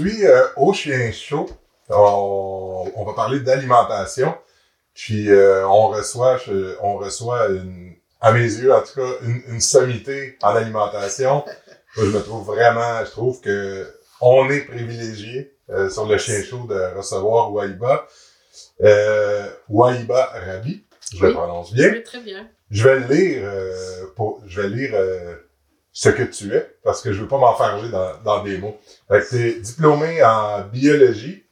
Aujourd'hui, euh, au Chien Chaud, on, on va parler d'alimentation. Puis euh, on reçoit, je- on reçoit une, à mes yeux en tout cas, une, une sommité en alimentation. Moi, je me trouve vraiment, je trouve que on est privilégié euh, sur le Chien Chaud de recevoir Waiba. Euh, Waiba Rabi, je le prononce bien. Oui, très bien. Je vais le lire pour, je vais lire ce que tu es parce que je veux pas m'enfarger dans, dans des mots. Fait que t'es diplômé en biologie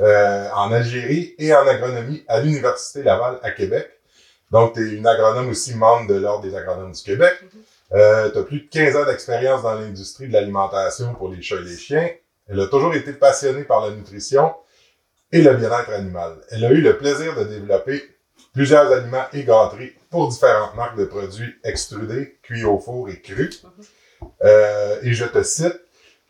euh, en Algérie et en agronomie à l'université Laval à Québec. Donc tu es une agronome aussi membre de l'ordre des agronomes du Québec. Euh, tu as plus de 15 ans d'expérience dans l'industrie de l'alimentation pour les chats et les chiens. Elle a toujours été passionnée par la nutrition et le bien-être animal. Elle a eu le plaisir de développer plusieurs aliments et gâteries pour différentes marques de produits extrudés, cuits au four et crus. Euh, et je te cite,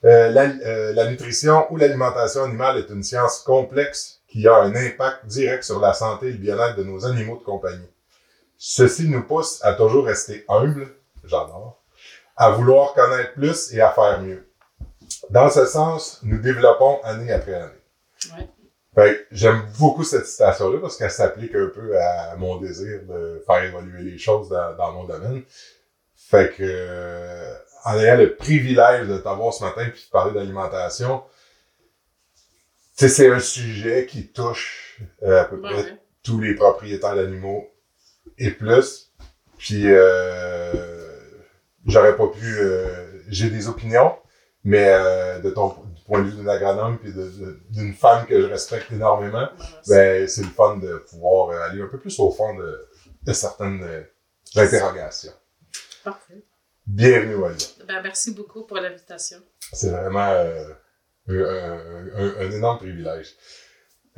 euh, la, euh, la nutrition ou l'alimentation animale est une science complexe qui a un impact direct sur la santé et le bien-être de nos animaux de compagnie. Ceci nous pousse à toujours rester humbles, j'adore, à vouloir connaître plus et à faire mieux. Dans ce sens, nous développons année après année. Ouais. Fait que j'aime beaucoup cette citation-là parce qu'elle s'applique un peu à mon désir de faire évoluer les choses dans, dans mon domaine. Fait que, euh, en ayant le privilège de t'avoir ce matin puis de parler d'alimentation, tu sais, c'est un sujet qui touche euh, à peu Ouais, près ouais. tous les propriétaires d'animaux et plus. Puis, euh, j'aurais pas pu... euh, J'ai des opinions, mais euh, de ton point de vue d'une agronome puis d'une femme que je respecte énormément, ben, c'est le fun de pouvoir euh, aller un peu plus au fond de, de certaines euh, interrogations. Parfait. Bienvenue, Wally. Ben, merci beaucoup pour l'invitation. C'est vraiment euh, un, un- un- un énorme privilège.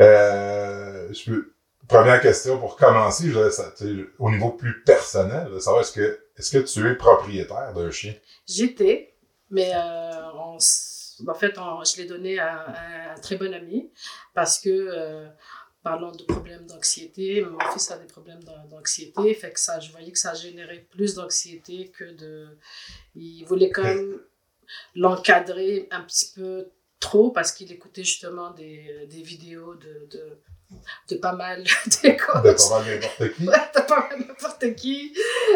Euh, je peux, première question pour commencer, je voudrais au niveau plus personnel, de savoir est-ce que est-ce que tu es propriétaire d'un chien? J'étais, mais euh, on s- en fait, je l'ai donné à, un très bon ami parce que, euh, parlant de problèmes d'anxiété, mon fils a des problèmes d'an- d'anxiété, fait que ça, je voyais que ça générait plus d'anxiété que de. Il voulait quand même l'encadrer un petit peu trop parce qu'il écoutait justement des, vidéos de, de pas mal de De coachs. pas mal n'importe qui? T'as pas mal n'importe qui.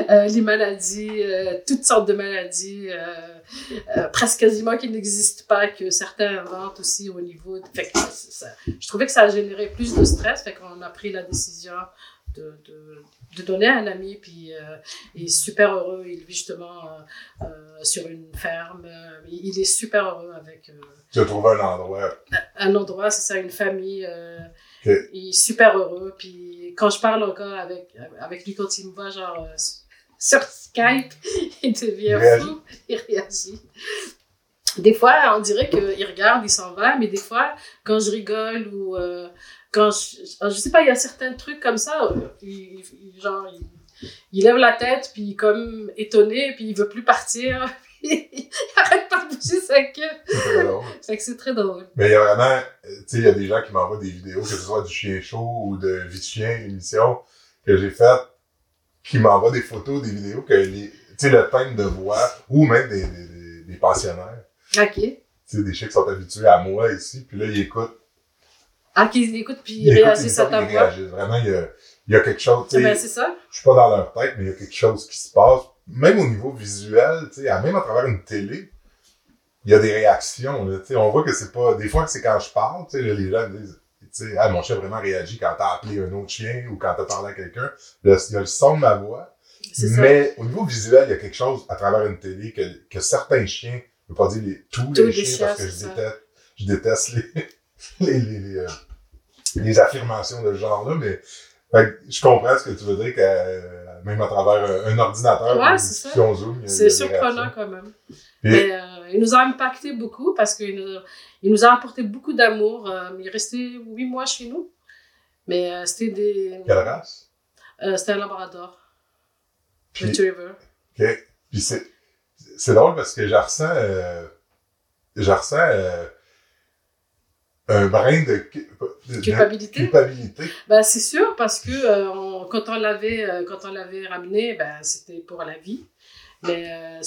Euh, les maladies, euh, toutes sortes de maladies, euh, presque quasiment qui n'existent pas, que certains inventent aussi au niveau. de- Fait que ça- ça- je trouvais que ça a généré plus de stress, fait qu'on a pris la décision de, de, de donner à un ami, puis euh, il est super heureux. Il vit justement euh, euh, sur une ferme. il est super heureux avec Tu as trouvé un endroit. un endroit, c'est ça, une famille. Il est super heureux. Puis quand je parle encore avec, avec lui, quand il me voit, genre, euh, sur Skype, il devient Il fou. Il réagit. Des fois, on dirait qu'il regarde, il s'en va, mais des fois, quand je rigole ou euh, quand je, je sais pas, il y a certains trucs comme ça, euh, il, il- genre, il, il lève la tête, puis comme étonné, puis il veut plus partir. Il arrête pas de bouger sa queue. C'est très drôle. Fait que c'est très drôle. Mais il y a vraiment, tu sais, il y a des gens qui m'envoient des vidéos, que ce soit du chien chaud ou de vie de chien, une émission que j'ai faite, qui m'envoient des photos, des vidéos que les, tu sais, le thème de voix, ou même des, des, pensionnaires, Ok. tu sais, des chiens qui sont habitués à moi ici, puis là, ils écoutent, Ah, qu'ils écoutent puis ils réagissent à ta voix. Vraiment, il y a, il y a quelque chose, tu sais, Ben, c'est ça. je suis pas dans leur tête, mais il y a quelque chose qui se passe, même au niveau visuel, tu sais, à- même à travers une télé, il y a des réactions, là, tu sais, on voit que c'est pas, des fois, c'est quand je parle, tu sais, là, les gens me disent, tu sais, ah, mon chien a vraiment réagi quand t'as appelé un autre chien ou quand t'as parlé à quelqu'un, il y a le son de ma voix, ça. mais au niveau visuel, il y a quelque chose à travers une télé que, que certains chiens, je veux pas dire les, tous, Tous les les chiens, parce que je déteste, je déteste les, les, les, les, euh, les affirmations de ce genre-là, mais fait je comprends ce que tu veux dire, que euh, même à travers un, ordinateur, Ouais, c'est ça. C'est surprenant quand même. Mais euh, il nous a impacté beaucoup parce qu'il nous, il nous a apporté beaucoup d'amour. Euh, il est resté huit mois chez nous. Mais euh, c'était des. Quelle race? c'était un labrador. Puis, Retriever. ok. Puis c'est, drôle parce que je ressens, euh, je ressens un brin de, de- Culpabilité? culpabilité. Ben, c'est sûr parce que euh, on- quand on l'avait euh, quand on l'avait ramené, ben, c'était pour la vie. Mais euh,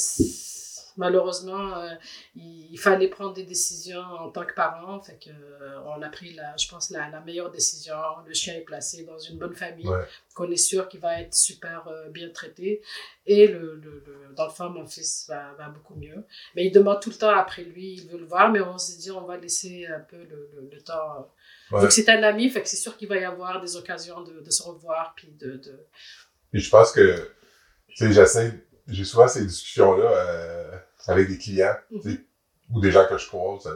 malheureusement, euh, il, fallait prendre des décisions en tant que parent. Fait que, euh, on a pris, la, je pense, la, la meilleure décision. Le chien est placé dans une bonne famille, Ouais. qu'on est sûr qu'il va être super euh, bien traité. Et le, le, le- dans le fond, mon fils va, va beaucoup mieux. Mais il demande tout le temps après lui, il veut le voir, mais on s'est dit, on va laisser un peu le, temps. Ouais. Donc, c'est un ami, fait que c'est sûr qu'il va y avoir des occasions de, de se revoir, puis de... de... Puis je pense que, tu sais, j'essaie, j'ai souvent ces discussions-là euh, avec des clients, sais, ou des gens que je croise,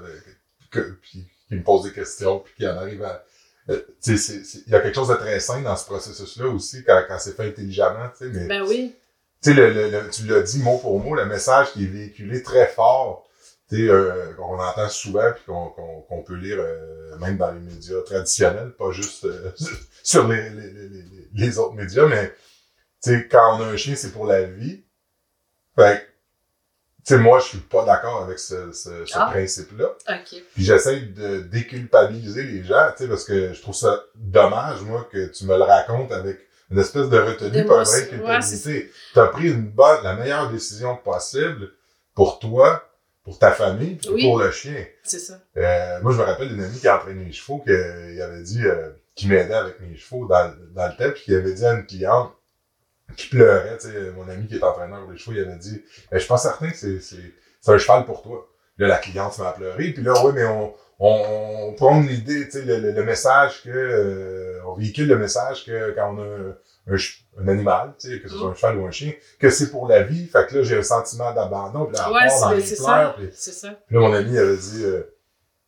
puis qui me posent des questions, puis qui en arrivent à... euh, c'est- c'est- il y a quelque chose de très sain dans ce processus-là aussi, quand, quand c'est fait intelligemment, tu sais, mais... Ben oui, tu sais, le, le, le- tu l'as dit mot pour mot, le message qui est véhiculé très fort, euh, qu'on entend souvent puis qu'on qu'on qu'on peut lire euh, même dans les médias traditionnels, pas juste euh, sur les, les, les, les- les autres médias, mais quand on a un chien, c'est pour la vie. Fait tu sais, moi, je suis pas d'accord avec ce, ce, ce Ah. principe-là. ok. Puis j'essaie de déculpabiliser les gens, tu sais, parce que je trouve ça dommage, moi, que tu me le racontes avec une espèce de retenue, pas une vraie culpabilité. tu as pris une bonne, la meilleure décision possible pour toi, pour ta famille, puis Oui. pour le chien. C'est ça. Euh, moi, je me rappelle d'une amie qui entraînait les chevaux, qu'il avait dit, euh, qui m'aidait avec mes chevaux dans, dans le temps, puis qui avait dit à une cliente qui pleurait, tu sais, mon ami qui est entraîneur les chevaux, il avait dit, ben, je suis pas certain que c'est, c'est, c'est un cheval pour toi. Là, la cliente à pleurer, puis là, oui, mais on, on, on prend l'idée, tu sais, le, le, le message que, euh, on véhicule le message que quand on a un, un, un animal, tu sais, que ce soit un cheval ou un chien, que c'est pour la vie, fait que là, j'ai un sentiment d'abandon, puis là, Ouais, dans c'est les c'est pleurs, ça. puis- C'est ça. puis là, mon ami avait dit, euh,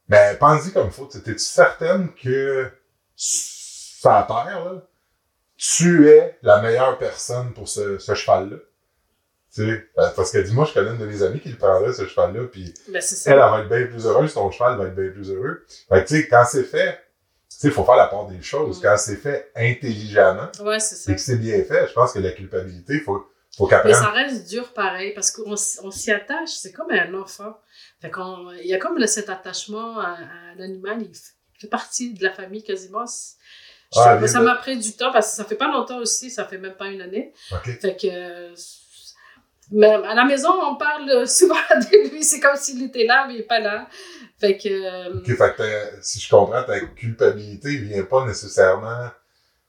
ben, pense-y comme faut. T'es-tu certaine que sur la Terre, là, tu es la meilleure personne pour ce, ce cheval-là? Tu sais, euh, parce qu'elle dit, moi, je connais une de mes amies qui le prendrait, ce cheval-là, puis Ben, elle, va être bien plus heureuse, ton cheval va être bien plus heureux. Fait que, tu sais, quand c'est fait, tu sais, il faut faire la part des choses. Quand c'est fait intelligemment, Ouais, c'est ça. et que c'est bien fait, je pense que la culpabilité, il faut, faut qu'elle Mais ça reste dur pareil parce qu'on on s'y attache, c'est comme un enfant. Fait qu'on, il y a comme cet attachement à, à l'animal, il fait partie de la famille quasiment. Ah, ça m'a pris du temps parce que ça fait pas longtemps aussi, ça fait même pas une année. Fait que. euh, Même à la maison, on parle souvent de lui, c'est comme s'il était là, mais il est pas là. Fait que. euh, Ok, fait que si je comprends, ta culpabilité vient pas nécessairement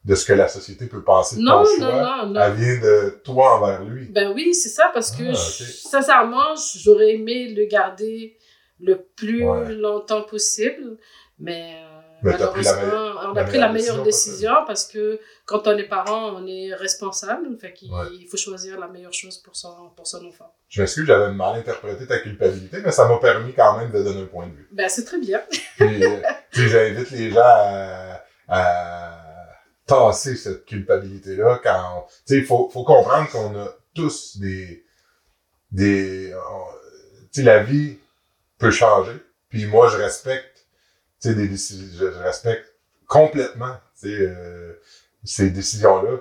de ce que la société peut penser de non, ton non, choix. non, non. Elle vient de toi envers lui. Ben oui, c'est ça, parce que Ah, je- sincèrement, j'aurais aimé le garder le plus Ouais. longtemps possible, mais, euh, Mais malheureusement, on a pris la meilleure décision parce que quand on est parent, on est responsable, fait qu'il Ouais. faut choisir la meilleure chose pour son, pour son enfant. Je m'excuse, j'avais mal interprété ta culpabilité, mais ça m'a permis quand même de donner un point de vue. Ben c'est très bien. Puis, euh, tu sais, j'invite les gens à, à tasser cette culpabilité-là quand, on- tu sais, il faut, faut comprendre qu'on a tous des, des, tu sais, la vie peut changer. Puis moi, je respecte, sais, des décisions, je, je respecte complètement, euh, ces décisions-là.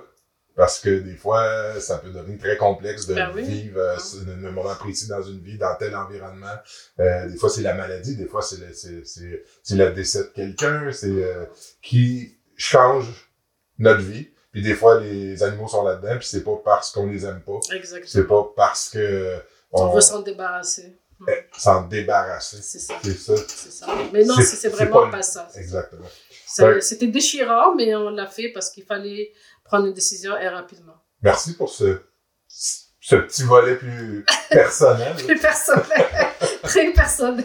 Parce que des fois, ça peut devenir très complexe de Ben oui. vivre euh, un, un moment précis dans une vie, dans tel environnement. Euh, des fois, c'est la maladie, des fois, c'est le, c'est, c'est, c'est le décès de quelqu'un, c'est euh, qui change notre vie. Puis des fois, les animaux sont là-dedans, puis c'est pas parce qu'on les aime pas. C'est Exactement. pas parce que On, on veut s'en débarrasser. S'en débarrasser. C'est ça. C'est ça. Mais non, C'est- vraiment pas- pas, ça. Exactement. Ouais. C'était déchirant, mais on l'a fait parce qu'il fallait prendre une décision et rapidement. Merci pour ce, ce petit volet plus personnel. Plus personnel, très personnel.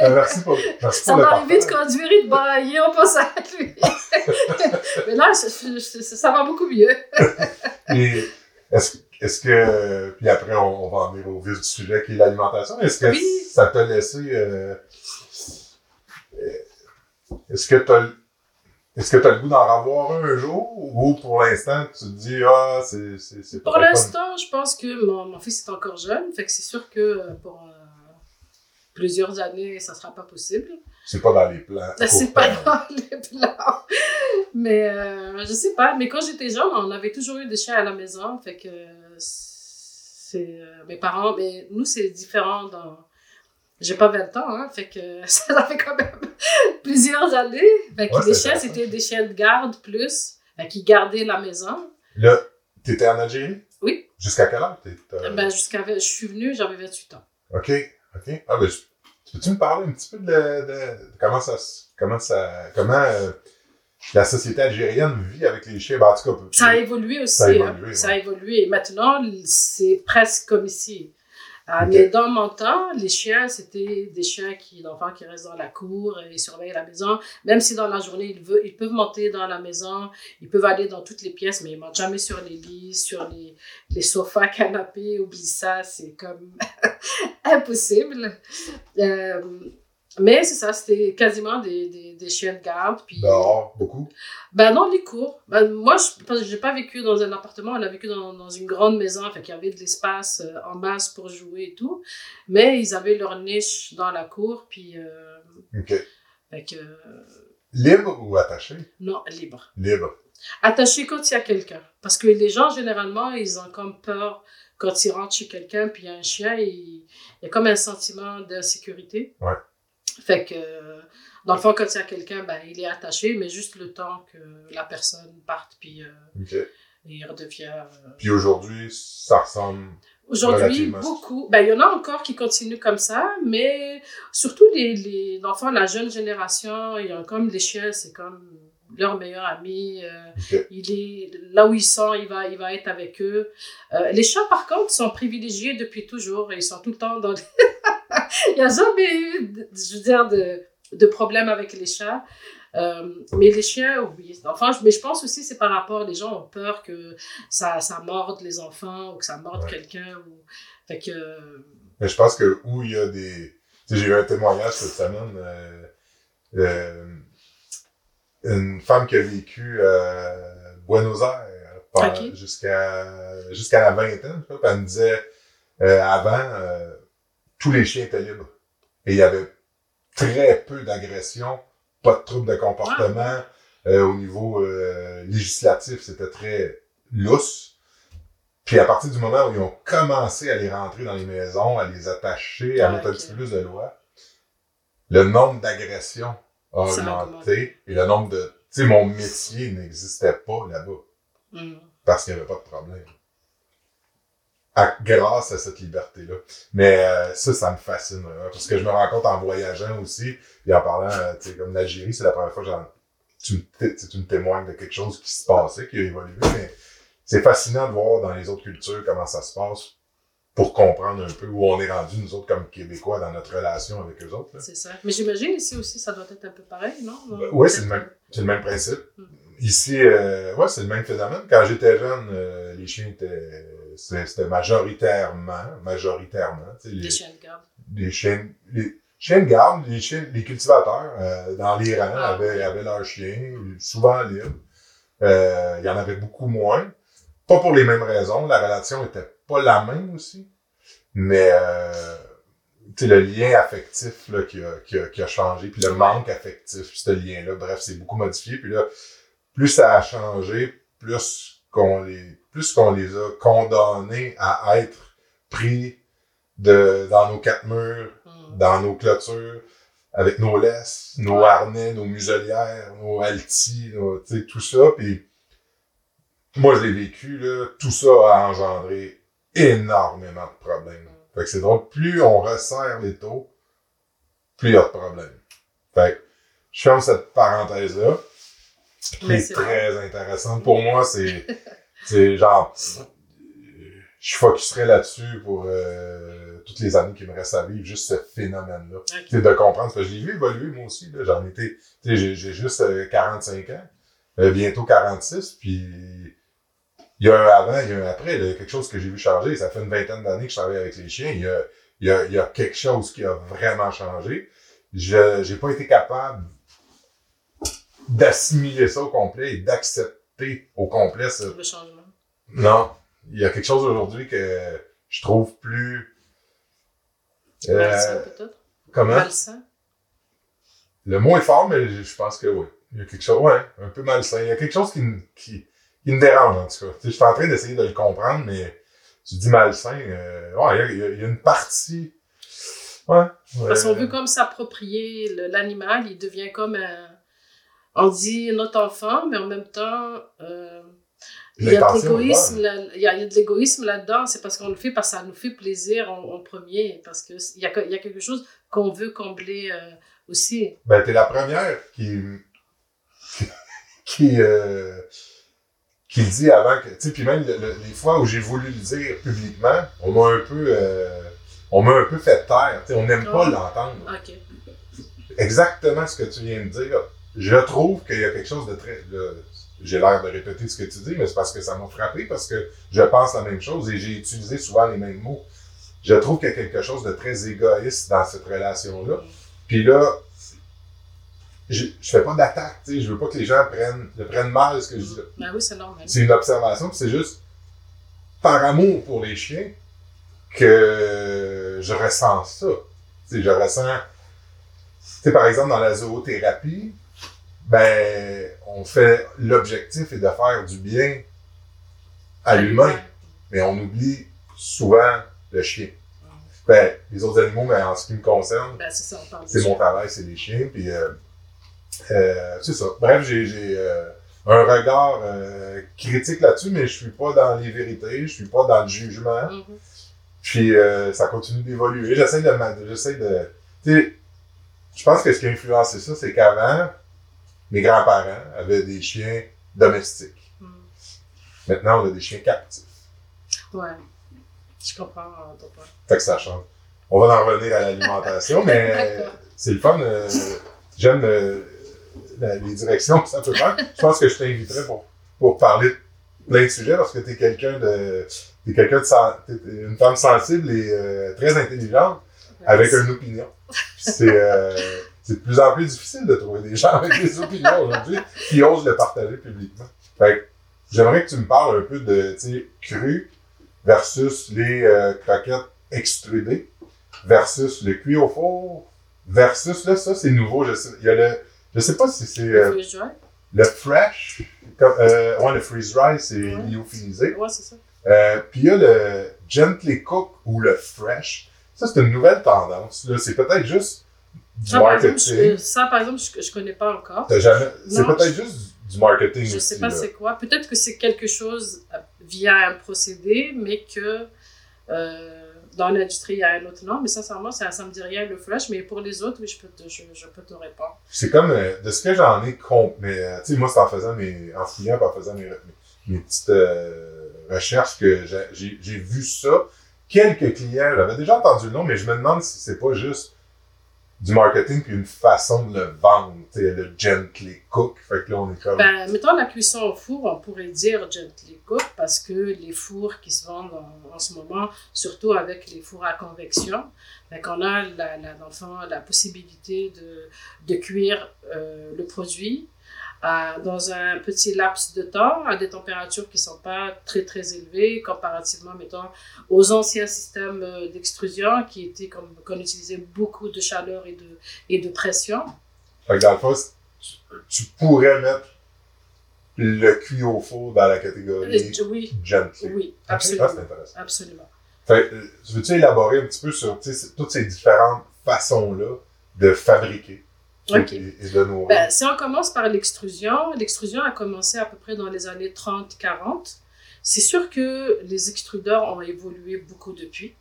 Euh, merci pour, merci Ça m'a arrivé de conduire et de brailler en passant à lui. Mais là, je- je- je- ça va beaucoup mieux. Et est-ce, est-ce que, puis après, on, on va en venir au vif du sujet qui est l'alimentation. Est-ce que Oui. ça t'a laissé, euh, euh, est-ce que t'as, le- est-ce que t'as le goût d'en revoir un, un jour? Ou pour l'instant tu te dis, ah, c'est, c'est, Pour l'instant, je pense que mon, mon fils est encore jeune, fait que c'est sûr que euh, pour euh, plusieurs années, ça sera pas possible. C'est pas dans les plans. Là, C'est pas dans les plans. Mais euh, je sais pas. Mais quand j'étais jeune, on avait toujours eu des chiens à la maison. Fait que c'est euh, mes parents. Mais nous, c'est différent dans. J'ai pas 20 ans, hein, fait que ça fait quand même plusieurs années. Fait que Ouais, les chiens, c'était des chiens de garde plus, fait qu'ils gardaient la maison. Là, t'étais en Algérie? Oui. Jusqu'à quelle heure? t'as- Ben, jusqu'à, je suis venue, j'avais 28 ans. OK, OK. Ah, ben, je- peux-tu me parler un petit peu de, de- de comment ça, comment ça, comment euh, la société algérienne vit avec les chiens? Ben, en tout cas, Ça a évolué aussi. Ça a hein. évolué, Ça a évolué. Et maintenant, c'est presque comme ici. Ah. Mais dans mon temps, les chiens, c'était des chiens qui, d'enfants qui restent dans la cour et ils surveillent la maison. Même si dans la journée, ils, veulent, ils peuvent monter dans la maison, ils peuvent aller dans toutes les pièces, mais ils montent jamais sur les lits, sur les, les sofas, canapés. Oublie ça, c'est comme impossible. Euh, mais c'est ça, c'était quasiment des, des, des chiens de garde. Puis, dehors, beaucoup. ben dans les cours. Ben, moi, je j'ai pas vécu dans un appartement, on a vécu dans, dans une grande maison, fait qu'il y avait de l'espace euh, en masse pour jouer et tout. Mais ils avaient leur niche dans la cour, puis euh, OK. fait que euh, Libre ou attaché? non, libre. Libre. Attaché quand il y a quelqu'un. Parce que les gens, généralement, ils ont comme peur quand ils rentrent chez quelqu'un, puis il y a un chien, il, il y a comme un sentiment d'insécurité. Ouais. Fait que, euh, dans le fond, quand il y a quelqu'un, ben, il est attaché, mais juste le temps que la personne parte, puis euh, il redevient. euh, Puis aujourd'hui, ça ressemble. Aujourd'hui, beaucoup. Ben, il y en a encore qui continuent comme ça, mais surtout les, les enfants, la jeune génération, ils ont comme les chiens, c'est comme leur meilleur ami. euh, il est là où ils sont, il va, il va être avec eux. Euh, les chats, par contre, sont privilégiés depuis toujours. Ils sont tout le temps dans. il n'y a jamais eu, je veux dire, de, de problème avec les chats. Euh, mais les chiens, oui. Enfin, je- mais je pense aussi c'est par rapport, les gens ont peur que ça, ça morde les enfants ou que ça morde Ouais. quelqu'un. Ou... Fait que. Mais je pense que où il y a des. J'ai eu un témoignage cette semaine. euh, euh, une femme qui a vécu à Buenos Aires jusqu'à jusqu'à la vingtaine. elle me disait euh, avant, euh, tous les chiens étaient libres. Et il y avait très peu d'agressions, pas de troubles de comportement. Euh, au niveau euh, législatif, c'était très lousse. Puis à partir du moment où ils ont commencé à les rentrer dans les maisons, à les attacher, à Ah, mettre un petit peu plus de loi, le nombre d'agressions a augmenté et le nombre de... Tu sais, mon métier n'existait pas là-bas hum, parce qu'il n'y avait pas de problème. À- grâce à cette liberté-là. Mais euh, ça, ça me fascine. hein, parce que je me rends compte en voyageant aussi, et en parlant, euh, tu sais, comme l'Algérie, c'est la première fois que j'en- tu, me tu me témoignes de quelque chose qui se passait, qui a évolué. Mais c'est fascinant de voir dans les autres cultures comment ça se passe pour comprendre un peu où on est rendu, nous autres, comme Québécois, dans notre relation avec eux autres. là. c'est ça. Mais j'imagine ici aussi, ça doit être un peu pareil, non? Ben, ouais, c'est le même. C'est le même principe. Mm. Ici, euh, ouais, c'est le même phénomène. Quand j'étais jeune, euh, les chiens étaient, c'était majoritairement, majoritairement, tu sais, les, Des chiens de garde. les chiens, les chiens de garde, les chiens, les cultivateurs, euh, dans les rangs, Ah, avaient, avaient leurs chiens, souvent libres. Euh, il y en avait beaucoup moins. Pas pour les mêmes raisons. La relation était pas la même aussi. Mais, euh, tu sais, le lien affectif, là, qui a, qui a, qui a changé, puis le manque affectif, ce lien-là, bref, c'est beaucoup modifié. Puis là, plus ça a changé, plus qu'on les, plus qu'on les a condamnés à être pris de, dans nos quatre murs, Hum. dans nos clôtures, avec nos laisses, nos Ouais. harnais, nos muselières, nos altis, nos, tu sais, tout ça. Puis moi, je l'ai vécu, là, tout ça a engendré énormément de problèmes. Fait que c'est drôle, plus on resserre les taux, plus il y a de problèmes. Fait que je ferme cette parenthèse-là, qui est très intéressante. Pour moi, c'est, c'est genre, je focuserai là-dessus pour euh, toutes les années qui me restent à vivre, juste ce phénomène-là. C'est de comprendre, parce que je l'ai vu évoluer moi aussi, là, j'en étais, j'ai, j'ai juste euh, 45 ans, euh, bientôt 46, puis il y a un avant, il y a un après, a quelque chose que j'ai vu changer, ça fait une vingtaine d'années que je travaille avec les chiens, il y a, il y a, il y a quelque chose qui a vraiment changé. Je, j'ai pas été capable d'assimiler ça au complet et d'accepter au complet Le changement. non, il y a quelque chose aujourd'hui que je trouve plus. Euh, Malsain, peut-être? comment? Malsain? Le mot est fort, mais je pense que oui. Il y a quelque chose, ouais, un peu malsain. Il y a quelque chose qui me, qui, qui me dérange, en tout cas. Je suis en train d'essayer de le comprendre, mais tu dis malsain, euh, ouais, il y, a, il y une partie. Ouais. Parce qu'on ouais. veut comme s'approprier le- l'animal, il devient comme un... On dit notre enfant, mais en même temps, euh, Il y a de l'égoïsme, bonne. là- il y a, il y a de l'égoïsme là-dedans, c'est parce qu'on le fait parce que ça nous fait plaisir en, en premier, parce qu'il y a, il y a quelque chose qu'on veut combler euh, aussi. Ben, t'es la première qui, qui, euh, qui le dit avant que, tu sais, puis même le- le- les fois où j'ai voulu le dire publiquement, on m'a un peu, on m'a un peu fait taire, tu sais, on n'aime pas l'entendre. Exactement ce que tu viens de dire. Je trouve qu'il y a quelque chose de très, de- j'ai l'air de répéter ce que tu dis, mais c'est parce que ça m'a frappé, parce que je pense la même chose et j'ai utilisé souvent les mêmes mots. Je trouve qu'il y a quelque chose de très égoïste dans cette relation-là. Puis là, je, je fais pas d'attaque, tu sais, je veux pas que les gens prennent, le prennent mal ce que je dis là. Ben oui, c'est normal. C'est une observation, puis c'est juste par amour pour les chiens que je ressens ça. Tu sais, je ressens, tu sais, par exemple, dans la zoothérapie, ben, on fait, l'objectif est de faire du bien à l'humain, mais on oublie souvent le chien. Ben, les autres animaux, mais en ce qui me concerne, Ben, c'est mon travail, c'est les chiens. Puis, euh, euh, c'est ça. Bref, j'ai, j'ai euh, un regard critique là-dessus, mais je suis pas dans les vérités, je suis pas dans le jugement. Mhm. Puis, ça continue d'évoluer. J'essaie de, j'essaie de, tu sais, je pense que ce qui a influencé ça, c'est qu'avant, mes grands-parents avaient des chiens domestiques. Mhm. Maintenant, on a des chiens captifs. Ouais. Je comprends euh, ton point. Fait que ça change. On va en revenir à l'alimentation, mais c'est le fun. euh, J'aime euh, les directions que ça peut faire. Je pense que je t'inviterai pour, pour parler de plein de sujets parce que tu es quelqu'un de. T'es quelqu'un de t'es une femme sensible et euh, très intelligente avec une opinion. C'est c'est de plus en plus difficile de trouver des gens avec des opinions aujourd'hui qui osent le partager publiquement. Fait que j'aimerais que tu me parles un peu de tu sais, cru versus les euh, croquettes extrudées versus le cuit au four versus là ça c'est nouveau je sais il y a le je sais pas si c'est euh, Le freeze dry? le fresh comme, euh, ouais le freeze dry c'est Ouais. lyophilisé Ouais, c'est ça. euh, puis il y a le gently cook ou le fresh ça c'est une nouvelle tendance là c'est peut-être juste du Ça, par exemple, marketing je, ça, par exemple, je, je connais pas encore. Jamais c'est peut-être juste du marketing Je aussi, sais pas c'est quoi. Peut-être que c'est quelque chose euh, via un procédé, mais que euh, dans l'industrie, il y a un autre nom. Mais sincèrement, ça ne me dit rien le flash. Mais pour les autres, oui, je peux te, je, je peux te répondre. C'est comme, euh, de ce que j'en ai compris, mais, euh, tu sais, moi, c'est en faisant mes, en fouillant, en faisant mes, mes, mes petites recherches que j'ai vu ça. Quelques clients, j'avais déjà entendu le nom, mais je me demande si c'est pas juste du marketing puis une façon de le vendre, le gently cook. Fait que là, on est comme, Ben, mettons la cuisson au four, on pourrait dire gently cook parce que les fours qui se vendent en, en ce moment, surtout avec les fours à convection, ben, qu'on a la, la, la possibilité de, de cuire euh, le produit dans un petit laps de temps à des températures qui sont pas très très élevées comparativement mettons aux anciens systèmes euh, d'extrusion qui étaient comme qu'on utilisait beaucoup de chaleur et de et de pression. Fait que dans le fond, c'est- tu, tu pourrais mettre le cuit au four dans la catégorie Euh, oui. gently. oui absolument ça, c'est intéressant. absolument. Fait euh, veux-tu élaborer un petit peu sur toutes ces différentes façons-là de fabriquer? Ok. Ben, si on commence par l'extrusion, l'extrusion a commencé à peu près dans les années 30-40. C'est sûr que les extrudeurs ont évolué beaucoup depuis.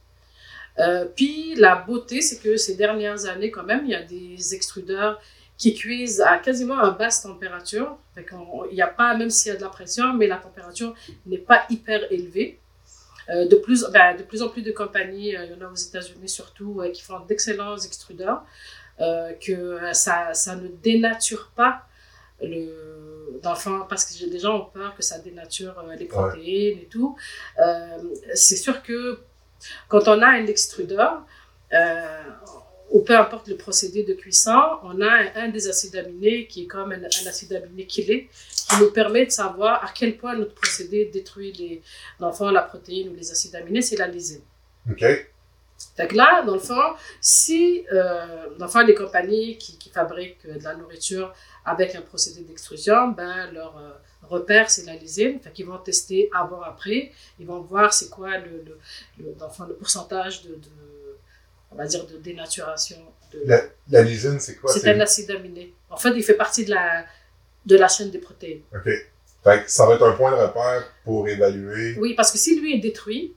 Euh, puis la beauté, c'est que ces dernières années, quand même, il y a des extrudeurs qui cuisent à quasiment à basse température. Il n'y a pas, même s'il y a de la pression, mais la température n'est pas hyper élevée. Euh, de, plus, ben, de plus en plus de compagnies, euh, il y en a aux États-Unis surtout, qui font d'excellents extrudeurs, euh, que ça, ça ne dénature pas le, fond, parce que des gens ont peur que ça dénature euh, les protéines et tout. Euh, c'est sûr que quand on a un extrudeur, ou peu importe le procédé de cuisson, on a un, un des acides aminés qui est comme un, un acide aminé chélé, qui nous permet de savoir à quel point notre procédé détruit les, dans le fond, la protéine ou les acides aminés, c'est la lysine. OK. Fait que là, dans le fond, si, euh, dans le fond, les compagnies qui, qui fabriquent euh, de la nourriture avec un procédé d'extrusion, ben, leur euh, repère, c'est la lysine. Fait qu'ils vont tester avant-après. Ils vont voir c'est quoi le, le, le, dans le fond, le pourcentage de, de, on va dire, de dénaturation. De... La, la lysine, c'est quoi? C'est un acide aminé. En fait, il fait partie de la, de la chaîne des protéines. OK. Fait que ça va être un point de repère pour évaluer. Oui, parce que si lui est détruit,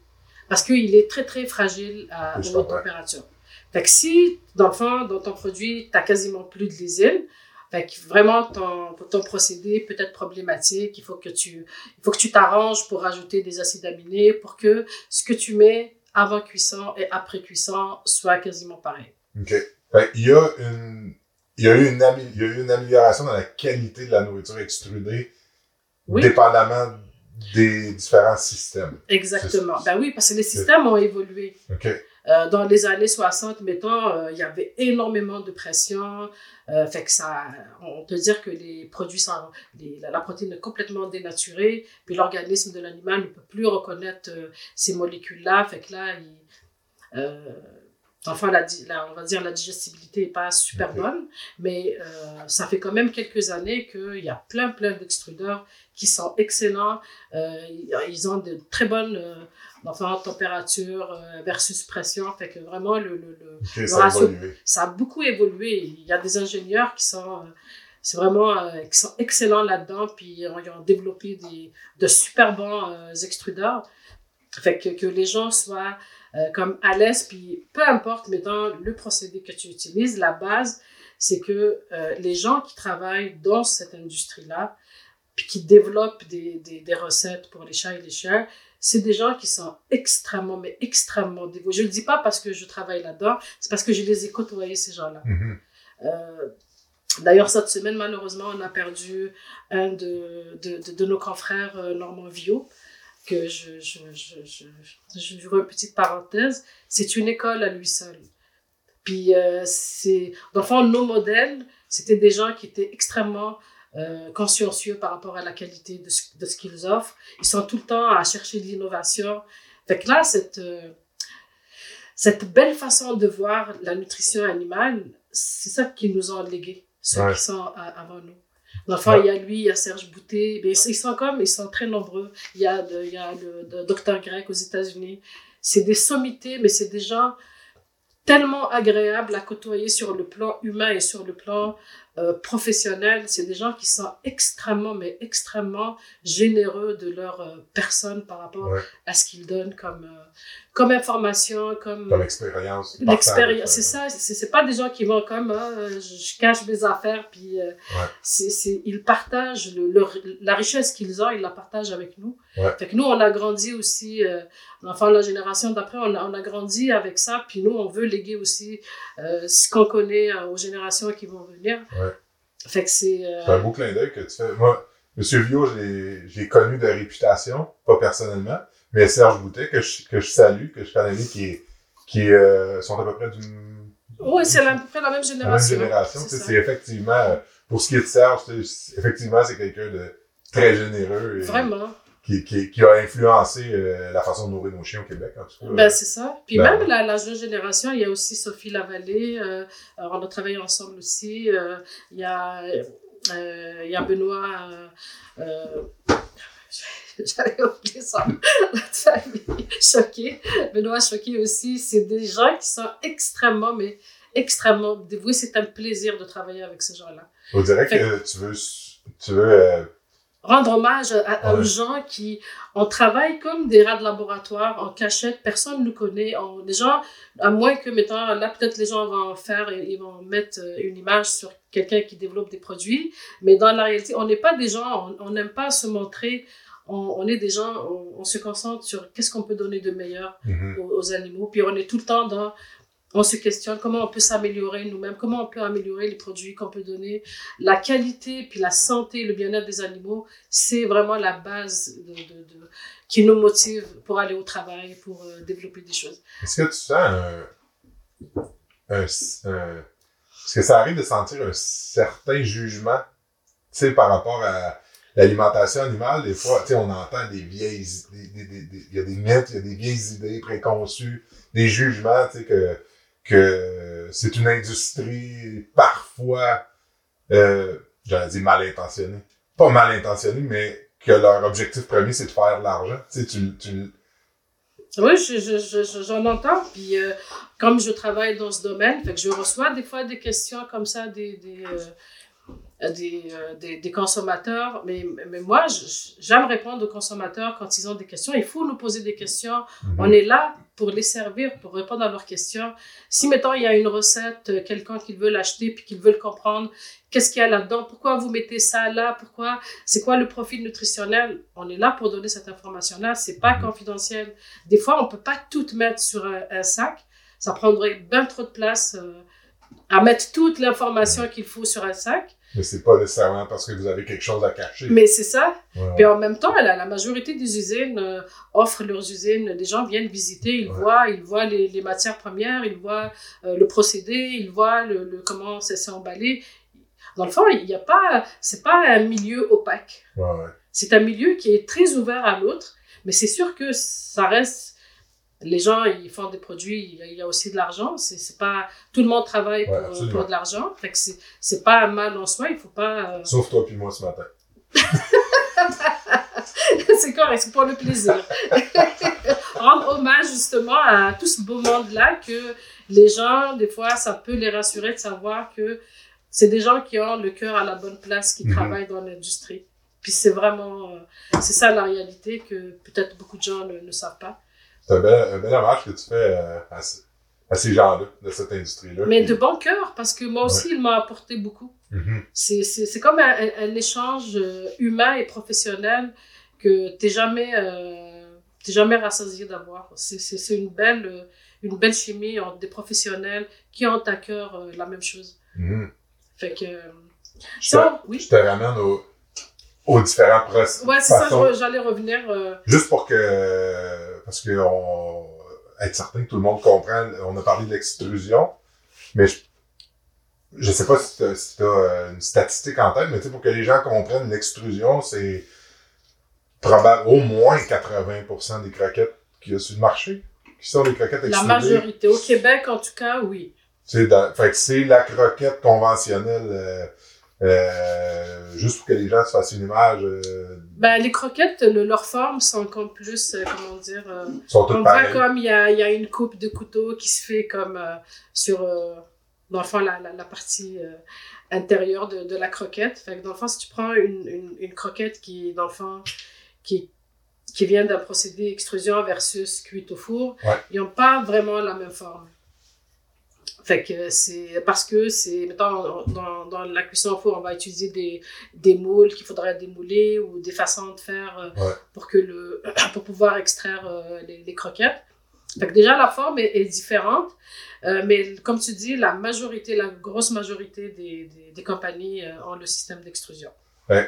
parce qu'il est très, très fragile à haute comprends. température. Fait que si, dans le fond, dans ton produit, tu quasiment plus de lésine, fait que vraiment, ton, ton procédé peut être problématique. Il faut que tu il faut que tu t'arranges pour ajouter des acides aminés pour que ce que tu mets avant cuisson et après cuisson soit quasiment pareil. OK. Fait qu'il y a une, il y a eu une, amé- il y a eu une amélioration dans la qualité de la nourriture extrudée, Oui. dépendamment des différents systèmes. Exactement. Ben oui, parce que les systèmes ont évolué. Euh, dans les années 60, mettons, euh, il y avait énormément de pression. Euh, fait que ça, on peut dire que les produits sont, les- la, la protéine est complètement dénaturée, puis l'organisme de l'animal ne peut plus reconnaître ces molécules-là. Fait que là, il, enfin, la, on va dire la digestibilité n'est pas super bonne, mais euh, ça fait quand même quelques années qu'il y a plein, plein d'extrudeurs qui sont excellents. Euh, ils- ont de très bonnes euh, enfin, température euh, versus pression. Fait que vraiment, le, le, le- ça a ratio- évolué. ça a beaucoup évolué. Il y a des ingénieurs qui sont, c'est vraiment, euh, qui sont excellents là-dedans, puis euh, ils ont développé des, de super bons euh, extrudeurs. Fait que, que les gens soient euh, comme à l'aise, puis peu importe, mettons, le procédé que tu utilises, la base, c'est que euh, les gens qui travaillent dans cette industrie-là, puis qui développent des, des, des recettes pour les chats et les chiens, c'est des gens qui sont extrêmement, mais extrêmement dévoués. Je ne le dis pas parce que je travaille là-dedans, c'est parce que je les ai côtoyés, ces gens-là. Mhm. Euh, D'ailleurs, cette semaine, malheureusement, on a perdu un de, de, de, de nos confrères, euh, Normand Vio, que je, je, je, je, je, une petite parenthèse. C'est une école à lui seul. Puis, euh, c'est, dans le fond, nos modèles, c'était des gens qui étaient extrêmement euh, consciencieux par rapport à la qualité de ce, de ce qu'ils offrent. Ils sont tout le temps à chercher de l'innovation. Fait que là, cette, euh, cette belle façon de voir la nutrition animale, c'est ça qu'ils nous ont légué, ceux Ouais. qui sont à- avant nous. Ouais. il y a lui, il y a Serge Boutet, mais ils sont comme, ils sont très nombreux. Il y a, de- il y a le, le docteur Grec aux États-Unis. C'est des sommités, mais c'est des gens tellement agréables à côtoyer sur le plan humain et sur le plan euh, professionnel. C'est des gens qui sont extrêmement, mais extrêmement généreux de leur euh, personne par rapport Ouais. à ce qu'ils donnent comme, euh, comme information, comme, Comme expérience. l'expérience. partage, C'est ça, c'est pas des gens qui vont comme euh, je, je cache mes affaires, puis euh, Ouais. c'est c'est- ils partagent le, leur- la richesse qu'ils ont, ils la partagent avec nous. Ouais. Fait que nous, on a grandi aussi, euh, enfin la génération d'après, on a, on a grandi avec ça, puis nous, on veut léguer aussi euh, ce qu'on connaît euh, aux générations qui vont venir. Fait que c'est. euh, C'est un beau clin d'œil que tu fais. Moi, Monsieur Vio, je l'ai- j'ai connu de réputation, pas personnellement, mais Serge Boutet, que je, que je salue, que je connais, qui, est, qui euh, sont à peu près d'une Ouais, c'est à peu près la même la même génération. génération. C'est effectivement, euh, pour ce qui est de Serge, effectivement, c'est quelqu'un de très généreux et Vraiment. Qui, qui, qui a influencé euh, la façon de nourrir nos chiens au Québec, en tout cas. Ben, c'est ça. Puis Ben, même la, la jeune génération, il y a aussi Sophie Lavallée. euh, on a travaillé ensemble aussi. euh, il, y a, il y a Benoît. J'avais oublié ça. La famille Choqué. Benoît Choqué aussi. C'est des gens qui sont extrêmement, mais extrêmement dévoués. C'est un plaisir de travailler avec ces gens-là. On dirait Fait- que tu veux, tu veux rendre hommage à, à- aux gens qui on travaille comme des rats de laboratoire en cachette personne ne nous connaît on, les gens à moins que mettons là peut-être les gens vont faire ils vont mettre euh, une image sur quelqu'un qui développe des produits mais dans la réalité on n'est pas des gens on n'aime pas se montrer on, on est des gens on, on se concentre sur qu'est-ce qu'on peut donner de meilleur mhm. aux, aux animaux. Puis on est tout le temps dans, on se questionne comment on peut s'améliorer nous-mêmes, comment on peut améliorer les produits qu'on peut donner. La qualité, puis la santé, le bien-être des animaux, c'est vraiment la base qui nous motive pour aller au travail, pour euh, développer des choses. Est-ce que tu sens un, un, un- Est-ce que ça arrive de sentir un certain jugement, tu sais, par rapport à l'alimentation animale? Des fois, tu sais, on entend des vieilles... Il y a des mythes, il y a des vieilles idées préconçues, des jugements, tu sais, que, que c'est une industrie parfois, euh, j'allais dire mal intentionnée. Pas mal intentionnée, mais que leur objectif premier, c'est de faire de l'argent. Tu sais, tu, tu, Oui, je, je, je, j'en entends. Puis euh, comme je travaille dans ce domaine, fait que je reçois des fois des questions comme ça, des, des, euh, des, euh, des, des, consommateurs. Mais, mais moi, j'aime répondre aux consommateurs quand ils ont des questions. Il faut nous poser des questions. Mhm. On est là pour les servir, pour répondre à leurs questions. Si, mettons, il y a une recette, euh, quelqu'un qui veut l'acheter puis qui veut le comprendre, qu'est-ce qu'il y a là-dedans, pourquoi vous mettez ça là, pourquoi, c'est quoi le profil nutritionnel, on est là pour donner cette information-là, c'est pas mhm. confidentiel. Des fois, on peut pas tout mettre sur un, sac, ça prendrait bien trop de place euh, à mettre toute l'information qu'il faut sur un sac. Mais c'est pas nécessairement parce que vous avez quelque chose à cacher. Mais c'est ça. Puis en même temps, la, la majorité des usines euh, offrent leurs usines. Des gens viennent visiter, ils voient, ils voient les, les, matières premières, ils voient euh, le procédé, ils voient le, le comment c'est emballé. Dans le fond, il n'y a pas, c'est pas un milieu opaque. C'est un milieu qui est très ouvert à l'autre, mais c'est sûr que ça reste les gens, ils font des produits, il y a aussi de l'argent. C'est pas tout le monde travaille pour, pour de l'argent. Fait que c'est pas un mal en soi. Il faut pas. Euh, Sauf toi puis moi ce matin. c'est correct, c'est pour le plaisir. Rendre hommage justement à tout ce beau monde-là que les gens, des fois, ça peut les rassurer de savoir que c'est des gens qui ont le cœur à la bonne place, qui mhm. travaillent dans l'industrie. Puis c'est vraiment, euh, c'est ça la réalité que peut-être beaucoup de gens ne savent pas. C'est un bel, un bel hommage que tu fais euh, à, à, ces gens-là, de cette industrie-là. Mais de bon cœur, parce que moi aussi, il m'a apporté beaucoup. Mm-hmm. C'est comme un, un, échange euh, humain et professionnel que t'es jamais, euh, jamais rassasié d'avoir. C'est une belle, euh, une belle chimie entre des professionnels qui ont à cœur la même chose. Mm-hmm. Fait que... Je, ça, te, oui? je te ramène au, aux différents processus. Ouais, c'est ça, j'allais revenir. Juste pour que parce que on, être certain que tout le monde comprend, on a parlé de l'extrusion, mais je, je sais pas si tu as, euh, une statistique en tête, mais pour que les gens comprennent, l'extrusion, c'est probablement au moins 80% des croquettes qu'il y a sur le marché, qui sont des croquettes extrudées. La majorité. Au Québec, en tout cas, oui. C'est la croquette conventionnelle euh, euh, juste pour que les gens se fassent une image. Euh, ben, les croquettes, le, leur forme sont comme plus, euh, comment dire, sont on voit comme il y a, y a, une coupe de couteau qui se fait comme sur, dans le fond, la, la, la partie intérieure de, de, la croquette. Fait que dans le fond, si tu prends une, une, une croquette qui, dans le fond, qui, qui vient d'un procédé extrusion versus cuite au four, ils n'ont pas vraiment la même forme. Fait que c'est parce que c'est, mettons, dans, dans la cuisson au four, on va utiliser des, des moules qu'il faudrait démouler ou des façons de faire euh, pour, que le, pour pouvoir extraire euh, les, les, croquettes. Fait que déjà, la forme est, est différente, euh, mais comme tu dis, la majorité, la grosse majorité des, des, des compagnies ont le système d'extrusion. Ben,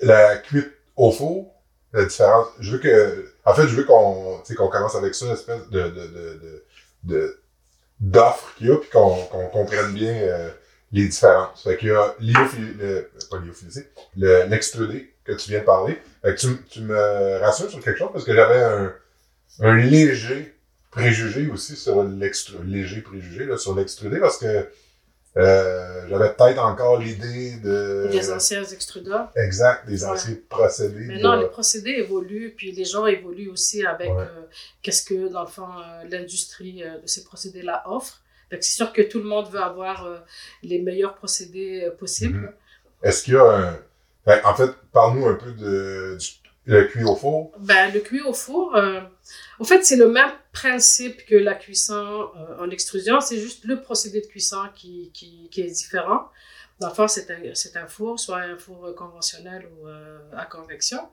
la cuite au four, la différence, je veux que, en fait, je veux qu'on, qu'on commence avec ça, espèce de, de, de, de de d'offres qu'il y a, puis qu'on qu'on comprenne bien euh, les différences. Fait qu'il y a l'IOPhilie, pas l'IOPhilie, l'extrudé que tu viens de parler. Fait que tu, tu me rassures sur quelque chose parce que j'avais un, un léger préjugé aussi sur l'extrudé, léger préjugé là, sur l'extrudé parce que euh, j'avais peut-être encore l'idée de... Des anciens extrudeurs. Exact, des anciens procédés. Mais non, les procédés évoluent, puis les gens évoluent aussi avec euh, qu'est-ce que, dans le fond, euh, l'industrie de ces procédés-là offre. Donc, c'est sûr que tout le monde veut avoir les meilleurs procédés possibles. Mhm. Est-ce qu'il y a un... Ben, en fait, parle-nous un peu de, du le cuit au four? Ben, le cuit au four, euh, en fait, c'est le même principe que la cuisson euh, en extrusion. C'est juste le procédé de cuisson qui, qui, qui est différent. Dans le fond, c'est un, four, soit un four conventionnel ou euh, à convection.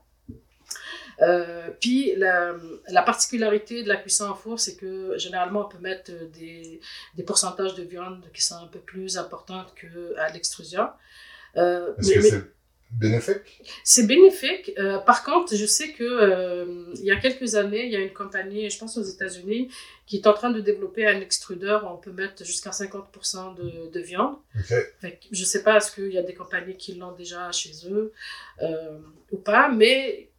Puis la, la, particularité de la cuisson en four, c'est que généralement on peut mettre des, des pourcentages de viande qui sont un peu plus importantes qu'à l'extrusion. Est-ce que c'est bénéfique? C'est bénéfique. Euh, par contre, je sais que euh, il y a quelques années, il y a une compagnie, je pense aux États-Unis, qui est en train de développer un extrudeur où on peut mettre jusqu'à 50% de, de viande. Okay. Fait que je sais pas est-ce qu'il y a des compagnies qui l'ont déjà chez eux euh, ou pas, mais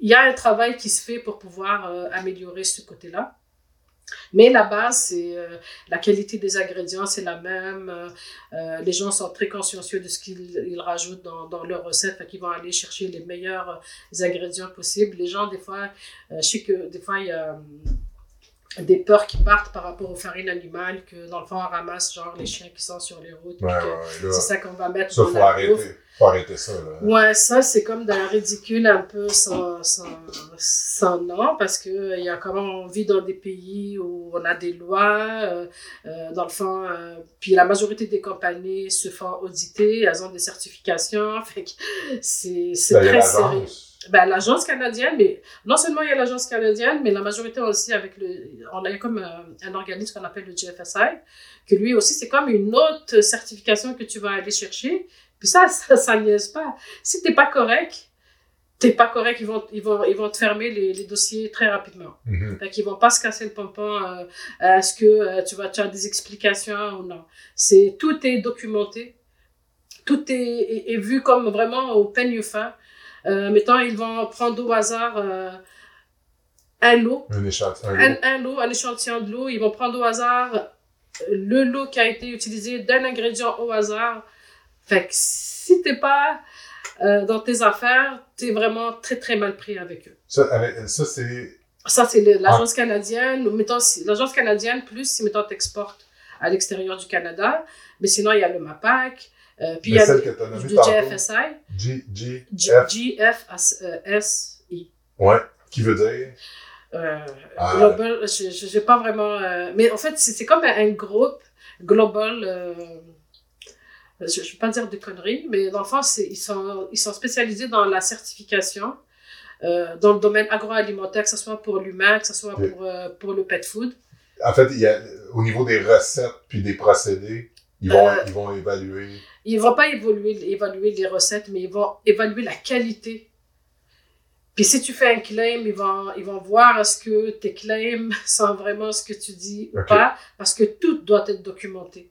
il y a un travail qui se fait pour pouvoir améliorer ce côté-là. Mais la base, c'est euh, la qualité des ingrédients, c'est la même. Euh, euh, les gens sont très consciencieux de ce qu'ils rajoutent dans, dans leurs recettes, fait qu'ils vont aller chercher les meilleurs ingrédients possibles. Les gens, des fois, je sais que des fois, il y a des peurs qui partent par rapport aux farines animales, que dans le fond, on ramasse genre les chiens qui sont sur les routes. Ouais, ouais, c'est ça qu'on va mettre ça, dans faut la arrêter. bouffe. Faut arrêter ça, là. Ouais, ça, c'est comme d'un ridicule un peu sans, sans, sans nom, parce que il y a comment on vit dans des pays où on a des lois, euh, euh, dans le fond, euh, puis la majorité des compagnies se font auditer, elles ont des certifications, fait que c'est c'est Ben, très sérieux. L'agence. Ben, l'agence canadienne, mais non seulement il y a l'agence canadienne, mais la majorité aussi avec le. On a comme euh, un organisme qu'on appelle le GFSI, que lui aussi, c'est comme une autre certification que tu vas aller chercher. Puis ça, ça, ça niaise pas. Si t'es pas correct, t'es pas correct, ils vont, ils vont, ils vont te fermer les, les dossiers très rapidement. Mhm. Fait qu'ils vont pas se casser le pompon. Euh, Est-ce que euh, tu vas tu as des explications ou non? C'est tout est documenté. Tout est, est, est vu comme vraiment au peigne fin. Euh, mettons, ils vont prendre au hasard euh, un lot, Un échantillon. un un, lot. un lot, un échantillon de l'eau. Ils vont prendre au hasard euh, le lot qui a été utilisé d'un ingrédient au hasard. Fait que si t'es pas euh, dans tes affaires, t'es vraiment très très mal pris avec eux. Ça, c'est. Ça, c'est le- l'agence Ah. canadienne. Mettons, si- l'agence canadienne, plus si, mettons, t'exportes à l'extérieur du Canada. Mais sinon, il y a le MAPAC. Euh, puis il y a du. GFSI. G, G, G- F. GFSI. Ouais. Qui veut dire? Euh, Ah. global, je j'ai pas vraiment. euh, mais en fait, c'est comme un, un groupe global. euh, je, je vais pas dire des conneries, mais dans le fond, ils sont, ils sont spécialisés dans la certification. dans le domaine agroalimentaire, que ce soit pour l'humain, que ce soit pour, pour le pet food. En fait, il y a, au niveau des recettes puis des procédés, ils vont, ils vont évaluer. Ils vont pas évoluer, évaluer les recettes, mais ils vont évaluer la qualité. Puis si tu fais un claim, ils vont, ils vont voir est-ce que tes claims sont vraiment ce que tu dis ou pas, parce que tout doit être documenté.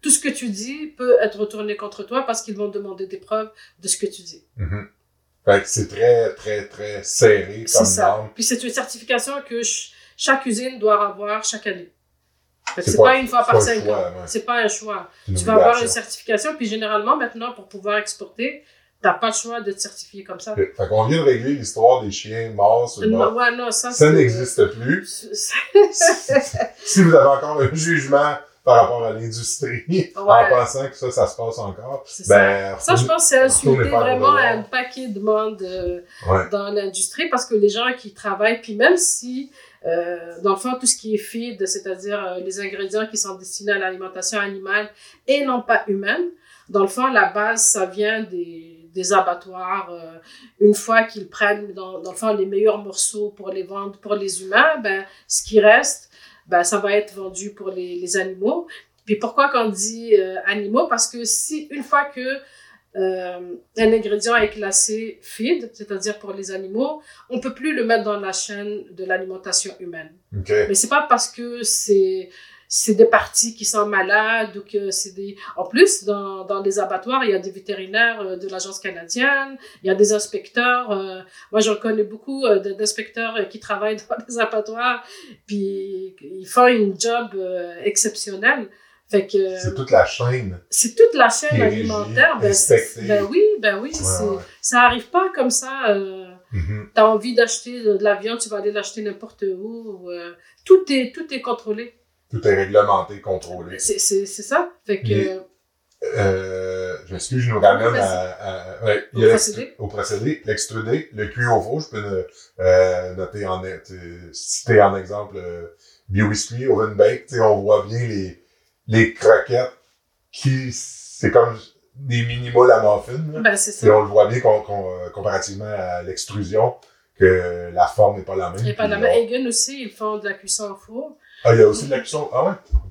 Tout ce que tu dis peut être retourné contre toi parce qu'ils vont demander des preuves de ce que tu dis. Mhm. Fait que c'est très, très, très serré comme ça. norme. Puis c'est une certification que ch- chaque usine doit avoir chaque année. C'est pas- pas, une fois par cinq choix, ans. ouais. C'est pas un choix. Tu vas avoir une certification, puis généralement, maintenant, pour pouvoir exporter, t'as pas le choix de te certifier comme ça. Fait qu'on vient de régler l'histoire des chiens morts sur le Non, bord. ouais, non, ça, n'existe plus. Si vous avez encore un jugement par rapport à l'industrie, en pensant que ça, ça se passe encore, ça. ben, Ça, je pense que c'est insulter à vraiment devoirs. un paquet de monde euh, Ouais. dans l'industrie parce que les gens qui travaillent, puis même si, euh, dans le fond, tout ce qui est feed, c'est-à-dire euh, les ingrédients qui sont destinés à l'alimentation animale et non pas humaine, dans le fond, la base, ça vient des, abattoirs. euh, une fois qu'ils prennent, dans, le fond, les meilleurs morceaux pour les vendre pour les humains, ben, ce qui reste, ben, ça va être vendu pour les, les animaux. Puis pourquoi qu'on dit euh, animaux? Parce que si, une fois que euh, un ingrédient est classé feed, c'est-à-dire pour les animaux, on peut plus le mettre dans la chaîne de l'alimentation humaine. OK. Mais c'est pas parce que c'est c'est des parties qui sont malades ou que c'est des en plus dans dans les abattoirs il y a des vétérinaires euh, de l'agence canadienne il y a des inspecteurs euh, moi j'en connais beaucoup euh, d'inspecteurs qui travaillent dans les abattoirs puis ils font une job euh, exceptionnel fait que C'est toute la chaîne. c'est toute la chaîne alimentaire ben, ben oui ben oui Ouais, c'est ouais. ça arrive pas comme ça euh, Mhm. T'as envie d'acheter de la viande, tu vas aller l'acheter n'importe où. euh, tout est tout est contrôlé. Tout est réglementé, contrôlé. C'est c'est c'est ça. Fait que Euh, je m'excuse, je nous ramène à, à- ouais, il Au procédé. au procédé. L'extrudé, le cuit au four, je peux euh, noter en, citer en exemple bio-biscuit, oven bake, tu on voit bien les, les croquettes qui, c'est comme des mini-moules à muffins, ben c'est Et ça. on le voit bien com- euh, comparativement à l'extrusion, que la forme n'est pas la même. Et par la même Hagen aussi, ils font de la cuisson au four. Ah, il y a aussi de la cuisson. Ah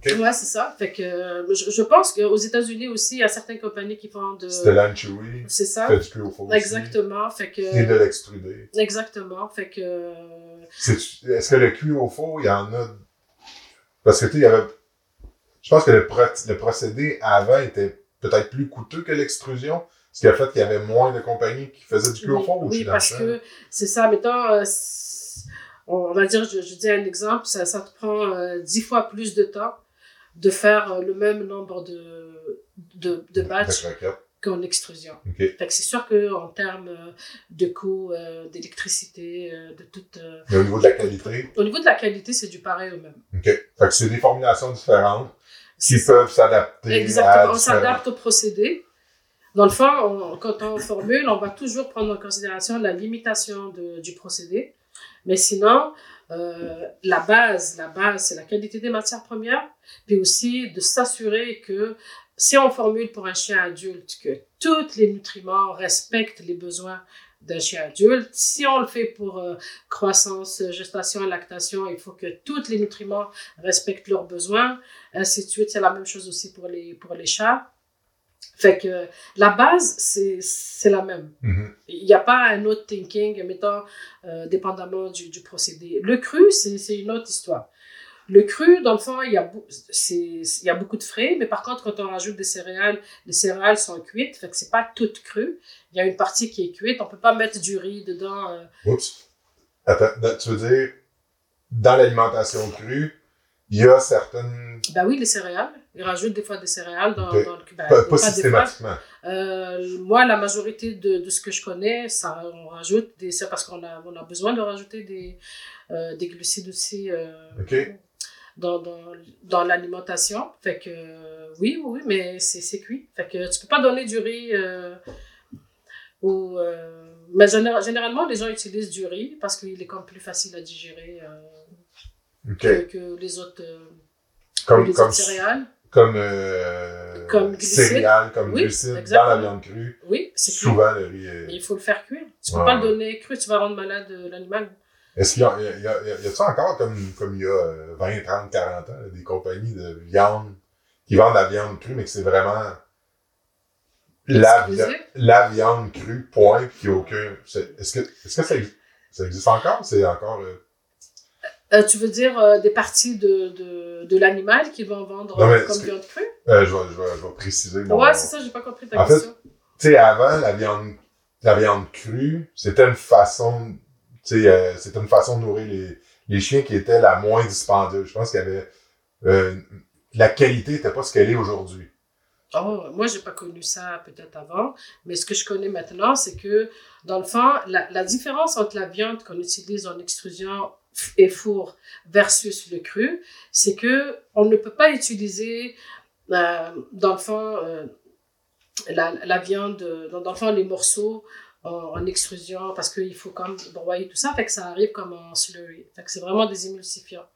ouais? Ouais, c'est ça. Fait que euh, je, je pense qu'aux États-Unis aussi, il y a certaines compagnies qui font de. C'était l'anchoui, C'est ça. fait du cuit au four aussi, Exactement. Fait que. Et de l'extrudé. Exactement. Fait que. C'est- Est-ce que le cuit au four, il y en a... Parce que, tu sais, il y avait... Je pense que le, pro- le procédé avant était peut-être plus coûteux que l'extrusion, ce qui a fait qu'il y avait moins de compagnies qui faisaient du cuit au Oui, oui parce que c'est ça. Mettons, euh, on va dire, je, je dis un exemple, ça, ça te prend euh, dix fois plus de temps de faire euh, le même nombre de, de, de batchs qu'en extrusion. OK. Fait que c'est sûr qu'en termes euh, de coût euh, d'électricité, euh, de toute... euh, Mais au niveau de la qualité, au niveau de la qualité, c'est du pareil au même. OK. Fait que c'est des formulations différentes qui peuvent s'adapter Exactement, à on s'adapte au procédé. Dans le fond, on- quand on formule, on va toujours prendre en considération la limitation de- du procédé. Mais sinon, euh, la base, la base, c'est la qualité des matières premières, puis aussi de s'assurer que si on formule pour un chien adulte, que tous les nutriments respectent les besoins d'un chien adulte. Si on le fait pour euh, croissance, gestation, lactation, il faut que tous les nutriments respectent leurs besoins ainsi de suite. C'est la même chose aussi pour les, pour les chats. Fait que la base, c'est la même. Mhm. Il n'y a pas un autre thinking, mettons, euh, dépendamment du, du procédé. Le cru, c'est c'est une autre histoire. Le cru, dans le fond, il y, a, bou- c'est- il y a beaucoup de frais, mais par contre, quand on rajoute des céréales, les céréales sont cuites, fait que c'est pas toutes crues. Il y a une partie qui est cuite, on peut pas mettre du riz dedans. euh, Oups. Attends, da- tu veux dire, dans l'alimentation crue, il y a certaines. Ben oui, les céréales. Ils rajoutent des fois des céréales dans, le cru. Ben, Pas, pas des fois. Euh, moi, la majorité de, de ce que je connais, ça, on rajoute des, c'est parce qu'on a, on a besoin de rajouter des, euh, des glucides aussi euh, dans, dans, dans l'alimentation. Fait que oui, oui, mais c'est, c'est cuit. Fait que tu peux pas donner du riz ou, mais général- généralement, les gens utilisent du riz parce qu'il est comme plus facile à digérer que, que les autres, Comme, les comme, autres céréales. Comme, euh, Comme céréales, comme Oui, glucides dans la viande crue. Oui, c'est. Souvent, le riz est... Il faut le faire cuire. Tu peux Ouais, pas le donner cru, tu vas rendre malade euh, l'animal. Est-ce qu'il y a, il y a, il y a, a-tu encore, comme, comme il y a euh, 20, 30, 40 ans, des compagnies de viande qui vendent la viande crue, mais que c'est vraiment la, vi- la viande crue, point, puis a aucun... Est-ce que, est-ce que ça, ça existe encore? C'est encore... euh, Euh, tu veux dire euh, des parties de, de, de l'animal qu'ils vont vendre Non, euh, comme viande crue? je, vais, je, vais, je vais préciser mon... Ouais, c'est ça, j'ai pas compris ta En question. Tu sais, avant, la viande, la viande crue, c'était une façon, tu sais, c'était une façon de nourrir les, les chiens qui était la moins dispendieuse. Je pense qu'il y avait, la qualité était pas ce qu'elle est aujourd'hui. Oh, moi, j'ai pas connu ça peut-être avant, mais ce que je connais maintenant, c'est que, dans le fond, la, la différence entre la viande qu'on utilise en extrusion et four versus le cru, c'est que on ne peut pas utiliser, euh, dans le fond, euh, la, la viande, euh, dans, dans le fond, les morceaux en, en extrusion, parce qu'il faut comme broyer tout ça, fait que ça arrive comme en slurry. Fait que c'est vraiment des émulsifiants,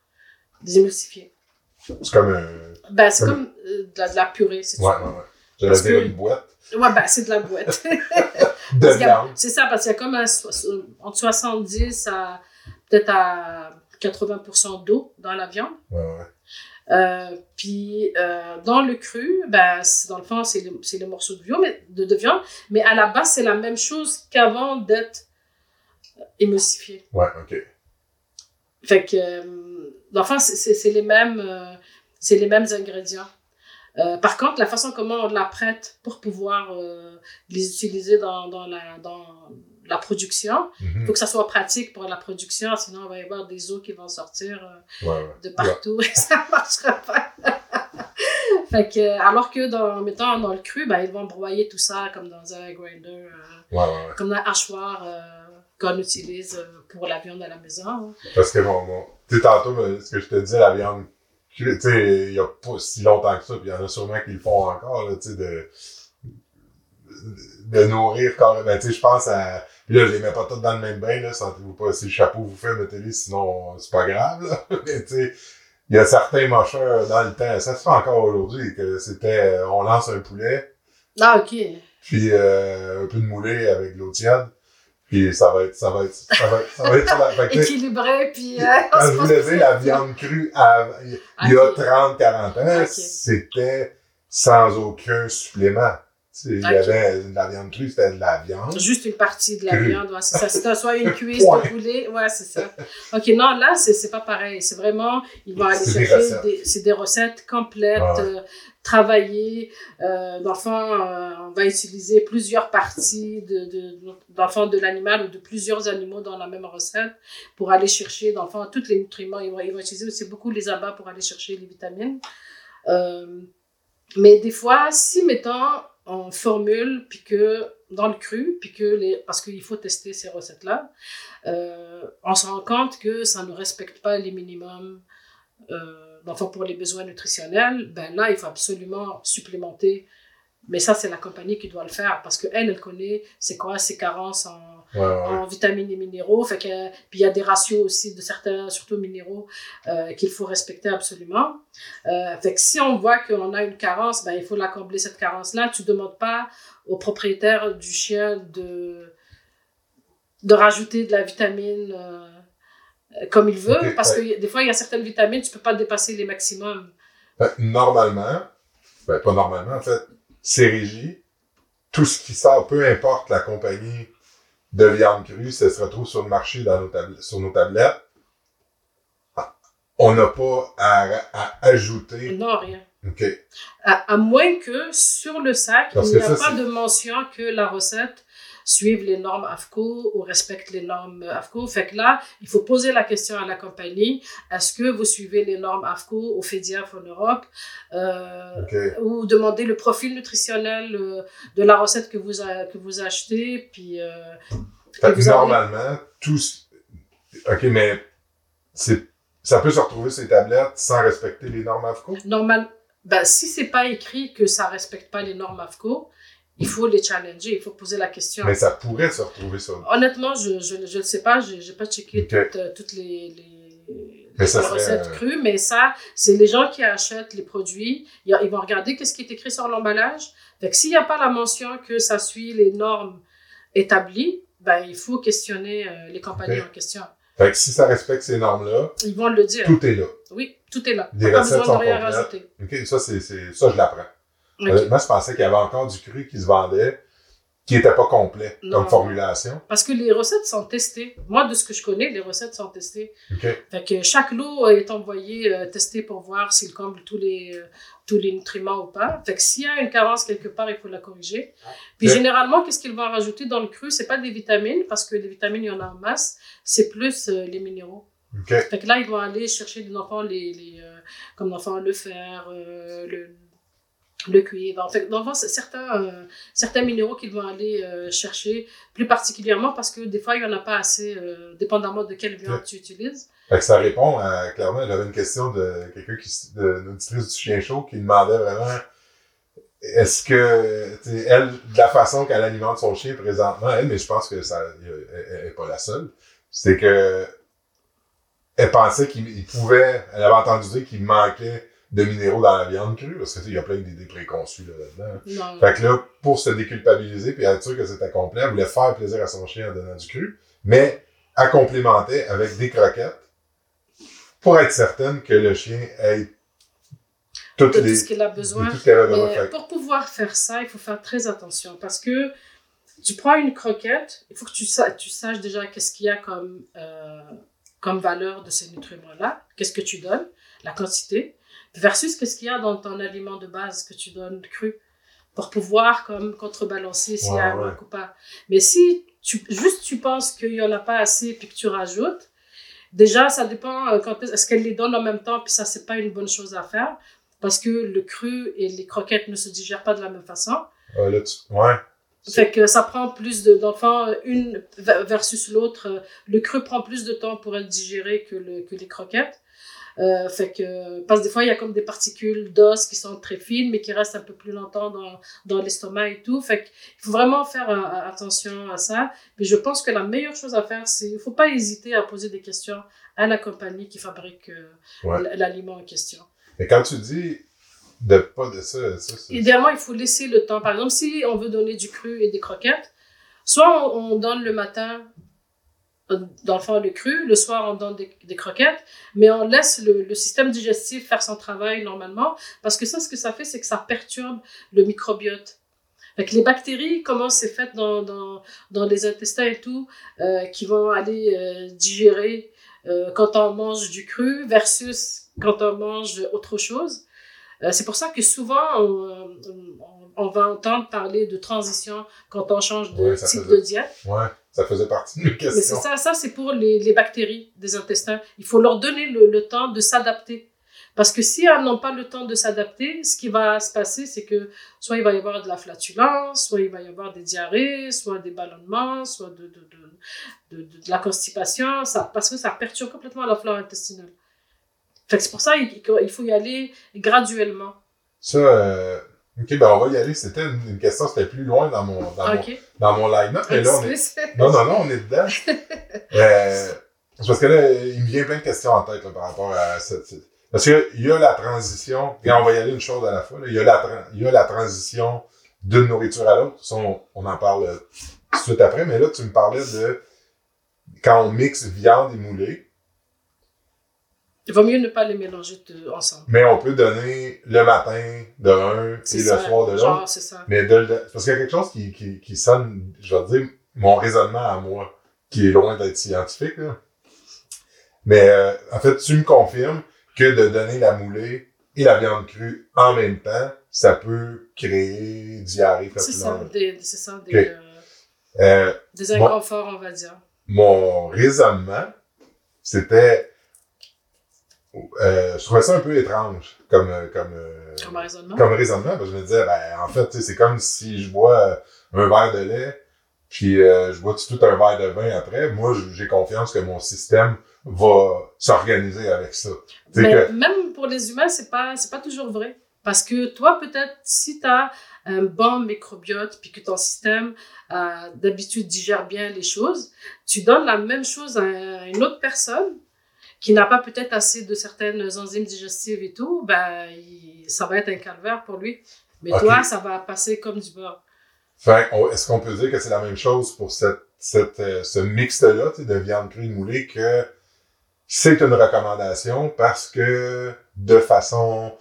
des émulsifiés. C'est comme un, Ben, c'est Comme- comme euh, de, la, de la purée, c'est ouais, ouais, ouais. J'allais dire que- une boîte Ouais, ben, c'est de la boîte. de viande. C'est ça, parce qu'il y a comme un, entre 70 à peut-être à 80% d'eau dans la viande. Ouais, ouais. Euh, puis euh, dans le cru, ben, dans le fond, c'est les, c'est les morceaux de viande, mais, de, de viande, mais à la base, c'est la même chose qu'avant d'être émulsifié. Ouais, ok. Fait que, euh, dans le fond, c'est- les mêmes, c'est les mêmes ingrédients. Par contre, la façon comment on l'apprête pour pouvoir les utiliser dans, dans, la, dans la production, il Mhm. faut que ça soit pratique pour la production, sinon il va y avoir des eaux qui vont sortir euh, Ouais, ouais. de partout et ça marchera pas. fait que, alors que dans, mettons, dans le cru, ben, ils vont broyer tout ça comme dans un grinder, euh, comme un hachoir euh, qu'on utilise euh, pour la viande à la maison. hein. Parce que mon, mon, tu sais, tantôt, ce que je te disais, la viande tu sais, il y a pas si longtemps que ça, puis il y en a sûrement qui le font encore, là, tu sais, de, de nourrir carrément. Ben, tu sais, je pense à, puis là, je les mets pas toutes dans le même bain, là, sentez-vous pas, si le chapeau vous fait, mettez-les, sinon, c'est pas grave, là. Mais, tu sais, il y a certains mocheurs dans le temps, ça se fait encore aujourd'hui, que c'était, euh, on lance un poulet, Ah, ok. puis euh, un peu de moulé avec de l'eau tiède, puis ça va être, ça va être, ça va être, ça va être, ça va être, Équilibré, puis... euh, quand on je vous que la viande crue, à- il y a Ok. 30-40 ans, c'était sans aucun supplément. Il y avait de la viande crue, c'était de la viande. Juste une partie de la Crue. viande, ouais, c'est ça. Soit une cuisse de poulet, ouais, c'est ça. Ok, non, là, c'est pas pareil. C'est vraiment, ils vont aller des chercher recettes. des, c'est des recettes complètes, euh, travaillées. Euh, euh, on va utiliser plusieurs parties de, de, l'animal ou de plusieurs animaux dans la même recette pour aller chercher, fond, tous les nutriments. Ils vont, ils vont utiliser aussi beaucoup les abats pour aller chercher les vitamines. Euh, mais des fois, si, mettons, on formule, puis que dans le cru, puis que les, parce qu'il faut tester ces recettes-là, euh, on se rend compte que ça ne respecte pas les minimums euh, pour les besoins nutritionnels. Ben là, il faut absolument supplémenter. Mais ça, c'est la compagnie qui doit le faire parce qu'elle, elle connaît c'est quoi ses carences en, Ouais, ouais. en vitamines et minéraux. Fait que, puis il y a des ratios aussi de certains, surtout minéraux, euh, qu'il faut respecter absolument. Euh, fait que si on voit qu'on a une carence, ben, il faut la combler cette carence-là. Tu ne demandes pas au propriétaire du chien de, de rajouter de la vitamine euh, comme il veut, parce ouais. que des fois, il y a certaines vitamines, tu peux pas dépasser les maximums. Que normalement, ben pas normalement, en fait, c'est régi. Tout ce qui sort, peu importe la compagnie de viande crue, ça se retrouve sur le marché dans nos sur nos tablettes. On n'a pas à, à ajouter. Non, rien. OK. À, à moins que sur le sac, Parce il n'y a ça, pas de mention que la recette suive les normes AFCO ou respecte les normes AFCO. Fait que là, il faut poser la question à la compagnie, est-ce que vous suivez les normes AFCO au FEDIAF en Europe? Euh, ou demander le profil nutritionnel euh, de la recette que vous, a- que vous achetez, puis... euh, Fait que vous avez- normalement, tout. ce- OK, mais ça peut se retrouver sur les tablettes sans respecter les normes AFCO? normal, ben, si c'est pas écrit que ça respecte pas les normes AFCO, il faut les challenger, il faut poser la question. Mais ça pourrait se retrouver sur. Honnêtement, je je, je ne sais pas, je n'ai pas checké toutes, euh, toutes les, les, serait, recettes euh, crues, mais ça, c'est les gens qui achètent les produits, ils, vont regarder qu'est-ce qui est écrit sur l'emballage. Fait que s'il n'y a pas la mention que ça suit les normes établies, ben, il faut questionner euh, les compagnies en question. Fait que si ça respecte ces normes-là, Ils vont le dire. tout est là. Oui, tout est là. Les recettes sont de rien rajouter. OK, ça, c'est, c'est, ça, je l'apprends. Ok. Honnêtement, je pensais qu'il y avait encore du cru qui se vendait, qui était pas complet Non. comme formulation. Parce que les recettes sont testées. Moi, de ce que je connais, les recettes sont testées. OK. Fait que chaque lot est envoyé euh, testé pour voir s'il comble tous les, euh, tous les nutriments ou pas. Fait que s'il y a une carence quelque part, il faut la corriger. Puis généralement, qu'est-ce qu'ils vont rajouter dans le cru? C'est pas des vitamines, parce que les vitamines, il y en a en masse. C'est plus euh, les minéraux. OK. Fait que là, ils vont aller chercher des enfants, les, les, euh, comme l'enfant le fer, euh, le, le cuivre. En fait, dans le fond, c'est certains, euh, certains minéraux qu'ils vont aller euh, chercher, plus particulièrement parce que des fois, il n'y en a pas assez, euh, dépendamment de quelle viande tu utilises. Fait que ça répond à, clairement, j'avais une question de quelqu'un qui, de, du chien chaud qui demandait vraiment, est-ce que, elle, de la façon qu'elle alimente son chien présentement, elle, mais je pense que ça, elle, elle est pas la seule, c'est que, elle pensait qu'il il pouvait, elle avait entendu dire qu'il manquait de minéraux dans la viande crue, parce que, il y a plein d'idées préconçues, là, là-dedans. Non. Fait que là, pour se déculpabiliser puis être sûr que c'était complet, elle voulait faire plaisir à son chien en donnant du cru, mais elle complémentait avec des croquettes pour être certaine que le chien ait toutes de les, tout ce qu'il a besoin. tout avait besoin. Mais pour pouvoir faire ça, il faut faire très attention parce que tu prends une croquette, il faut que tu, sa- tu saches déjà qu'est-ce qu'il y a comme, euh, comme valeur de ces nutriments-là, qu'est-ce que tu donnes, la quantité, versus qu'est-ce qu'il y a dans ton aliment de base que tu donnes cru pour pouvoir comme contrebalancer s'il y a un manque ou pas. Mais si tu, juste tu penses qu'il y en a pas assez puis que tu rajoutes, déjà ça dépend euh, quand est- est-ce qu'elle les donne en même temps puis ça c'est pas une bonne chose à faire parce que le cru et les croquettes ne se digèrent pas de la même façon. Là, tu- ouais. Fait que ça prend plus de- d'enfants, une ver- versus l'autre. euh, Le cru prend plus de temps pour être digéré que, le, que les croquettes. Euh, fait que, parce que des fois, il y a comme des particules d'os qui sont très fines, mais qui restent un peu plus longtemps dans, dans l'estomac et tout. Fait qu'il faut vraiment faire euh, attention à ça. Puis je pense que la meilleure chose à faire, c'est, il faut pas hésiter à poser des questions à la compagnie qui fabrique euh, Ouais. l'aliment en question. Mais quand tu dis de pas de ça. Idéalement, il faut laisser le temps. Par exemple, si on veut donner du cru et des croquettes, soit on, on donne le matin, euh, dans le fond, le cru, le soir, on donne des, des croquettes, mais on laisse le, le système digestif faire son travail normalement, parce que ça, ce que ça fait, c'est que ça perturbe le microbiote. Fait que les bactéries, comment c'est fait dans, dans, dans les intestins et tout, euh, qui vont aller euh, digérer euh, quand on mange du cru versus quand on mange autre chose. Euh, c'est pour ça que souvent, on, on- on va entendre parler de transition quand on change de Ouais, type faisait- de diète. Ouais, ça faisait partie de mes Mais c'est questions. ça, ça c'est pour les, les bactéries des intestins. Il faut leur donner le, le temps de s'adapter. Parce que si elles n'ont pas le temps de s'adapter, ce qui va se passer, c'est que soit il va y avoir de la flatulence, soit il va y avoir des diarrhées, soit des ballonnements, soit de, de, de, de, de la constipation, ça, parce que ça perturbe complètement la flore intestinale. Fait c'est pour ça qu'il faut y aller graduellement. Ça, euh, ok, ben on va y aller. C'était une, une question, c'était plus loin dans mon, dans mon, dans mon line-up, mais là, on est, non, non, non, on est dedans. euh, c'est parce que là, il me vient plein de questions en tête, là, par rapport à cette, parce que il y a la transition, et on va y aller une chose à la fois. Il y a la, y a la transition d'une nourriture à l'autre. Ça, on, on en parle tout de suite après, mais là, tu me parlais de quand on mixe viande et moulée, Il vaut mieux ne pas les mélanger ensemble. mais on peut donner le matin de un et le soir de l'autre. C'est ça. Mais de, de- parce qu'il y a quelque chose qui, qui, qui sonne, je vais dire, mon raisonnement à moi, qui est loin d'être scientifique, là. Mais euh, en fait, tu me confirmes que de donner la moulée et la viande crue en même temps, ça peut créer diarrhée C'est ça, des, c'est ça, des, Ok. euh, Euh, des inconforts, on va dire. mon raisonnement, c'était... Euh, je trouvais ça un peu étrange comme, euh, comme, euh, Comme raisonnement. comme raisonnement, parce que je me disais, ben, en fait, c'est comme si je bois euh, un verre de lait, puis euh, je bois tout un verre de vin après. Moi, j'ai confiance que mon système va s'organiser avec ça. Mais que, même pour les humains, c'est pas, c'est pas toujours vrai. Parce que toi, peut-être, si tu as un bon microbiote, puis que ton système, euh, d'habitude, digère bien les choses, tu donnes la même chose à une autre personne qui n'a pas peut-être assez de certaines enzymes digestives et tout, ben, il- ça va être un calvaire pour lui. Mais toi, ça va passer comme du beurre. On- est-ce qu'on peut dire que c'est la même chose pour cette, cette, euh, ce mixte-là, de viande crue et moulée, que c'est une recommandation parce que de façon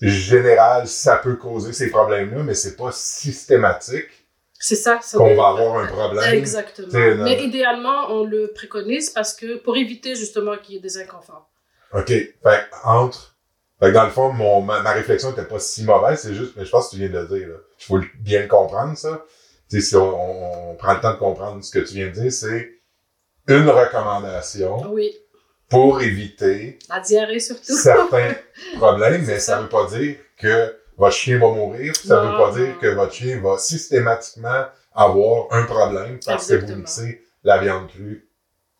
générale, ça peut causer ces problèmes-là, mais c'est pas systématique C'est ça. ça qu'on va avoir un problème. Exactement. T'sais. Mais idéalement, on le préconise parce que pour éviter justement qu'il y ait des inconforts. OK. Fait que entre. Fait que dans le fond, mon, ma, ma réflexion était pas si mauvaise, c'est juste, mais je pense que tu viens de le dire, là. Il faut bien le comprendre, ça. Tu sais, si on, on, prend le temps de comprendre ce que tu viens de dire, c'est une recommandation Oui, pour éviter la diarrhée surtout. certains problèmes, mais ça ça. veut pas dire que votre chien va mourir, ça Non, veut pas non. dire que votre chien va systématiquement avoir un problème parce que vous mixez la viande crue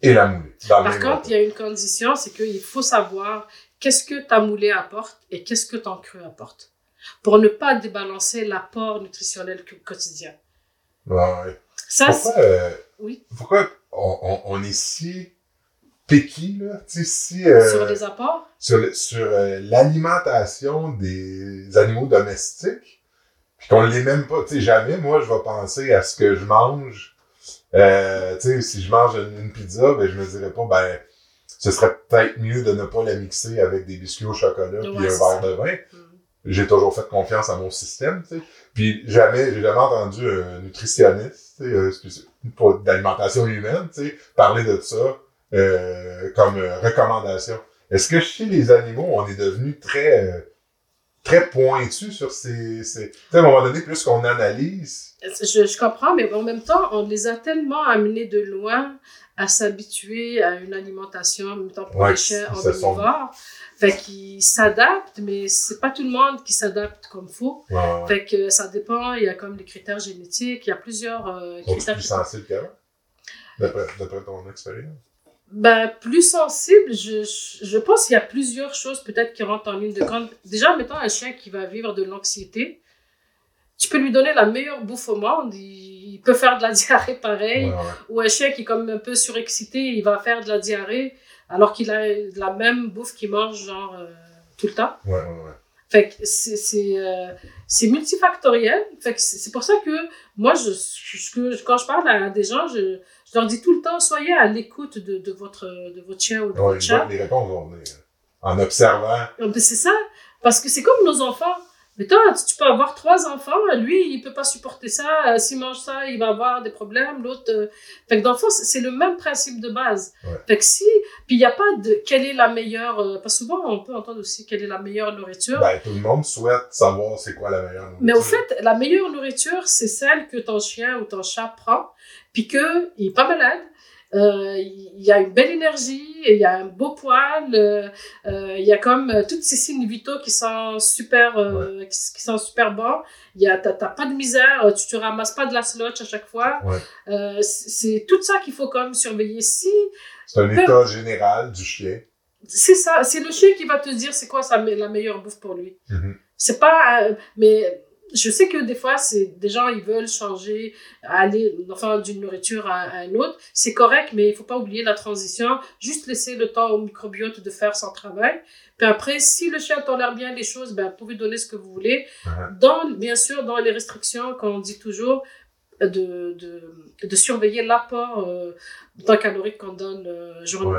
et la moulée. Par contre, il y a une condition, c'est qu'il faut savoir qu'est-ce que ta moulée apporte et qu'est-ce que ton cru apporte. Pour ne pas débalancer l'apport nutritionnel quotidien. Ouais. Ça, Pourquoi, euh, Oui. pourquoi on, on, on est si là, tu sais, si, euh, sur les apports, sur, euh, l'alimentation des animaux domestiques, puis qu'on l'est même pas, tu sais, jamais, moi, je vais penser à ce que je mange, euh, tu sais, si je mange une, une pizza, ben, je me dirais pas, ben, ce serait peut-être mieux de ne pas la mixer avec des biscuits au chocolat puis un verre ça. de vin. hmm, J'ai toujours fait confiance à mon système, tu sais. Puis jamais, j'ai jamais entendu un nutritionniste, tu sais, d'alimentation humaine, tu sais, parler de ça euh, comme euh, recommandation. Est-ce que chez les animaux, on est devenu très euh, très pointu sur ces, ces... À un moment donné, plus qu'on analyse, je, je comprends, mais en même temps, on les a tellement amenés de loin à s'habituer à une alimentation, mettons pour Ouais, les chiens se sont- omnivores. Fait qu'ils s'adaptent, mais c'est pas tout le monde qui s'adapte comme faut. ouais, ouais, ouais. Fait que ça dépend, il y a comme les critères génétiques, il y a plusieurs euh, sont critères. plus sensibles qu'avant? D'après ton expérience? Ben, plus sensible, je, je- je pense qu'il y a plusieurs choses peut-être qui rentrent en ligne de compte. Déjà, mettons un chien qui va vivre de l'anxiété, tu peux lui donner la meilleure bouffe au monde, il, peut faire de la diarrhée pareil. Ouais, ouais. Ou un chien qui est comme un peu surexcité, il va faire de la diarrhée alors qu'il a la même bouffe qu'il mange genre euh, tout le temps. Ouais, ouais, ouais. Fait que c'est c'est euh, c'est multifactoriel. Fait que c'est c'est pour ça que moi je, que- quand je parle à des gens, je, je leur dis tout le temps soyez à l'écoute de, de votre de votre chien ou de votre chat. les réponses vont venir. En observant. Ah, ben, C'est ça, parce que c'est comme nos enfants. Mais toi, tu- peux avoir trois enfants, lui, il peut pas supporter ça. euh, S'il mange ça, il va avoir des problèmes. L'autre, euh, fait que dans le fond, c'est c'est le même principe de base. Ouais. Fait que si, puis il n'y a pas de quelle est la meilleure. euh, parce que souvent, on peut entendre aussi quelle est la meilleure nourriture. Ben, tout le monde souhaite savoir c'est quoi la meilleure nourriture. Mais au fait, la meilleure nourriture, c'est celle que ton chien ou ton chat prend, puis qu'il n'est pas malade, euh, il y a une belle énergie, il y a un beau poil, euh, euh, il y a comme toutes ces signes vitaux qui sont super, qui, qui sont super bons. Il y a, t'as, pas de misère, tu te ramasses pas de la slotch à chaque fois. Ouais. C'est, tout ça qu'il faut comme surveiller. Si C'est un état général du chien. c'est ça, c'est le chien qui va te dire c'est quoi sa, la meilleure bouffe pour lui. Mhm. C'est pas, mais je sais que des fois, c'est des gens, ils veulent changer, aller, enfin, d'une nourriture à, à une autre. C'est correct, mais il faut pas oublier la transition. Juste laisser le temps au microbiote de faire son travail. Puis après, si le chien tolère bien les choses, ben, vous pouvez donner ce que vous voulez. Dans, bien sûr, dans les restrictions, qu'on dit toujours, de, de, de surveiller l'apport euh, d'un calorique qu'on donne euh, jour, Ouais.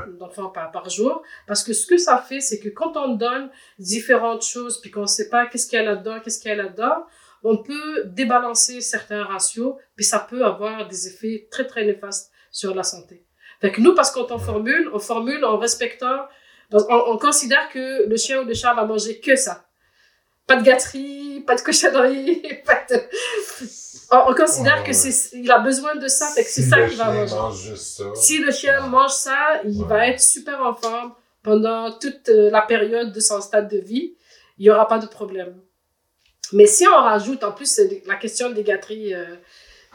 par, par jour. Parce que ce que ça fait, c'est que quand on donne différentes choses, puis qu'on ne sait pas qu'est-ce qu'il y a là-dedans, qu'est-ce qu'il y a là-dedans, on peut débalancer certains ratios, puis ça peut avoir des effets très, très néfastes sur la santé. Fait que nous, parce qu'on formule, on formule en respectant, on, on considère que le chien ou le chat va manger que ça. Pas de gâterie, pas de cochonnerie, pas de... On, on considère Ouais, que c'est, il a besoin de ça, fait que c'est Si ça qu'il va manger. mange juste ça. Si le chien Ouais. mange ça, il Ouais. va être super en forme pendant toute euh, la période de son stade de vie. Il n'y aura pas de problème. Mais si on rajoute, en plus, la question des gâteries, euh,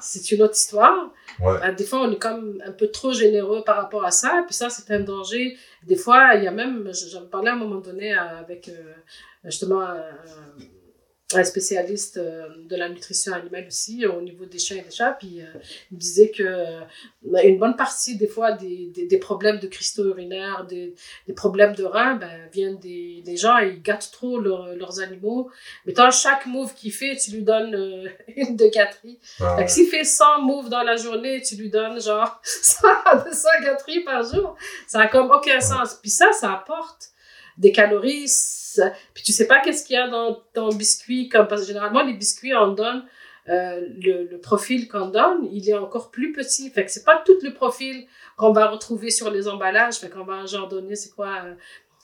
c'est une autre histoire. Ouais. Euh, des fois, on est comme un peu trop généreux par rapport à ça. Puis ça, c'est un danger. Des fois, il y a même, j'en parlais à un moment donné euh, avec euh, justement un spécialiste euh, de la nutrition animale aussi, euh, au niveau des chiens et des chats. Puis euh, il me disait que euh, une bonne partie, des fois, des, des, des problèmes de cristaux urinaires, des, des problèmes de reins, ben, viennent des, des gens, ils gâtent trop leur- leurs animaux. Mais dans chaque move qu'il fait, tu lui donnes euh, une de gâterie. Ah, que s'il fait 100 moves dans la journée, tu lui donnes genre 100 200 gâteries par jour. Ça a comme aucun sens. Puis ça, ça apporte des calories. Puis tu sais pas qu'est-ce qu'il y a dans ton biscuit. Comme, parce que généralement, les biscuits, on donne euh, le, le profil qu'on donne, il est encore plus petit. Fait que c'est pas tout le profil qu'on va retrouver sur les emballages. Fait qu'on va genre donner, c'est quoi, euh,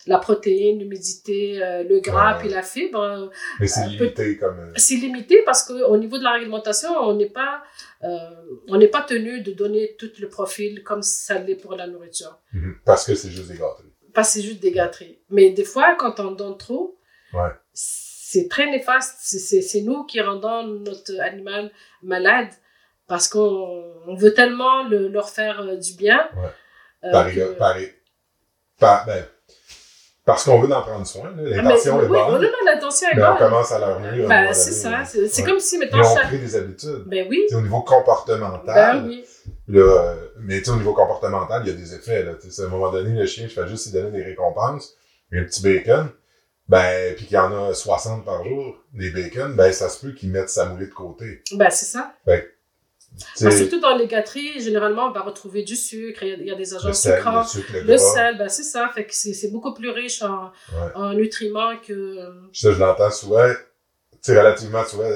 la protéine, l'humidité, euh, le gras, Ouais. puis la fibre. Mais c'est limité comme. euh, c'est limité parce qu'au niveau de la réglementation, on n'est pas, on n'est pas tenu de donner tout le profil comme ça l'est pour la nourriture. mhm. Parce que c'est juste des. Pas c'est juste des gâteries. Mais des fois, quand on donne trop, Ouais. c'est très néfaste. C'est- nous qui rendons notre animal malade parce qu'on on veut tellement le- leur faire euh, du bien. Ouais. euh, Par, que- par, par- ben, parce qu'on veut en prendre soin. là. Ah, L'intention est oui, bonne. l'intention est mais on commence à leur nuire. Ben, moment c'est ça. C'est Ouais. comme si, Et mettons, on chaque... crée des habitudes. Ben oui. Tu sais, au niveau comportemental, Ben oui. là, euh, mais tu sais, au niveau comportemental, il y a des effets. Là, à un moment donné, le chien, je fais juste lui donner des récompenses, un petit bacon, ben, puis qu'il y en a 60 par jour, des bacon, ben, ça se peut qu'il mette sa moulée de côté. Ben, c'est ça. Tu surtout dans les gâteries, généralement, on va retrouver du sucre, il y a- il y a des agents le sel, le sucrants. sucre, le sel, ben c'est ça. Fait que c'est beaucoup plus riche en, Ouais. en nutriments que. Ça, je l'entends souvent, tu relativement souvent,